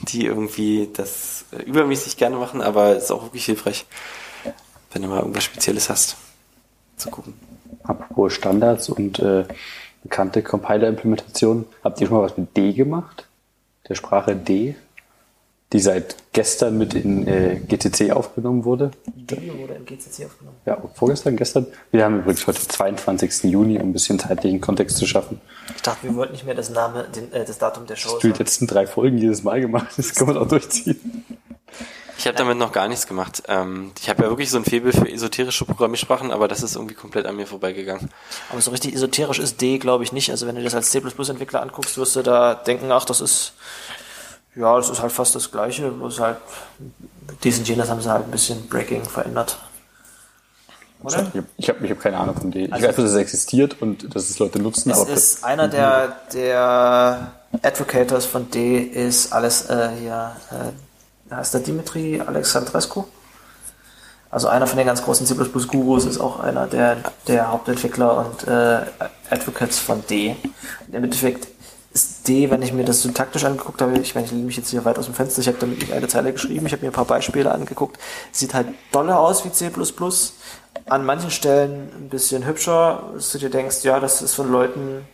die irgendwie das äh, übermäßig gerne machen, aber ist auch wirklich hilfreich, wenn du mal irgendwas Spezielles hast, zu gucken. Apropos Standards und äh, bekannte Compiler-Implementationen, habt ihr schon mal was mit D gemacht? der Sprache D? Die seit gestern mit in äh, GTC aufgenommen wurde. Die wurde im GCC aufgenommen. Ja, vorgestern, gestern. Wir haben übrigens heute 22. Juni, um ein bisschen zeitlichen Kontext zu schaffen. Ich dachte, wir wollten nicht mehr das Name, den, äh, das Datum der Show Das die sagen. letzten drei Folgen jedes Mal gemacht. Das kann man auch durchziehen. Ich habe damit noch gar nichts gemacht. Ähm, ich habe ja wirklich so ein Faible für esoterische Programmiersprachen, aber das ist irgendwie komplett an mir vorbeigegangen. Aber so richtig esoterisch ist D, glaube ich, nicht. Also wenn du das als C++-Entwickler anguckst, wirst du da denken, ach, das ist, ja, das ist halt fast das Gleiche, bloß halt, diesen jenes haben sie halt ein bisschen Breaking verändert. Oder? Ich habe ich hab, ich keine Ahnung von D. Ich Also- weiß, dass es existiert und dass es Leute nutzen, Es aber ist einer der, der Advocators von D ist alles äh, hier, äh, heißt der Dimitri Alexandrescu? Also einer von den ganz großen C++-Gurus ist auch einer der, der Hauptentwickler und äh, Advocates von D. Und Im Endeffekt ist D, wenn ich mir das syntaktisch angeguckt habe, ich meine, ich lehne mich jetzt hier weit aus dem Fenster, ich habe damit nicht eine Zeile geschrieben, ich habe mir ein paar Beispiele angeguckt, sieht halt doller aus wie C++, an manchen Stellen ein bisschen hübscher, dass du dir denkst, ja, das ist von Leuten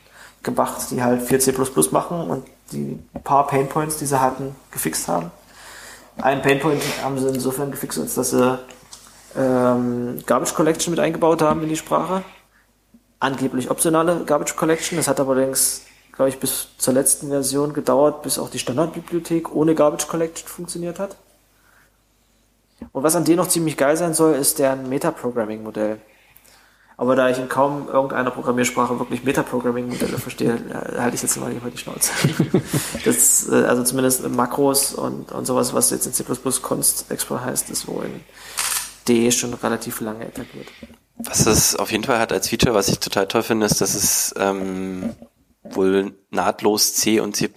gemacht, die halt viel C++ machen und die paar Painpoints, die sie hatten, gefixt haben. Einen Painpoint haben sie insofern gefixt, als dass sie ähm, Garbage Collection mit eingebaut haben in die Sprache. Angeblich optionale Garbage Collection. Das hat allerdings, glaube ich, bis zur letzten Version gedauert, bis auch die Standardbibliothek ohne Garbage Collection funktioniert hat. Und was an dir noch ziemlich geil sein soll, ist deren Metaprogramming-Modell. Aber da ich in kaum irgendeiner Programmiersprache wirklich Metaprogramming-Modelle verstehe, äh, halte ich jetzt mal lieber die Schnauze. das, äh, also zumindest Makros und, und sowas, was jetzt in C++ Const Explorer heißt, ist wohl in D schon relativ lange etabliert. Was es auf jeden Fall hat als Feature, was ich total toll finde, ist, dass es ähm, wohl nahtlos C und C++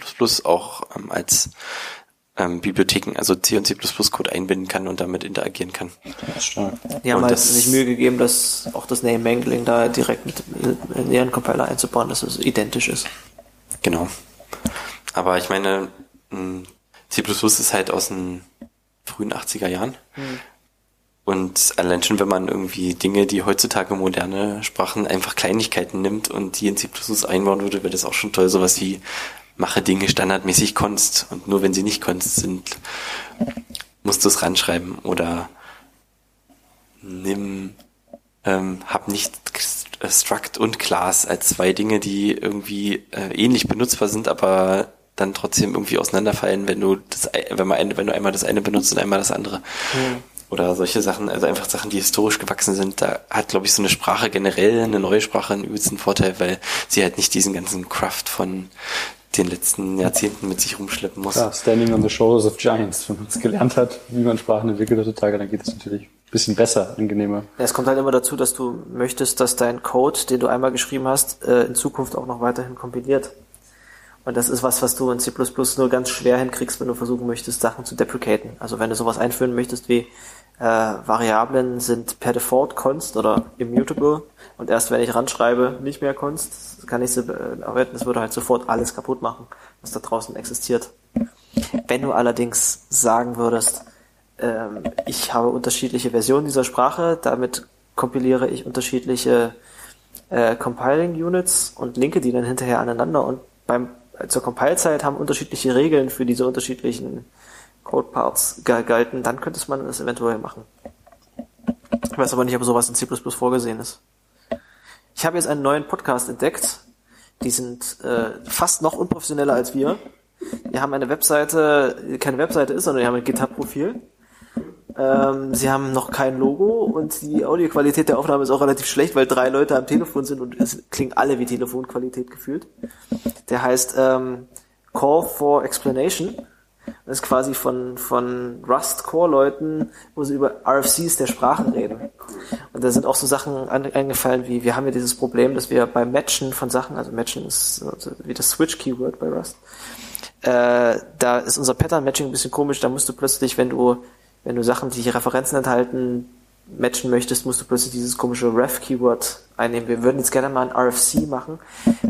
auch ähm, als ähm, Bibliotheken, also C und C++ Code einbinden kann und damit interagieren kann. das ist stark. Die haben Und halt sich Mühe gegeben, dass auch das Name Mangling da direkt mit in ihren Compiler einzubauen, dass es identisch ist. Genau. Aber ich meine, mh, C++ ist halt aus den frühen 80er Jahren. Und allein schon, wenn man irgendwie Dinge, die heutzutage moderne Sprachen einfach Kleinigkeiten nimmt und die in C++ einbauen würde, wäre das auch schon toll. Sowas wie mache Dinge standardmäßig Const und nur wenn sie nicht Const sind, musst du es ranschreiben oder nimm, ähm, hab nicht Struct und Class als zwei Dinge, die irgendwie äh, ähnlich benutzbar sind, aber dann trotzdem irgendwie auseinanderfallen, wenn du das, wenn man wenn du einmal das eine benutzt und einmal das andere. Oder solche Sachen, also einfach Sachen, die historisch gewachsen sind. Da hat, glaube ich, so eine Sprache generell, eine neue Sprache einen übelsten Vorteil, weil sie halt nicht diesen ganzen Craft von den letzten Jahrzehnten mit sich rumschleppen muss. Ja, Standing on the Shoulders of Giants. Wenn man es gelernt hat, wie man Sprachen entwickelt heutzutage, dann geht es natürlich ein bisschen besser, angenehmer. Ja, es kommt halt immer dazu, dass du möchtest, dass dein Code, den du einmal geschrieben hast, äh, in Zukunft auch noch weiterhin kompiliert. Und das ist was, was du in C++ nur ganz schwer hinkriegst, wenn du versuchen möchtest, Sachen zu deprecaten. Also wenn du sowas einführen möchtest wie äh, Variablen sind per Default const oder immutable und erst wenn ich ranschreibe, nicht mehr const, kann ich sie bearbeiten. Das würde halt sofort alles kaputt machen, was da draußen existiert. Wenn du allerdings sagen würdest, ähm, ich habe unterschiedliche Versionen dieser Sprache, damit kompiliere ich unterschiedliche äh, Compiling Units und linke die dann hinterher aneinander und beim zur Compile-Zeit haben unterschiedliche Regeln für diese unterschiedlichen Code-Parts ge- galten, dann könnte man das eventuell machen. Ich weiß aber nicht, ob sowas in C++ vorgesehen ist. Ich habe jetzt einen neuen Podcast entdeckt. Die sind äh, fast noch unprofessioneller als wir. Die haben eine Webseite, keine Webseite ist, sondern die haben ein GitHub-Profil. Ähm, sie haben noch kein Logo und die Audioqualität der Aufnahme ist auch relativ schlecht, weil drei Leute am Telefon sind und es klingen alle wie Telefonqualität gefühlt. Der heißt ähm, Call for Explanation. Das ist quasi von, von Rust-Core-Leuten, wo sie über RFCs der Sprache reden. Und da sind auch so Sachen eingefallen wie, wir haben ja dieses Problem, dass wir beim Matchen von Sachen, also Matchen ist wie das Switch-Keyword bei Rust, äh, da ist unser Pattern-Matching ein bisschen komisch, da musst du plötzlich, wenn du, wenn du Sachen, die Referenzen enthalten, matchen möchtest, musst du plötzlich dieses komische Ref-Keyword einnehmen. Wir würden jetzt gerne mal ein RFC machen,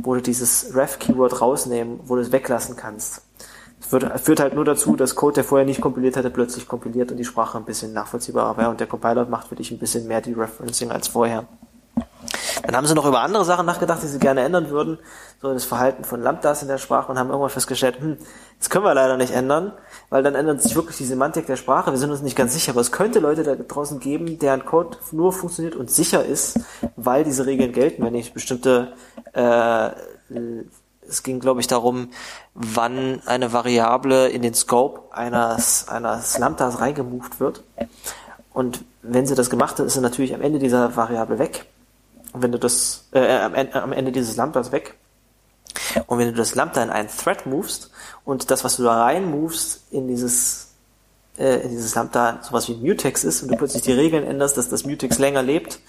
wo du dieses Ref-Keyword rausnehmen, wo du es weglassen kannst. Das führt, halt nur dazu, dass Code, der vorher nicht kompiliert hatte, plötzlich kompiliert und die Sprache ein bisschen nachvollziehbarer wäre und der Compiler macht für dich ein bisschen mehr die Referencing als vorher. Dann haben sie noch über andere Sachen nachgedacht, die sie gerne ändern würden, so das Verhalten von Lambdas in der Sprache und haben irgendwann festgestellt, hm, das können wir leider nicht ändern, weil dann ändert sich wirklich die Semantik der Sprache. Wir sind uns nicht ganz sicher, aber es könnte Leute da draußen geben, deren Code nur funktioniert und sicher ist, weil diese Regeln gelten, wenn ich bestimmte äh, es ging, glaube ich, darum, wann eine Variable in den Scope eines, eines Lambdas reingemoved wird. Und wenn sie das gemacht hat, ist sie natürlich am Ende dieser Variable weg. Und wenn du das, äh, am, Ende, am Ende dieses Lambdas weg. Und wenn du das Lambda in einen Thread movest und das, was du da rein movest, in dieses, äh, in dieses Lambda sowas wie Mutex ist und du plötzlich die Regeln änderst, dass das Mutex länger lebt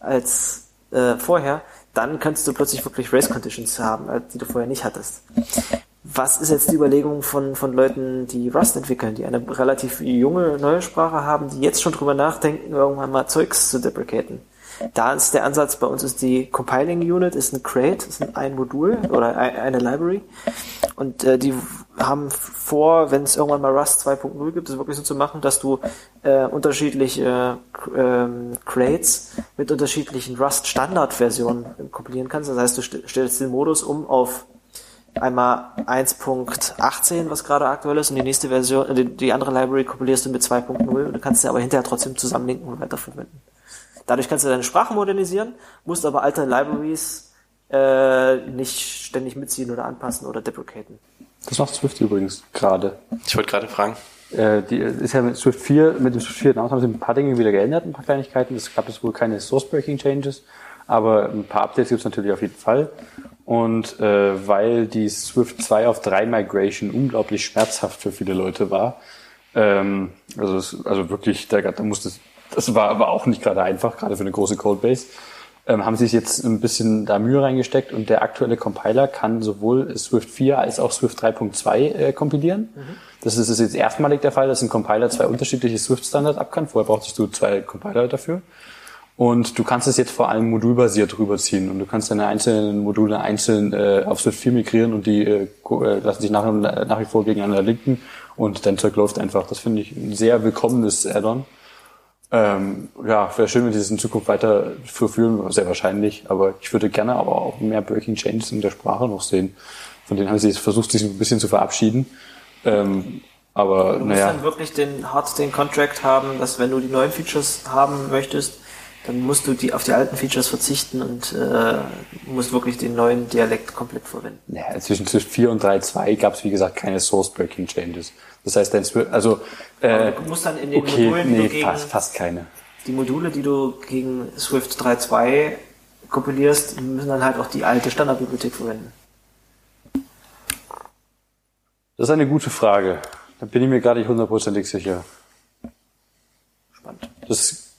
als äh, vorher, dann könntest du plötzlich wirklich Race Conditions haben, äh, die du vorher nicht hattest. Was ist jetzt die Überlegung von, von Leuten, die Rust entwickeln, die eine relativ junge neue Sprache haben, die jetzt schon drüber nachdenken, irgendwann mal Zeugs zu deprecaten? Da ist der Ansatz, bei uns ist die Compiling Unit, ist ein Crate, ist ein Modul oder eine Library. Und äh, die haben vor, wenn es irgendwann mal Rust 2.0 gibt, es wirklich so zu machen, dass du äh, unterschiedliche äh, Crates mit unterschiedlichen Rust-Standard-Versionen kompilieren kannst. Das heißt, du st stellst den Modus um auf einmal 1.18, was gerade aktuell ist, und die nächste Version, die, die andere Library kompilierst du mit 2.0 und du kannst sie aber hinterher trotzdem zusammenlinken und weiterverwenden. Dadurch kannst du deine Sprache modernisieren, musst aber alte Libraries äh, nicht ständig mitziehen oder anpassen oder deprecaten. Das macht Swift übrigens gerade. Ich wollte gerade fragen. Äh, die ist ja mit Swift 4, mit dem Swift 4 hinaus haben sie ein paar Dinge wieder geändert, ein paar Kleinigkeiten. Es gab jetzt wohl keine Source-Breaking-Changes, aber ein paar Updates gibt es natürlich auf jeden Fall. Und äh, weil die Swift 2 auf 3 Migration unglaublich schmerzhaft für viele Leute war, ähm, also, es, also wirklich, da, da musste das war aber auch nicht gerade einfach, gerade für eine große Codebase. Ähm, haben sie sich jetzt ein bisschen da Mühe reingesteckt und der aktuelle Compiler kann sowohl Swift 4 als auch Swift 3.2 äh, kompilieren. Mhm. Das ist, ist jetzt erstmalig der Fall, dass ein Compiler zwei unterschiedliche Swift-Standards ab kann. Vorher brauchtest du zwei Compiler dafür. Und du kannst es jetzt vor allem modulbasiert rüberziehen und du kannst deine einzelnen Module einzeln äh, auf Swift 4 migrieren und die äh, äh, lassen sich nach, nach wie vor gegeneinander linken und dein Zeug läuft einfach. Das finde ich ein sehr willkommenes Add-on. Ähm, ja, wäre schön, wenn sie das in Zukunft weiter verführen, sehr wahrscheinlich, aber ich würde gerne aber auch mehr Breaking Changes in der Sprache noch sehen. Von denen haben sie jetzt versucht, sich ein bisschen zu verabschieden. Ähm, aber du naja. musst dann wirklich den hart den Contract haben, dass wenn du die neuen Features haben möchtest, dann musst du die auf die alten Features verzichten und äh, musst wirklich den neuen Dialekt komplett verwenden. Ja, zwischen 4 und 3.2 gab es wie gesagt keine Source Breaking Changes. Das heißt, dein Swift, also äh, du musst dann in den okay, Modulen, nee, gegen, fast, fast keine. Die Module, die du gegen Swift 3.2 kompilierst, müssen dann halt auch die alte Standardbibliothek verwenden. Das ist eine gute Frage. Da bin ich mir gerade nicht hundertprozentig sicher. Spannend. Das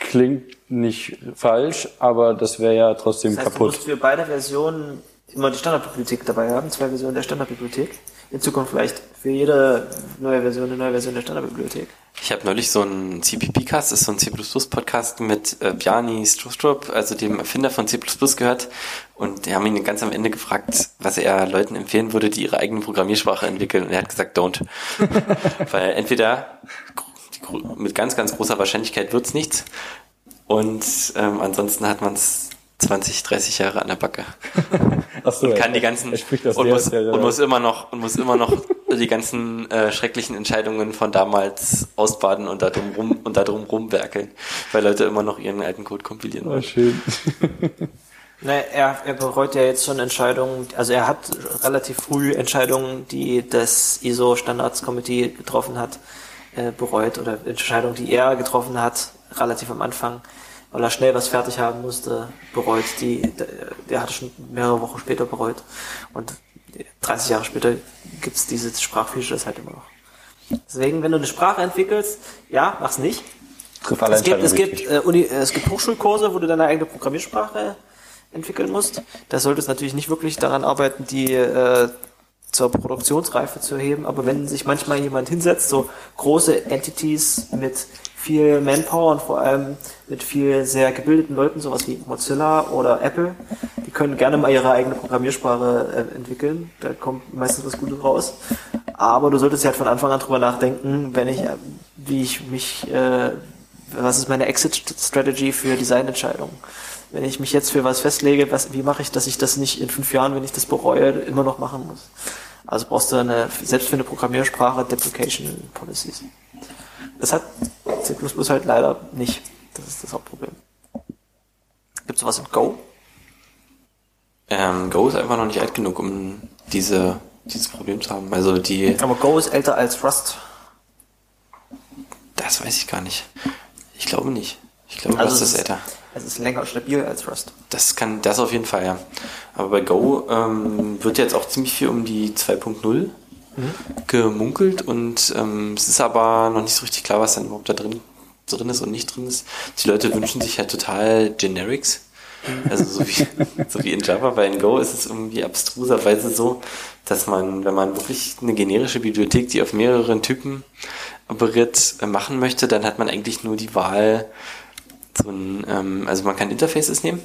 klingt nicht falsch, aber das wäre ja trotzdem das heißt, kaputt. Du musst für beide Versionen immer die Standardbibliothek dabei haben, zwei Versionen der Standardbibliothek in Zukunft vielleicht für jede neue Version eine neue Version der Standardbibliothek. Ich habe neulich so einen CPP-Cast, das ist so ein C++-Podcast mit äh, Bjarni Strustrup, also dem Erfinder von C++ gehört. Und die haben ihn ganz am Ende gefragt, was er Leuten empfehlen würde, die ihre eigene Programmiersprache entwickeln. Und er hat gesagt, don't. Weil entweder mit ganz, ganz großer Wahrscheinlichkeit wird's nichts. Und ähm, ansonsten hat man es 20, 30 Jahre an der Backe. Ach so, und kann die ganzen und muss, und muss immer noch und muss immer noch die ganzen äh, schrecklichen Entscheidungen von damals ausbaden und da drum rum und da drum rumwerkeln, weil Leute immer noch ihren alten Code kompilieren wollen. Oh, schön. Naja, er, er bereut ja jetzt schon Entscheidungen, also er hat relativ früh Entscheidungen, die das ISO Standards Committee getroffen hat, äh, bereut oder Entscheidungen, die er getroffen hat, relativ am Anfang weil er schnell was fertig haben musste, bereut. Die, der, der hatte schon mehrere Wochen später bereut. Und 30 Jahre später gibt's diese Sprachfeatures halt immer noch. Deswegen, wenn du eine Sprache entwickelst, ja, mach's nicht. Es gibt, es, gibt, äh, Uni, es gibt Hochschulkurse, wo du deine eigene Programmiersprache entwickeln musst. Da solltest du natürlich nicht wirklich daran arbeiten, die äh, zur Produktionsreife zu heben, aber wenn sich manchmal jemand hinsetzt, so große Entities mit viel Manpower und vor allem mit viel sehr gebildeten Leuten, sowas wie Mozilla oder Apple. Die können gerne mal ihre eigene Programmiersprache äh, entwickeln. Da kommt meistens was Gutes raus. Aber du solltest halt von Anfang an drüber nachdenken, wenn ich, äh, wie ich mich, äh, was ist meine Exit-Strategy für Designentscheidungen? wenn ich mich jetzt für was festlege, was, wie mache ich, dass ich das nicht in fünf Jahren, wenn ich das bereue, immer noch machen muss. Also brauchst du eine, selbst für eine Programmiersprache, Deprecation Policies. Das hat C++ halt leider nicht. Das ist das Hauptproblem. Gibt es sowas in Go? Ähm, Go ist einfach noch nicht alt genug, um diese, dieses Problem zu haben. Also die, Aber Go ist älter als Rust. das weiß ich gar nicht. Ich glaube nicht. Ich glaube, Also Rust es ist älter. Es ist länger stabil als Rust. Das kann, das auf jeden Fall, ja. Aber bei Go ähm, wird jetzt auch ziemlich viel um die 2.0 gemunkelt und ähm, es ist aber noch nicht so richtig klar, was dann überhaupt da drin, drin ist und nicht drin ist. Die Leute wünschen sich halt total Generics. Also so wie, so wie in Java, weil in Go ist es irgendwie abstruserweise so, dass man, wenn man wirklich eine generische Bibliothek, die auf mehreren Typen operiert, äh, machen möchte, dann hat man eigentlich nur die Wahl, so ein, ähm, also man kann Interfaces nehmen,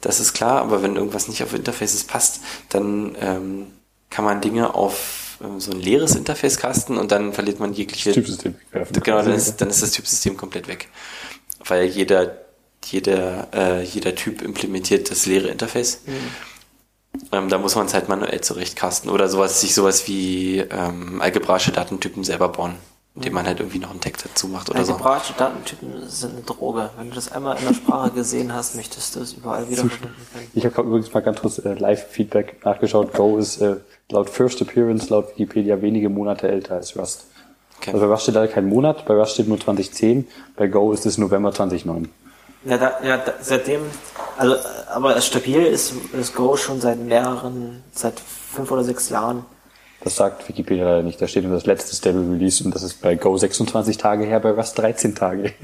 das ist klar, aber wenn irgendwas nicht auf Interfaces passt, dann ähm, kann man Dinge auf so ein leeres Interface casten und dann verliert man jegliche Typsystem wegwerfen. Genau, dann ist, dann ist das Typsystem komplett weg. Weil jeder, jeder, äh, jeder Typ implementiert das leere Interface. Ähm, da muss man es halt manuell zurechtcasten oder sowas, sich sowas wie ähm, algebraische Datentypen selber bauen, indem man halt irgendwie noch einen Tag dazu macht oder so. Algebraische Datentypen sind eine Droge. Wenn du das einmal in der Sprache gesehen hast, möchtest du es überall wiederverwenden können. Ich habe übrigens mal ganz kurz äh, Live-Feedback nachgeschaut. Go ist äh, laut First Appearance, laut Wikipedia, wenige Monate älter als Rust. Okay. Also bei Rust steht leider kein Monat, bei Rust steht nur 2010, bei Go ist es November 2009. Ja, da, ja da, seitdem, also, aber stabil ist, ist Go schon seit mehreren, seit fünf oder sechs Jahren. Das sagt Wikipedia leider nicht. Da steht nur das letzte Stable Release und das ist bei Go 26 Tage her, bei Rust 13 Tage.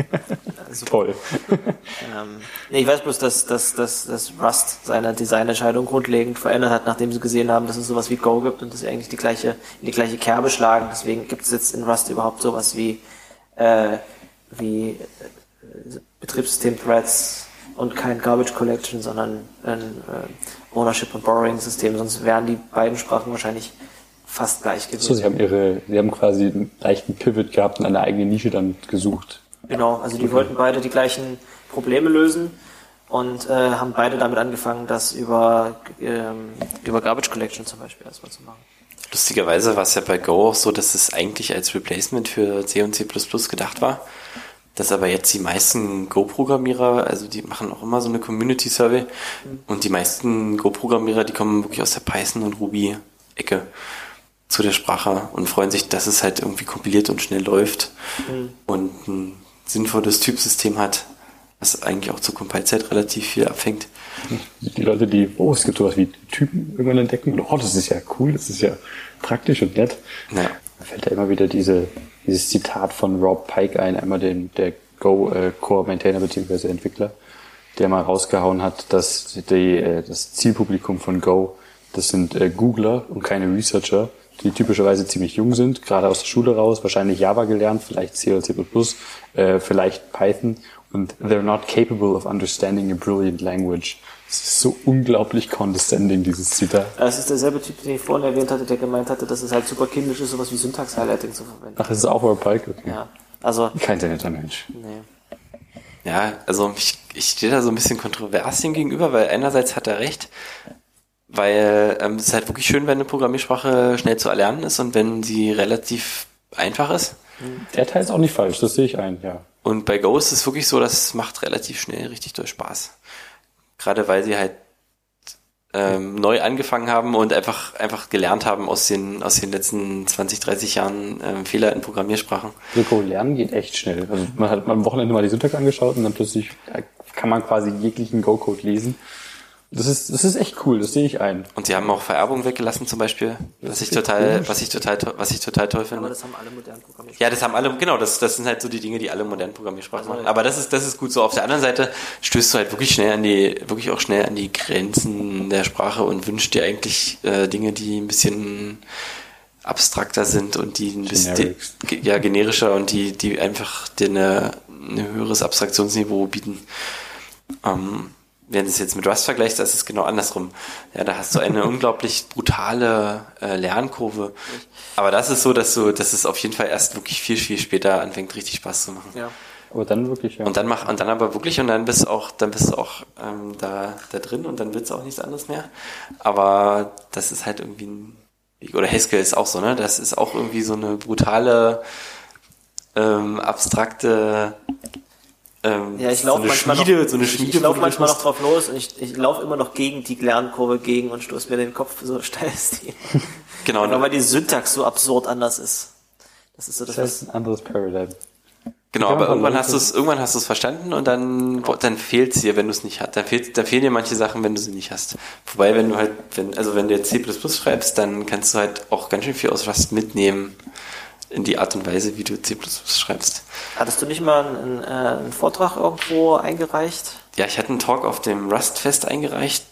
Also, Toll. Ähm, ich weiß bloß, dass, dass, dass, dass Rust seine Designentscheidung grundlegend verändert hat, nachdem sie gesehen haben, dass es sowas wie Go gibt und dass sie eigentlich die gleiche, in die gleiche Kerbe schlagen. Deswegen gibt es jetzt in Rust überhaupt sowas wie, äh, wie äh, Betriebssystem-Threads und kein Garbage Collection, sondern ein äh, Ownership und Borrowing System. Sonst wären die beiden Sprachen wahrscheinlich fast gleich gewesen. So, sie haben ihre, sie haben quasi einen leichten Pivot gehabt und eine eigene Nische dann gesucht. Genau, also die wollten beide die gleichen Probleme lösen und äh, haben beide damit angefangen, das über, ähm, über Garbage Collection zum Beispiel erstmal zu machen. Lustigerweise war es ja bei Go auch so, dass es eigentlich als Replacement für C und C++ gedacht war. Dass aber jetzt die meisten Go-Programmierer, also die machen auch immer so eine Community-Survey und die meisten Go-Programmierer, die kommen wirklich aus der Python- und Ruby-Ecke zu der Sprache und freuen sich, dass es halt irgendwie kompiliert und schnell läuft und ein sinnvolles Typsystem hat, was eigentlich auch zur Compile-Zeit relativ viel abfängt. Die Leute, die, oh, es gibt sowas wie Typen irgendwann entdecken, oh, das ist ja cool, das ist ja praktisch und nett. Ja. Da fällt da immer wieder diese, dieses Zitat von Rob Pike ein, einmal den, der Go äh, Core Maintainer bzw. Entwickler, der mal rausgehauen hat, dass die, äh, das Zielpublikum von Go, das sind äh, Googler und keine Researcher, die typischerweise ziemlich jung sind, gerade aus der Schule raus, wahrscheinlich Java gelernt, vielleicht C oder C++, äh, vielleicht Python und they're not capable of understanding a brilliant language. Das ist so unglaublich condescending, dieses Zitat. Das ist derselbe Typ, den ich vorhin erwähnt hatte, der gemeint hatte, dass es halt super kindisch ist, sowas wie Syntax-Highlighting zu verwenden. Ach, das ist auch Rob Pike? Okay. Ja, also, Kein sehr netter Mensch. nee. Ja, also ich, ich stehe da so ein bisschen kontrovers ihm gegenüber, weil einerseits hat er recht, weil ähm, es ist halt wirklich schön, wenn eine Programmiersprache schnell zu erlernen ist und wenn sie relativ einfach ist. Der Teil ist auch nicht falsch, das sehe ich ein, ja. Und bei Go ist es wirklich so, dass es macht relativ schnell richtig doll Spaß. Gerade weil sie halt ähm, neu angefangen haben und einfach einfach gelernt haben aus den aus den letzten 20, 30 Jahren ähm, Fehler in Programmiersprachen. Go lernen geht echt schnell. Also man hat am Wochenende mal die Syntax angeschaut und dann plötzlich äh, kann man quasi jeglichen Go-Code lesen. Das ist, das ist echt cool, das sehe ich ein. Und sie haben auch Vererbung weggelassen zum Beispiel, was ich total, was ich total, to- was ich total toll Aber finde. das haben alle modernen Programmiersprachen. Ja, das haben alle, genau, das, das sind halt so die Dinge, die alle modernen Programmiersprachen machen. Aber das ist, das ist gut so. Auf der anderen Seite stößt du halt wirklich schnell an die, wirklich auch schnell an die Grenzen der Sprache und wünschst dir eigentlich äh, Dinge, die ein bisschen abstrakter sind und die ein bisschen, die, ja, generischer und die, die einfach dir eine, ein höheres Abstraktionsniveau bieten. Ähm, wenn du es jetzt mit Rust vergleichst, das ist es genau andersrum. Ja, da hast du eine unglaublich brutale äh, Lernkurve. Aber das ist so, dass du, dass es auf jeden Fall erst wirklich viel, viel später anfängt, richtig Spaß zu machen. Ja. Aber dann wirklich, ja. Und dann mach, und dann aber wirklich, und dann bist du auch, dann bist du auch ähm, da, da drin und dann willst du auch nichts anderes mehr. Aber das ist halt irgendwie ein, oder Haskell ist auch so, ne? Das ist auch irgendwie so eine brutale, ähm, abstrakte ähm, Ja, ich laufe so eine manchmal Schmiede, noch, so eine ich, Schmiede, ich du manchmal noch drauf los und ich, ich laufe immer noch gegen die Lernkurve gegen und stoße mir den Kopf so steil ist die. Genau, Einfach weil die Syntax so absurd anders ist. Das ist so das, Das was, ist ein anderes Paradigm. Genau, aber irgendwann hast du es, irgendwann hast du es verstanden und dann, dann fehlt's dir, wenn du es nicht hast. Dann, fehlt, dann fehlen dir manche Sachen, wenn du sie nicht hast. Wobei, wenn du halt, wenn, also wenn du jetzt C++ schreibst, dann kannst du halt auch ganz schön viel aus Rust mitnehmen in die Art und Weise, wie du C++ schreibst. hattest du nicht mal einen, äh, einen Vortrag irgendwo eingereicht? Ja, ich hatte einen Talk auf dem Rust-Fest eingereicht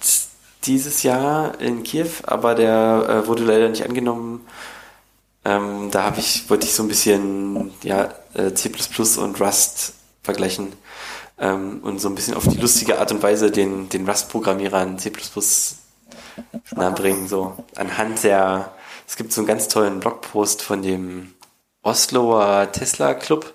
dieses Jahr in Kiew, aber der äh, wurde leider nicht angenommen. Ähm, da habe ich, wollte ich so ein bisschen ja, äh, C++ und Rust vergleichen ähm, und so ein bisschen auf die lustige Art und Weise den, den Rust-Programmierern C++ nahebringen. So anhand der, es gibt so einen ganz tollen Blogpost von dem Osloer Tesla Club,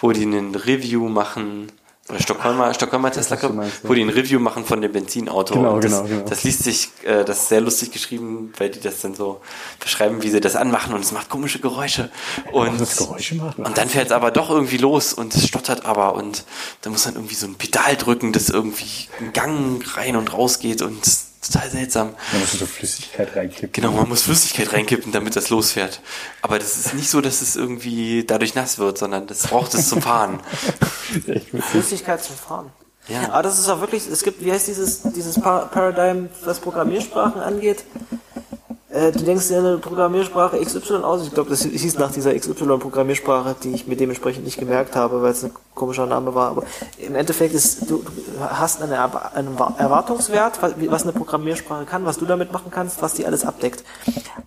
wo die einen Review machen, oder Stockholmer, Stockholmer Tesla Club, meinst, ja. wo die ein Review machen von dem Benzinauto. Genau, das, genau, genau. Das liest sich, äh, das ist sehr lustig geschrieben, weil die das dann so beschreiben, wie sie das anmachen und es macht komische Geräusche. Und, das Geräusche macht? und dann fährt es aber doch irgendwie los und es stottert aber und da muss man irgendwie so ein Pedal drücken, das irgendwie einen Gang rein und raus geht und total seltsam. Da musst du so Flüssigkeit reinkippen. Genau, man muss Flüssigkeit reinkippen, damit das losfährt. Aber das ist nicht so, dass es irgendwie dadurch nass wird, sondern das braucht es zum Fahren. Flüssigkeit zum Fahren. Ja. Aber das ist auch wirklich, es gibt, wie heißt dieses, dieses Pa- Paradigm, was Programmiersprachen angeht? Äh, du denkst dir eine Programmiersprache XY aus. Ich glaube, das hieß nach dieser XY-Programmiersprache, die ich mir dementsprechend nicht gemerkt habe, weil es ein komischer Name war. Aber im Endeffekt ist, du, hast einen Wa- Erwartungswert, was, eine Programmiersprache kann, was du damit machen kannst, was die alles abdeckt.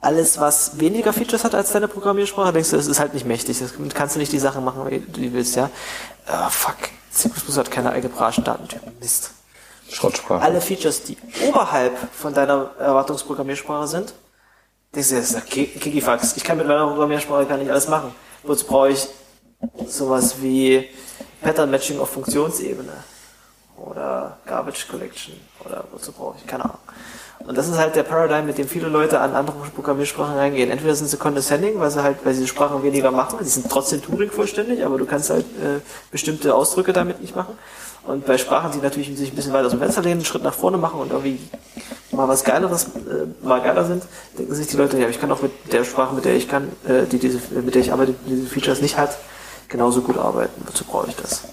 Alles, was weniger Features hat als deine Programmiersprache, denkst du, das ist halt nicht mächtig. Das kannst du nicht die Sachen machen, wie du willst, ja. Ah, fuck. C++ hat keine algebraischen Datentypen. Mist Schrottsprache. alle Features, die oberhalb von deiner Erwartungsprogrammiersprache sind, das ist Kikifax. Ich kann mit meiner Programmiersprache gar nicht alles machen. Wozu brauche ich sowas wie Pattern Matching auf Funktionsebene? Oder Garbage Collection? Oder wozu brauche ich? Keine Ahnung. Und das ist halt der Paradigm, mit dem viele Leute an andere Programmiersprachen reingehen. Entweder sind sie condescending, weil sie halt, weil sie Sprachen weniger machen, die sind trotzdem Turing vollständig, aber du kannst halt äh, bestimmte Ausdrücke damit nicht machen. Und bei Sprachen, die natürlich sich ein bisschen weiter aus dem Fenster lehnen, einen Schritt nach vorne machen und irgendwie mal was Geileres, äh, mal geiler sind, denken sich die Leute, ja, ich kann auch mit der Sprache, mit der ich kann, äh, die diese, mit der ich arbeite, die diese Features nicht hat, genauso gut arbeiten. Wozu brauche ich das?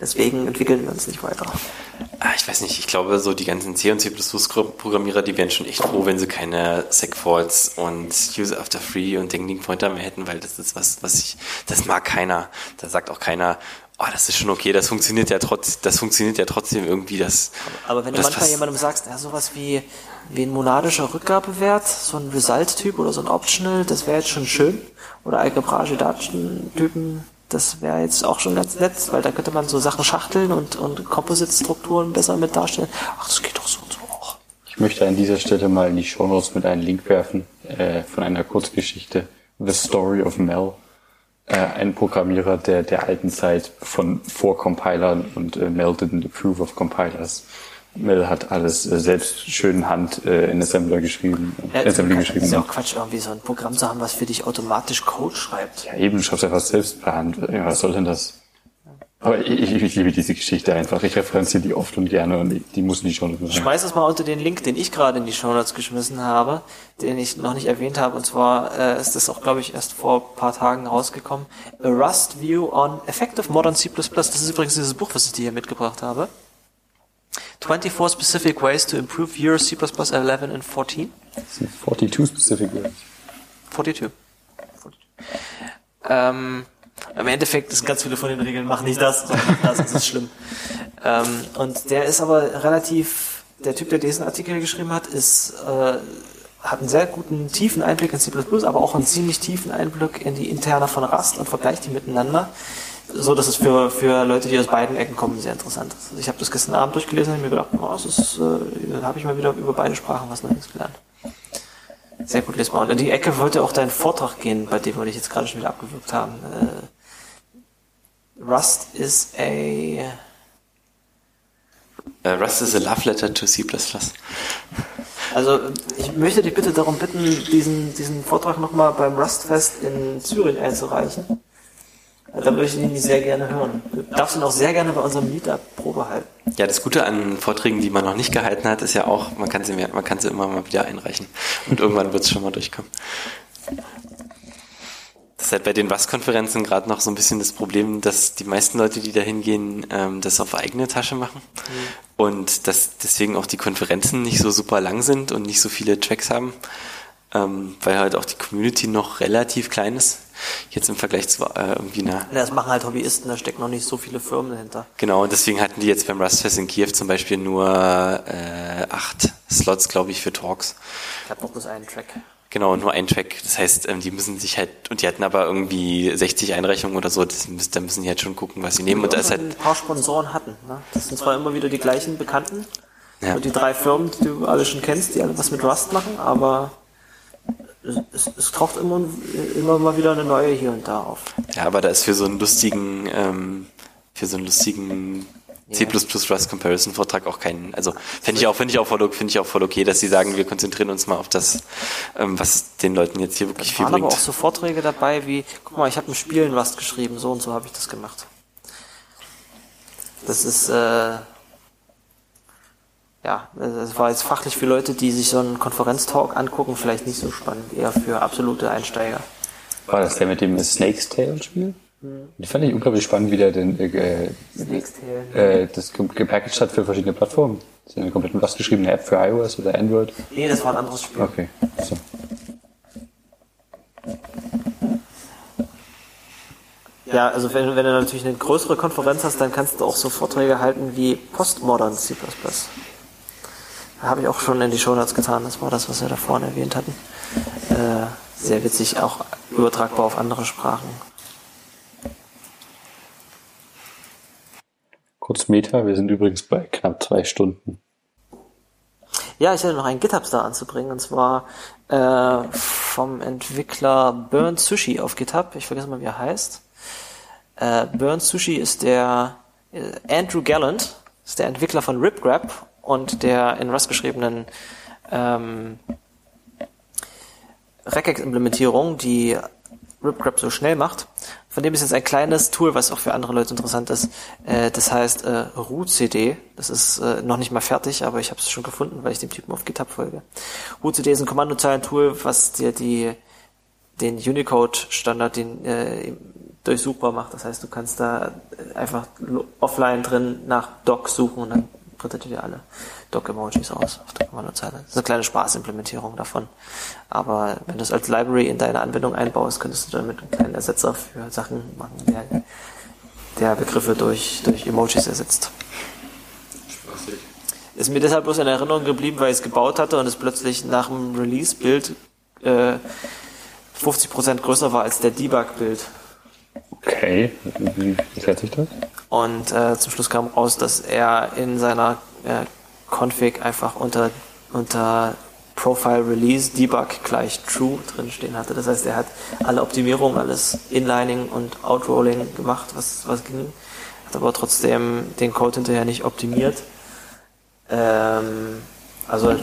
Deswegen entwickeln wir uns nicht weiter. Ah, ich weiß nicht, ich glaube, so die ganzen C und C++-Programmierer, die wären schon echt froh, wenn sie keine Segfaults und User After Free und den Link Pointer mehr hätten, weil das ist was, was ich, das mag keiner. Da sagt auch keiner, oh, das ist schon okay, das funktioniert ja trotz, das funktioniert ja trotzdem irgendwie, das. Aber wenn du das manchmal jemandem sagst, ja, sowas wie, wie ein monadischer Rückgabewert, so ein Result-Typ oder so ein Optional, das wäre jetzt schon schön. Oder algebraische Datentypen, das wäre jetzt auch schon ganz nett, weil da könnte man so Sachen schachteln und, und Composite-Strukturen besser mit darstellen. Ach, das geht doch so und so auch. Ich möchte an dieser Stelle mal in die Shownotes mit einem Link werfen äh, von einer Kurzgeschichte The Story of Mel. Äh, ein Programmierer der, der alten Zeit von vor Compilern und äh, Mel didn't approve of Compilers. Mel hat alles äh, selbst schön Hand äh, in Assembler geschrieben, Ja, Assembly das geschrieben. ist ja auch Quatsch, irgendwie so ein Programm zu haben, was für dich automatisch Code schreibt. Ja, eben, schreibst einfach selbst per Hand. Ja, was soll denn das? Aber ich, ich, ich liebe diese Geschichte einfach. Ich referenziere die oft und gerne und die, die muss nicht schon Ich schmeiß es mal unter den Link, den ich gerade in die Shownotes geschmissen habe, den ich noch nicht erwähnt habe. Und zwar äh, ist das auch, glaube ich, erst vor ein paar Tagen rausgekommen. A Rust View on Effective Modern C++. Das ist übrigens dieses Buch, was ich dir hier mitgebracht habe. 24 Specific Ways to Improve Your C++ 11 and 14. 42 specific words. 42. 42. Ähm, Im Endeffekt ist ganz viele von den Regeln, mach nicht das, sondern das, das ist schlimm. Ähm, und der ist aber relativ, der Typ, der diesen Artikel geschrieben hat, ist, äh, hat einen sehr guten, tiefen Einblick in C++, aber auch einen ziemlich tiefen Einblick in die Interne von Rust und vergleicht die miteinander. So, dass es für, für Leute, die aus beiden Ecken kommen, sehr interessant ist. Also ich habe das gestern Abend durchgelesen und mir gedacht, oh, das ist, äh, habe ich mal wieder über beide Sprachen was Neues gelernt. Sehr gut lesbar. Und in die Ecke wollte auch dein Vortrag gehen, bei dem wir dich jetzt gerade schon wieder abgewürgt haben. Äh, Rust is a Äh, Rust is a love letter to C++. Also ich möchte dich bitte darum bitten, diesen, diesen Vortrag nochmal beim Rustfest in Zürich einzureichen. Da würde ich ihn sehr gerne hören. Du darfst ihn auch sehr gerne bei unserem Meetup Probe halten. Ja, das Gute an Vorträgen, die man noch nicht gehalten hat, ist ja auch, man kann sie, mehr, man kann sie immer mal wieder einreichen. Und irgendwann wird es schon mal durchkommen. Das ist halt bei den Rust-Konferenzen gerade noch so ein bisschen das Problem, dass die meisten Leute, die da hingehen, ähm, das auf eigene Tasche machen. Und dass deswegen auch die Konferenzen nicht so super lang sind und nicht so viele Tracks haben. Ähm, weil halt auch die Community noch relativ klein ist. Jetzt im Vergleich zu äh, irgendwie einer Das machen halt Hobbyisten, da stecken noch nicht so viele Firmen dahinter. Genau, und deswegen hatten die jetzt beim Rustfest in Kiew zum Beispiel nur äh, acht Slots, glaube ich, für Talks. Ich habe noch bloß einen Track. Genau, nur ein Track. Das heißt, ähm, die müssen sich halt, und die hatten aber irgendwie 60 Einreichungen oder so, das, da müssen die halt schon gucken, was sie nehmen. Und da ist halt, ein paar Sponsoren hatten. Ne? Das sind zwar immer wieder die gleichen Bekannten, Ja. und die drei Firmen, die du alle schon kennst, die alle was mit Rust machen, aber es, es, taucht immer, immer mal wieder eine neue hier und da auf. ja, aber da ist für so einen lustigen, ähm, für so einen lustigen C++ Rust Comparison Vortrag auch kein, also finde ich auch, finde ich auch voll, finde ich auch voll okay, dass sie sagen, wir konzentrieren uns mal auf das, ähm, was den Leuten jetzt hier wirklich Es viel waren aber auch bringt. so Vorträge dabei wie, guck mal, ich habe ein Spiel in Rust geschrieben, so und so habe ich das gemacht. Das ist, äh, ja, das war jetzt fachlich für Leute, die sich so einen Konferenztalk angucken, vielleicht nicht so spannend, eher für absolute Einsteiger. War das der mit dem Snake's Tale Spiel? Die fand ich unglaublich spannend, wie der den, äh, äh, das ge- gepackaged hat für verschiedene Plattformen. Das ist eine komplett was geschriebene App für iOS oder Android. Nee, das war ein anderes Spiel. Okay. So. Ja, also wenn, wenn du natürlich eine größere Konferenz hast, dann kannst du auch so Vorträge halten wie Postmodern C++. Habe ich auch schon in die Shownotes getan, das war das, was wir da vorne erwähnt hatten. Äh, sehr witzig, auch übertragbar auf andere Sprachen. Kurz Meta, wir sind übrigens bei knapp zwei Stunden. Ja, ich hätte noch einen GitHub-Star anzubringen, und zwar äh, vom Entwickler Burn Sushi auf GitHub. Ich vergesse mal, wie er heißt. Äh, Burn Sushi ist der äh, Andrew Gallant, ist der Entwickler von RipGrab und der in Rust geschriebenen ähm, Regex-Implementierung, die RipGrab so schnell macht. Von dem ist jetzt ein kleines Tool, was auch für andere Leute interessant ist. Äh, das heißt äh, rootcd. Das ist äh, noch nicht mal fertig, aber ich habe es schon gefunden, weil ich dem Typen auf GitHub folge. rootcd ist ein Kommandozeilen-Tool, was dir die den Unicode-Standard den äh, durchsuchbar macht. Das heißt, du kannst da äh, einfach offline drin nach Doc suchen und dann printet er dir alle Doc-Emojis aus auf der Kommandozeile. Das ist eine kleine Spaßimplementierung davon. Aber wenn du es als Library in deine Anwendung einbaust, könntest du damit einen kleinen Ersetzer für Sachen machen, der, der Begriffe durch, durch Emojis ersetzt. Ist mir deshalb bloß in Erinnerung geblieben, weil ich es gebaut hatte und es plötzlich nach dem Release-Bild äh, 50% größer war als der Debug-Bild. Okay, wie erklärt sich das? Und äh, zum Schluss kam raus, dass er in seiner äh, Config einfach unter, unter Profile Release Debug gleich True drinstehen hatte. Das heißt, er hat alle Optimierungen, alles Inlining und Outrolling gemacht, was, was ging. Hat aber trotzdem den Code hinterher nicht optimiert. Ähm, also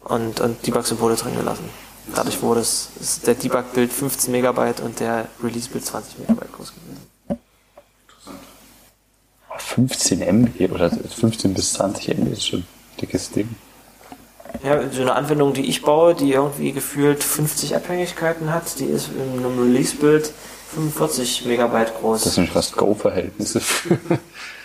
und, und Debug-Symbole drin gelassen. Dadurch wurde es, ist der Debug-Bild 15 Megabyte und der Release-Bild 20 Megabyte groß gewesen. 15 MB oder 15 bis 20 MB ist schon ein dickes Ding. Ja, so eine Anwendung, die ich baue, die irgendwie gefühlt 50 Abhängigkeiten hat, die ist in einem Release-Bild 45 Megabyte groß. Das sind fast Go-Verhältnisse.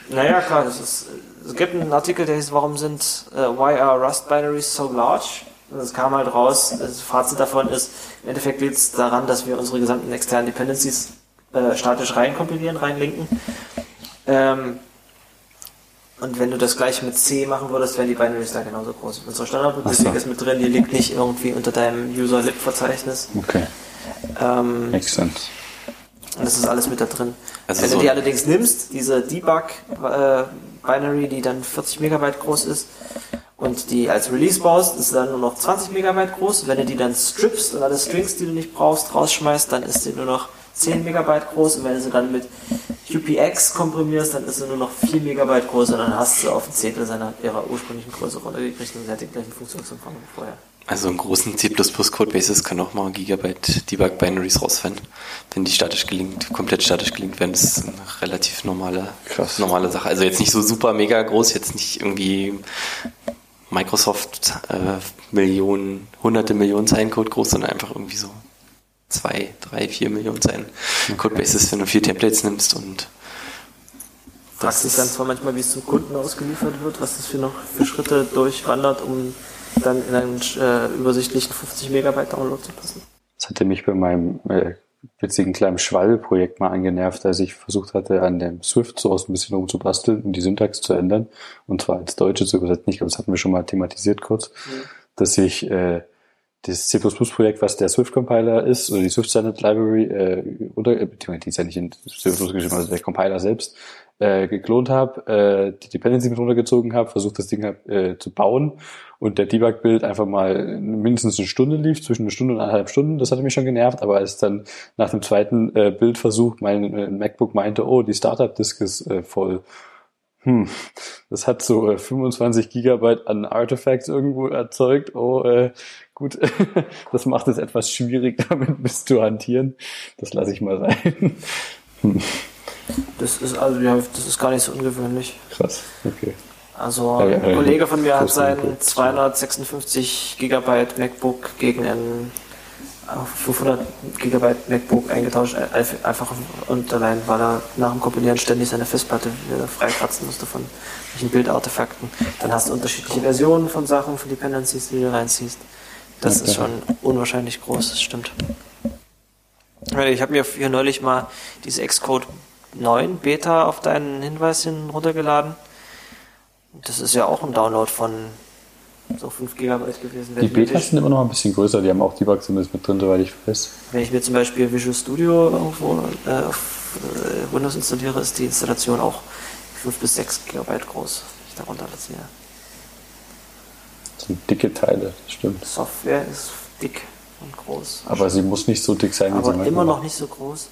Naja, klar, das ist, es gibt einen Artikel, der hieß, warum sind, äh, why are Rust Binaries so large? Und es kam halt raus, das Fazit davon ist, im Endeffekt liegt es daran, dass wir unsere gesamten externen Dependencies äh, statisch reinkompilieren, reinlinken. Ähm, und wenn du das gleich mit C machen würdest, wären die Binaries da genauso groß. Unsere Standardbibliothek so. ist mit drin, die liegt nicht irgendwie unter deinem User-Lib-Verzeichnis. Okay, Ähm, makes sense. und das ist alles mit da drin. Also Wenn so du die allerdings nimmst, diese Debug-Binary, die dann 40 Megabyte groß ist, und die als Release baust, ist dann nur noch 20 Megabyte groß. Wenn du die dann strippst und alle Strings, die du nicht brauchst, rausschmeißt, dann ist die nur noch 10 Megabyte groß und wenn du sie dann mit UPX komprimierst, dann ist sie nur noch 4 Megabyte groß und dann hast du auf ein Zehntel seiner ihrer ursprünglichen Größe runtergekriegt und sie hat den gleichen Funktionsumfang wie vorher. Also in großen C++-Codebases kann auch mal Gigabyte Debug-Binaries rausfallen. Wenn die statisch gelingt, komplett statisch gelingt werden, das ist eine relativ normale, Krass. normale Sache. Also jetzt nicht so super mega groß, jetzt nicht irgendwie Microsoft äh, Millionen, hunderte Millionen Zeilen Code groß, sondern einfach irgendwie so zwei, drei, vier Millionen Zeilen Codebases, wenn du vier Templates nimmst und Fragst dich dann zwar manchmal, wie es zum Kunden ausgeliefert wird, was das für noch für Schritte durchwandert, um dann in einen äh, übersichtlichen 50 Megabyte Download zu passen. Das hatte mich bei meinem äh, witzigen kleinen Schwalbe-Projekt mal angenervt, als ich versucht hatte, an dem Swift-Source ein bisschen rumzubasteln und die Syntax zu ändern. Und zwar ins Deutsche zu übersetzen. Ich glaube, das hatten wir schon mal thematisiert kurz, dass ich äh, das C++-Projekt, was der Swift-Compiler ist, oder die Swift Standard Library, äh, oder, äh, die ist ja nicht in C++ geschrieben, also der Compiler selbst, äh, geklont habe, äh, die Dependency mit runtergezogen habe, versucht das Ding äh, zu bauen. Und der Debug-Bild einfach mal mindestens eine Stunde lief, zwischen eine Stunde und eineinhalb Stunden, das hatte mich schon genervt, aber als dann nach dem zweiten äh, Bildversuch mein äh, MacBook meinte, oh, die Startup-Disk ist äh, voll, hm, das hat so äh, 25 Gigabyte an Artifacts irgendwo erzeugt, oh, äh, gut, das macht es etwas schwierig, damit bis zu hantieren, das lasse ich mal sein. Das ist also ja, das ist gar nicht so ungewöhnlich. krass, okay. Also Ja, ja, ein ja. Kollege von mir hat sein Input. 256 Gigabyte MacBook gegen ein auf 500 Gigabyte MacBook eingetauscht, ein- einfach und allein, weil er nach dem Kompilieren ständig seine Festplatte wieder freikratzen musste von solchen Bildartefakten. Dann hast du unterschiedliche Versionen von Sachen, von Dependencies, die du reinziehst. Das ist schon unwahrscheinlich groß, das stimmt. Ich habe mir hier neulich mal diese Xcode 9 Beta auf deinen Hinweis hin runtergeladen. Das ist ja auch ein Download von so 5 Gigabyte gewesen. Die Wenn Betas sind immer noch ein bisschen größer, die haben auch Debug zumindest mit drin, soweit ich weiß. Wenn ich mir zum Beispiel Visual Studio irgendwo äh, auf äh, Windows installiere, ist die Installation auch 5 bis 6 Gigabyte groß, die ich darunter lasse. Das sind dicke Teile, das stimmt. Software ist dick und groß. Aber sie muss nicht so dick sein, wie Aber sie immer noch nicht so groß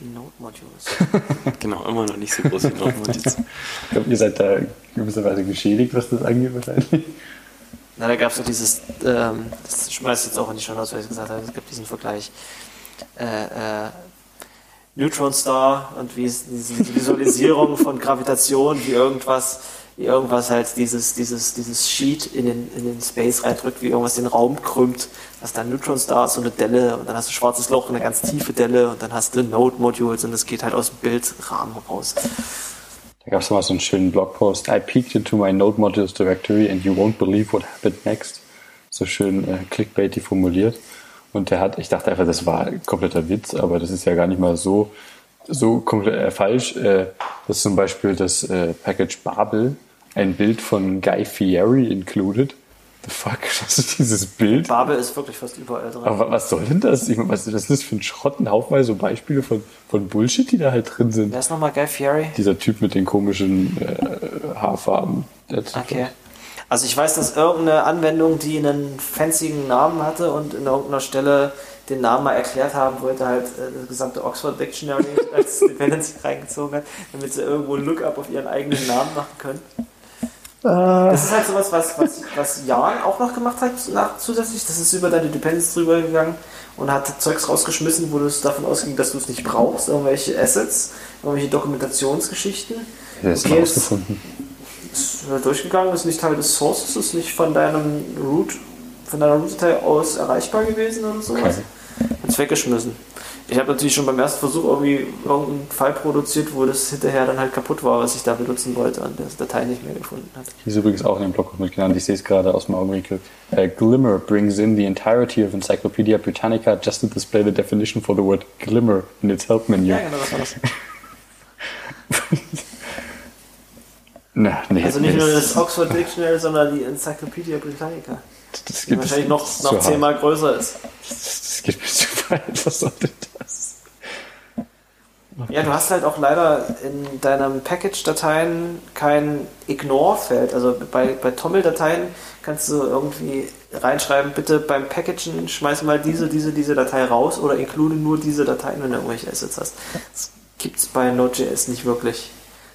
wie Node Modules. genau, immer noch nicht so groß wie jetzt. Ich glaube, ihr seid da gewisserweise geschädigt, was das angeht wahrscheinlich. Na, da gab es doch dieses, ähm, das schmeiß ich jetzt auch in die Show Notes, weil ich gesagt habe, es gibt diesen Vergleich. Äh, äh, Neutron Star und wie es diese Visualisierung von Gravitation, wie irgendwas, irgendwas halt dieses, dieses, dieses Sheet in den, in den Space reindrückt, wie irgendwas den Raum krümmt, was dann Neutron Star ist, so eine Delle und dann hast du ein schwarzes Loch, eine ganz tiefe Delle und dann hast du Node Modules und das geht halt aus dem Bildrahmen raus. Da gab es mal so einen schönen Blogpost. I peeked into my Node Modules directory and you won't believe what happened next. So schön äh, clickbaity formuliert. Und der hat, ich dachte einfach, das war kompletter Witz, aber das ist ja gar nicht mal so, so komplett äh, falsch. Äh, das ist zum Beispiel das äh, Package Babel, ein Bild von Guy Fieri included. The fuck, das ist dieses Bild. Babel ist wirklich fast überall drin. Aber was soll denn das? Ich meine, was, was ist das für ein Schrott? Ein Haufen so Beispiele von, von Bullshit, die da halt drin sind. Wer ist nochmal Guy Fieri? Dieser Typ mit den komischen äh, Haarfarben. Okay. Also ich weiß, dass irgendeine Anwendung, die einen fancyen Namen hatte und in irgendeiner Stelle den Namen mal erklärt haben wollte, halt äh, das gesamte Oxford Dictionary als Dependency reingezogen hat, damit sie irgendwo ein Lookup auf ihren eigenen Namen machen können. Das ist halt sowas, was, was, was Jan auch noch gemacht hat nach, zusätzlich. Das ist über deine Dependencies drüber gegangen und hat Zeugs rausgeschmissen, wo du es davon ausging, dass du es nicht brauchst. Irgendwelche Assets, irgendwelche Dokumentationsgeschichten. Der ist Okay, es- rausgefunden. ist äh, durchgegangen, ist nicht Teil des Sources, ist nicht von deinem Root, von deiner Root-Datei aus erreichbar gewesen oder sowas. Okay. Hat's weggeschmissen. Ich habe natürlich schon beim ersten Versuch irgendwie irgendeinen Fall produziert, wo das hinterher dann halt kaputt war, was ich da benutzen wollte und das Datei nicht mehr gefunden hat. Hier ist übrigens auch in dem Blog mit genannt. Ich sehe es gerade aus dem Augenwinkel. Uh, Glimmer brings in the entirety of Encyclopedia Britannica just to display the definition for the word glimmer in its help menu. Ja, genau, das war das. Na, nee, Also nee, nicht nur das, das Oxford Dictionary, sondern die Encyclopedia Britannica, das geht wahrscheinlich noch, noch zehnmal größer ist. Das, das geht mir zu weit. Was soll denn das? Ja, du hast halt auch leider in deinem Package-Dateien kein Ignore-Feld. Also bei, bei Toml-Dateien kannst du irgendwie reinschreiben, bitte beim Packagen schmeiß mal diese, diese, diese Datei raus oder include nur diese Dateien, wenn du irgendwelche Assets hast. Das gibt es bei Node.js nicht wirklich.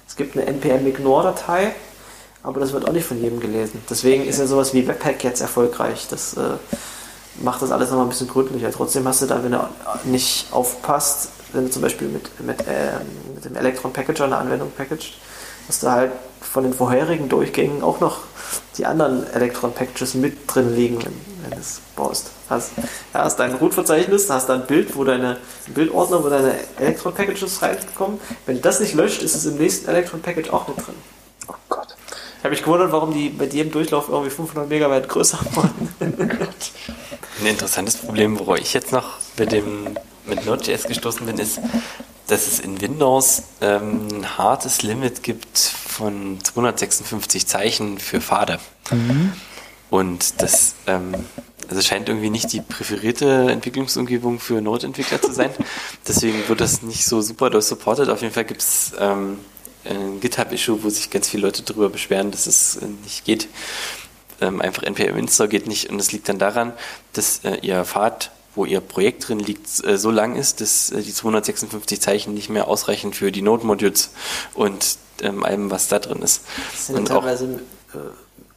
Es gibt eine npm-ignore-Datei, aber das wird auch nicht von jedem gelesen. Deswegen ist ja sowas wie Webpack jetzt erfolgreich. Das äh, macht das alles nochmal ein bisschen gründlicher. Trotzdem hast du da, wenn du nicht aufpasst, wenn du zum Beispiel mit, mit, äh, mit dem Electron Packager eine Anwendung packaged, hast du halt von den vorherigen Durchgängen auch noch die anderen Electron Packages mit drin liegen, wenn, wenn du es baust. Hast, ja, hast dein Root-Verzeichnis, hast da ein Bild, wo deine ein Bildordner, wo deine Electron Packages reinkommen. Wenn du das nicht löscht, ist es im nächsten Electron Package auch mit drin. Oh Gott. Ich habe mich gewundert, warum die bei jedem Durchlauf irgendwie 500 Megabyte größer wurden. Ein interessantes Problem, worauf ich jetzt noch mit dem mit Node.js gestoßen bin, ist, dass es in Windows ähm, ein hartes Limit gibt von 256 Zeichen für Pfade. Und das ähm, also scheint irgendwie nicht die präferierte Entwicklungsumgebung für Node-Entwickler zu sein. Deswegen wird das nicht so super doll supported. Auf jeden Fall gibt es ähm, ein GitHub-Issue, wo sich ganz viele Leute darüber beschweren, dass es äh, nicht geht. Ähm, einfach npm install geht nicht und es liegt dann daran, dass äh, ihr Pfad wo ihr Projekt drin liegt, äh, so lang ist, dass äh, die 256 Zeichen nicht mehr ausreichen für die Node-Modules und ähm, allem, was da drin ist. Das sind und teilweise äh,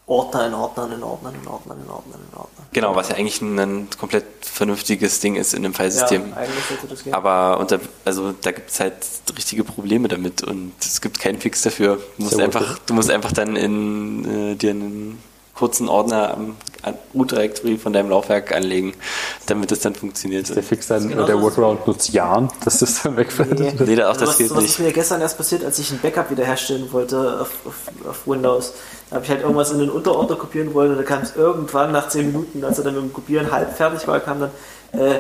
Ordner in Ordnern in Ordnern in Ordnern in Ordnern in Ordnern. Genau, was ja eigentlich ein, komplett vernünftiges Ding ist in einem Filesystem. Ja, eigentlich sollte das gehen. Aber unter, also da gibt es halt richtige Probleme damit und es gibt keinen Fix dafür. Du musst Sehr einfach, gut. du musst einfach dann in äh, dir einen kurzen Ordner am an Root Directory von deinem Laufwerk anlegen, damit es dann funktioniert. Der Fix dann, genau der. Workaround nutzt Jahren, dass das dann wegfällt. Nee. Nee, auch das was, gilt was nicht. ist mir gestern erst passiert, als ich ein Backup wiederherstellen wollte auf, auf, auf Windows. Da habe ich halt irgendwas in den Unterordner kopieren wollen und da kam es irgendwann nach 10 Minuten, als er dann mit dem Kopieren halb fertig war, kam dann, äh,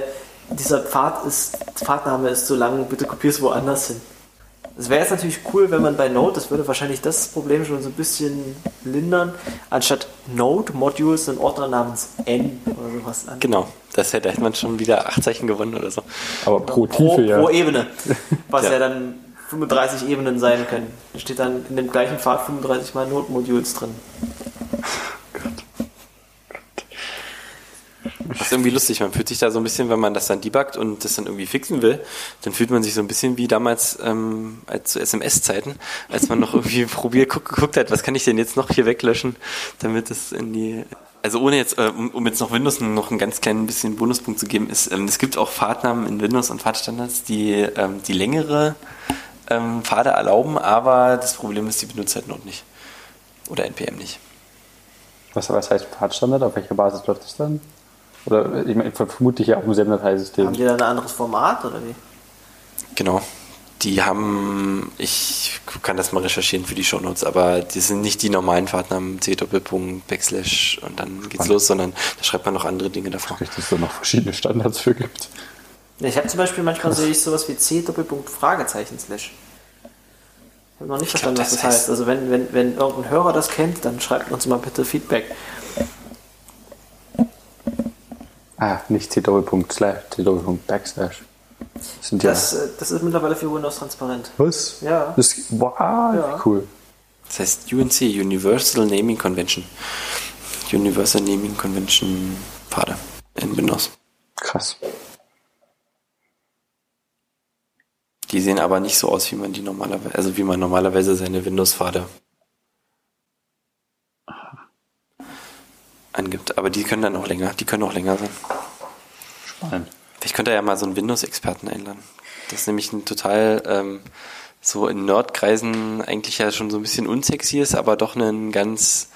dieser Pfad ist, Pfadname ist zu lang, bitte kopier's woanders hin. Es wäre jetzt natürlich cool, wenn man bei Node, das würde wahrscheinlich das Problem schon so ein bisschen lindern, anstatt Node Modules einen Ordner namens N oder sowas an. Genau, das hätte man schon wieder acht Zeichen gewonnen oder so. Aber pro pro, Tiefe ja. pro Ebene. Was ja. Ja. dann 35 Ebenen sein können. Da steht dann in dem gleichen Pfad 35 mal Node-Modules drin. Das ist irgendwie lustig. Man fühlt sich da so ein bisschen, wenn man das dann debuggt und das dann irgendwie fixen will, dann fühlt man sich so ein bisschen wie damals ähm, als zu SMS-Zeiten, als man noch irgendwie probiert, guck, geguckt hat, was kann ich denn jetzt noch hier weglöschen, damit es in die also ohne jetzt, äh, um, jetzt noch Windows noch einen ganz kleinen bisschen Bonuspunkt zu geben, ist, ähm, es gibt auch Pfadnamen in Windows und Pfadstandards, die ähm, die längere ähm, Pfade erlauben, aber das Problem ist, die benutzt halt noch nicht. Oder NPM nicht. Was, was heißt Pfadstandard? Auf welcher Basis läuft das dann? Oder ich meine, vermutlich ja auch im selben Dateisystem. Haben die da ein anderes Format oder wie? Genau. Die haben, ich kann das mal recherchieren für die Shownotes, aber die sind nicht die normalen Pfadnamen C Doppelpunkt Backslash und dann geht's Spannend. los, sondern da schreibt man noch andere Dinge davor. Richtig, dass es da noch verschiedene Standards für gibt. Ich habe zum Beispiel manchmal sehe ich sowas wie C Doppelpunkt Fragezeichen Slash. Ich habe noch nicht Ich verstanden, glaub, was das das heißt- heißt. Also wenn, wenn, wenn irgendein Hörer das kennt, dann schreibt uns mal bitte Feedback. Ah, nicht C Doppelpunkt Slash, C Doppelpunkt Backslash. Das sind ja. Das, äh, das ist mittlerweile für Windows transparent. was? Ja. Das, wow, Ja. cool. Das heißt UNC, Universal Naming Convention. Universal Naming Convention Pfade in Windows. Krass. Die sehen aber nicht so aus, wie man die normalerweise, also wie man normalerweise seine Windows-Pfade angibt. Aber die können dann auch länger, die können auch länger sein. Spannend. Vielleicht könnte er ja mal so einen Windows-Experten einladen. Das ist nämlich ein total ähm, so in Nerdkreisen eigentlich ja schon so ein bisschen unsexy ist, aber doch ein ganz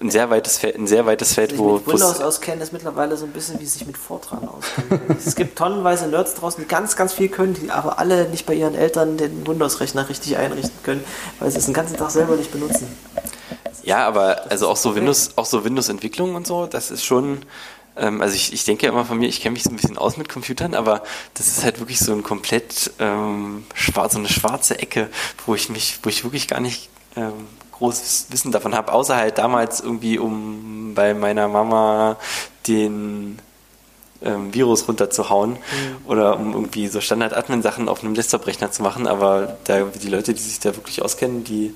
ein sehr weites Feld, ein sehr weites Feld, sich wo mit Windows auskennen, ist mittlerweile so ein bisschen wie sich mit Fortran auskennen. es gibt tonnenweise Nerds draußen, die ganz, ganz viel können, die aber alle nicht bei ihren Eltern den Windows-Rechner richtig einrichten können, weil sie es den ganzen Tag selber nicht benutzen. Ja, aber also auch so. Windows, auch so Windows-Entwicklung und so, das ist schon, ähm, also ich, ich denke ja immer von mir, ich kenne mich so ein bisschen aus mit Computern, aber das ist halt wirklich so ein komplett ähm, schwarz, so eine schwarze Ecke, wo ich mich, wo ich wirklich gar nicht ähm, großes Wissen davon habe, außer halt damals irgendwie, um bei meiner Mama den ähm, Virus runterzuhauen oder um irgendwie so Standard-Admin-Sachen auf einem Desktop-Rechner zu machen, aber da die Leute, die sich da wirklich auskennen, die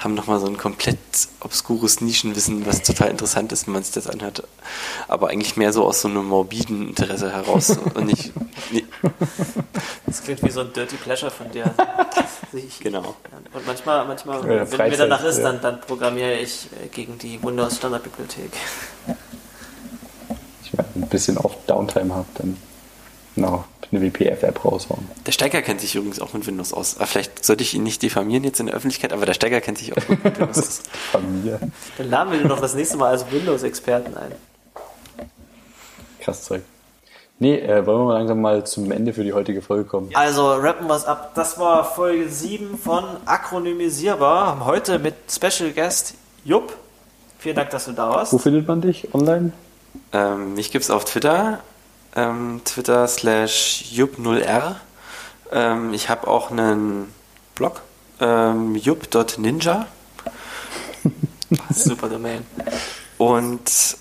haben nochmal so ein komplett obskures Nischenwissen, was total interessant ist, wenn man sich das anhört. Aber eigentlich mehr so aus so einem morbiden Interesse heraus und nicht, nicht Das klingt wie so ein Dirty Pleasure von dir. Genau. Und manchmal, manchmal Ja, wenn mir Freizeit, danach ist, ja. dann, dann programmiere ich äh, gegen die Windows Standardbibliothek. Ich mal ein bisschen oft Downtime habe, dann genau, eine WPF-App raushauen. Der Steiger kennt sich übrigens auch mit Windows aus. Aber vielleicht sollte ich ihn nicht diffamieren jetzt in der Öffentlichkeit, aber der Steiger kennt sich auch mit Windows aus. Familie. Dann laden wir den noch das nächste Mal als Windows-Experten ein. Krass Zeug. Nee, äh, wollen wir mal langsam mal zum Ende für die heutige Folge kommen? Also rappen wir es ab. Das war Folge 7 von Akronymisierbar. Heute mit Special Guest Jupp. Vielen Dank, dass du da warst. Wo findet man dich online? Ähm, mich gibt's auf Twitter, ähm, Twitter slash jup0r. Ähm, ich habe auch einen Blog, ähm, jup.ninja. Super Domain. Und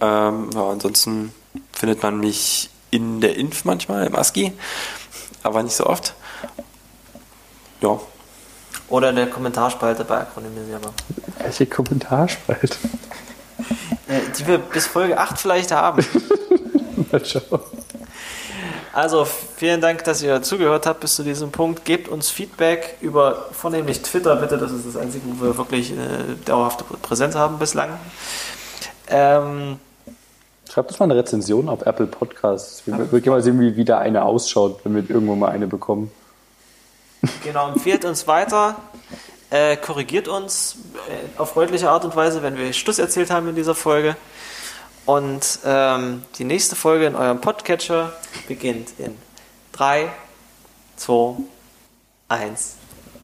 ähm, ja, ansonsten findet man mich in der Inf manchmal, im ASCII, aber nicht so oft. Ja, Oder in der Kommentarspalte bei Akronymisierbar. Welche Kommentarspalte? Äh, die wir bis Folge 8 vielleicht haben. Mal schauen. Also vielen Dank, dass ihr zugehört habt bis zu diesem Punkt. Gebt uns Feedback über vornehmlich Twitter, bitte. Das ist das Einzige, wo wir wirklich äh, dauerhafte Präsenz haben bislang. Ähm, Schreibt uns mal eine Rezension auf Apple Podcasts. Wir können mal sehen, wie wieder eine ausschaut, wenn wir irgendwo mal eine bekommen. genau, empfehlt uns weiter. Äh, korrigiert uns äh, auf freundliche Art und Weise, wenn wir Schluss erzählt haben in dieser Folge. Und ähm, die nächste Folge in eurem Podcatcher beginnt in 3, 2, 1.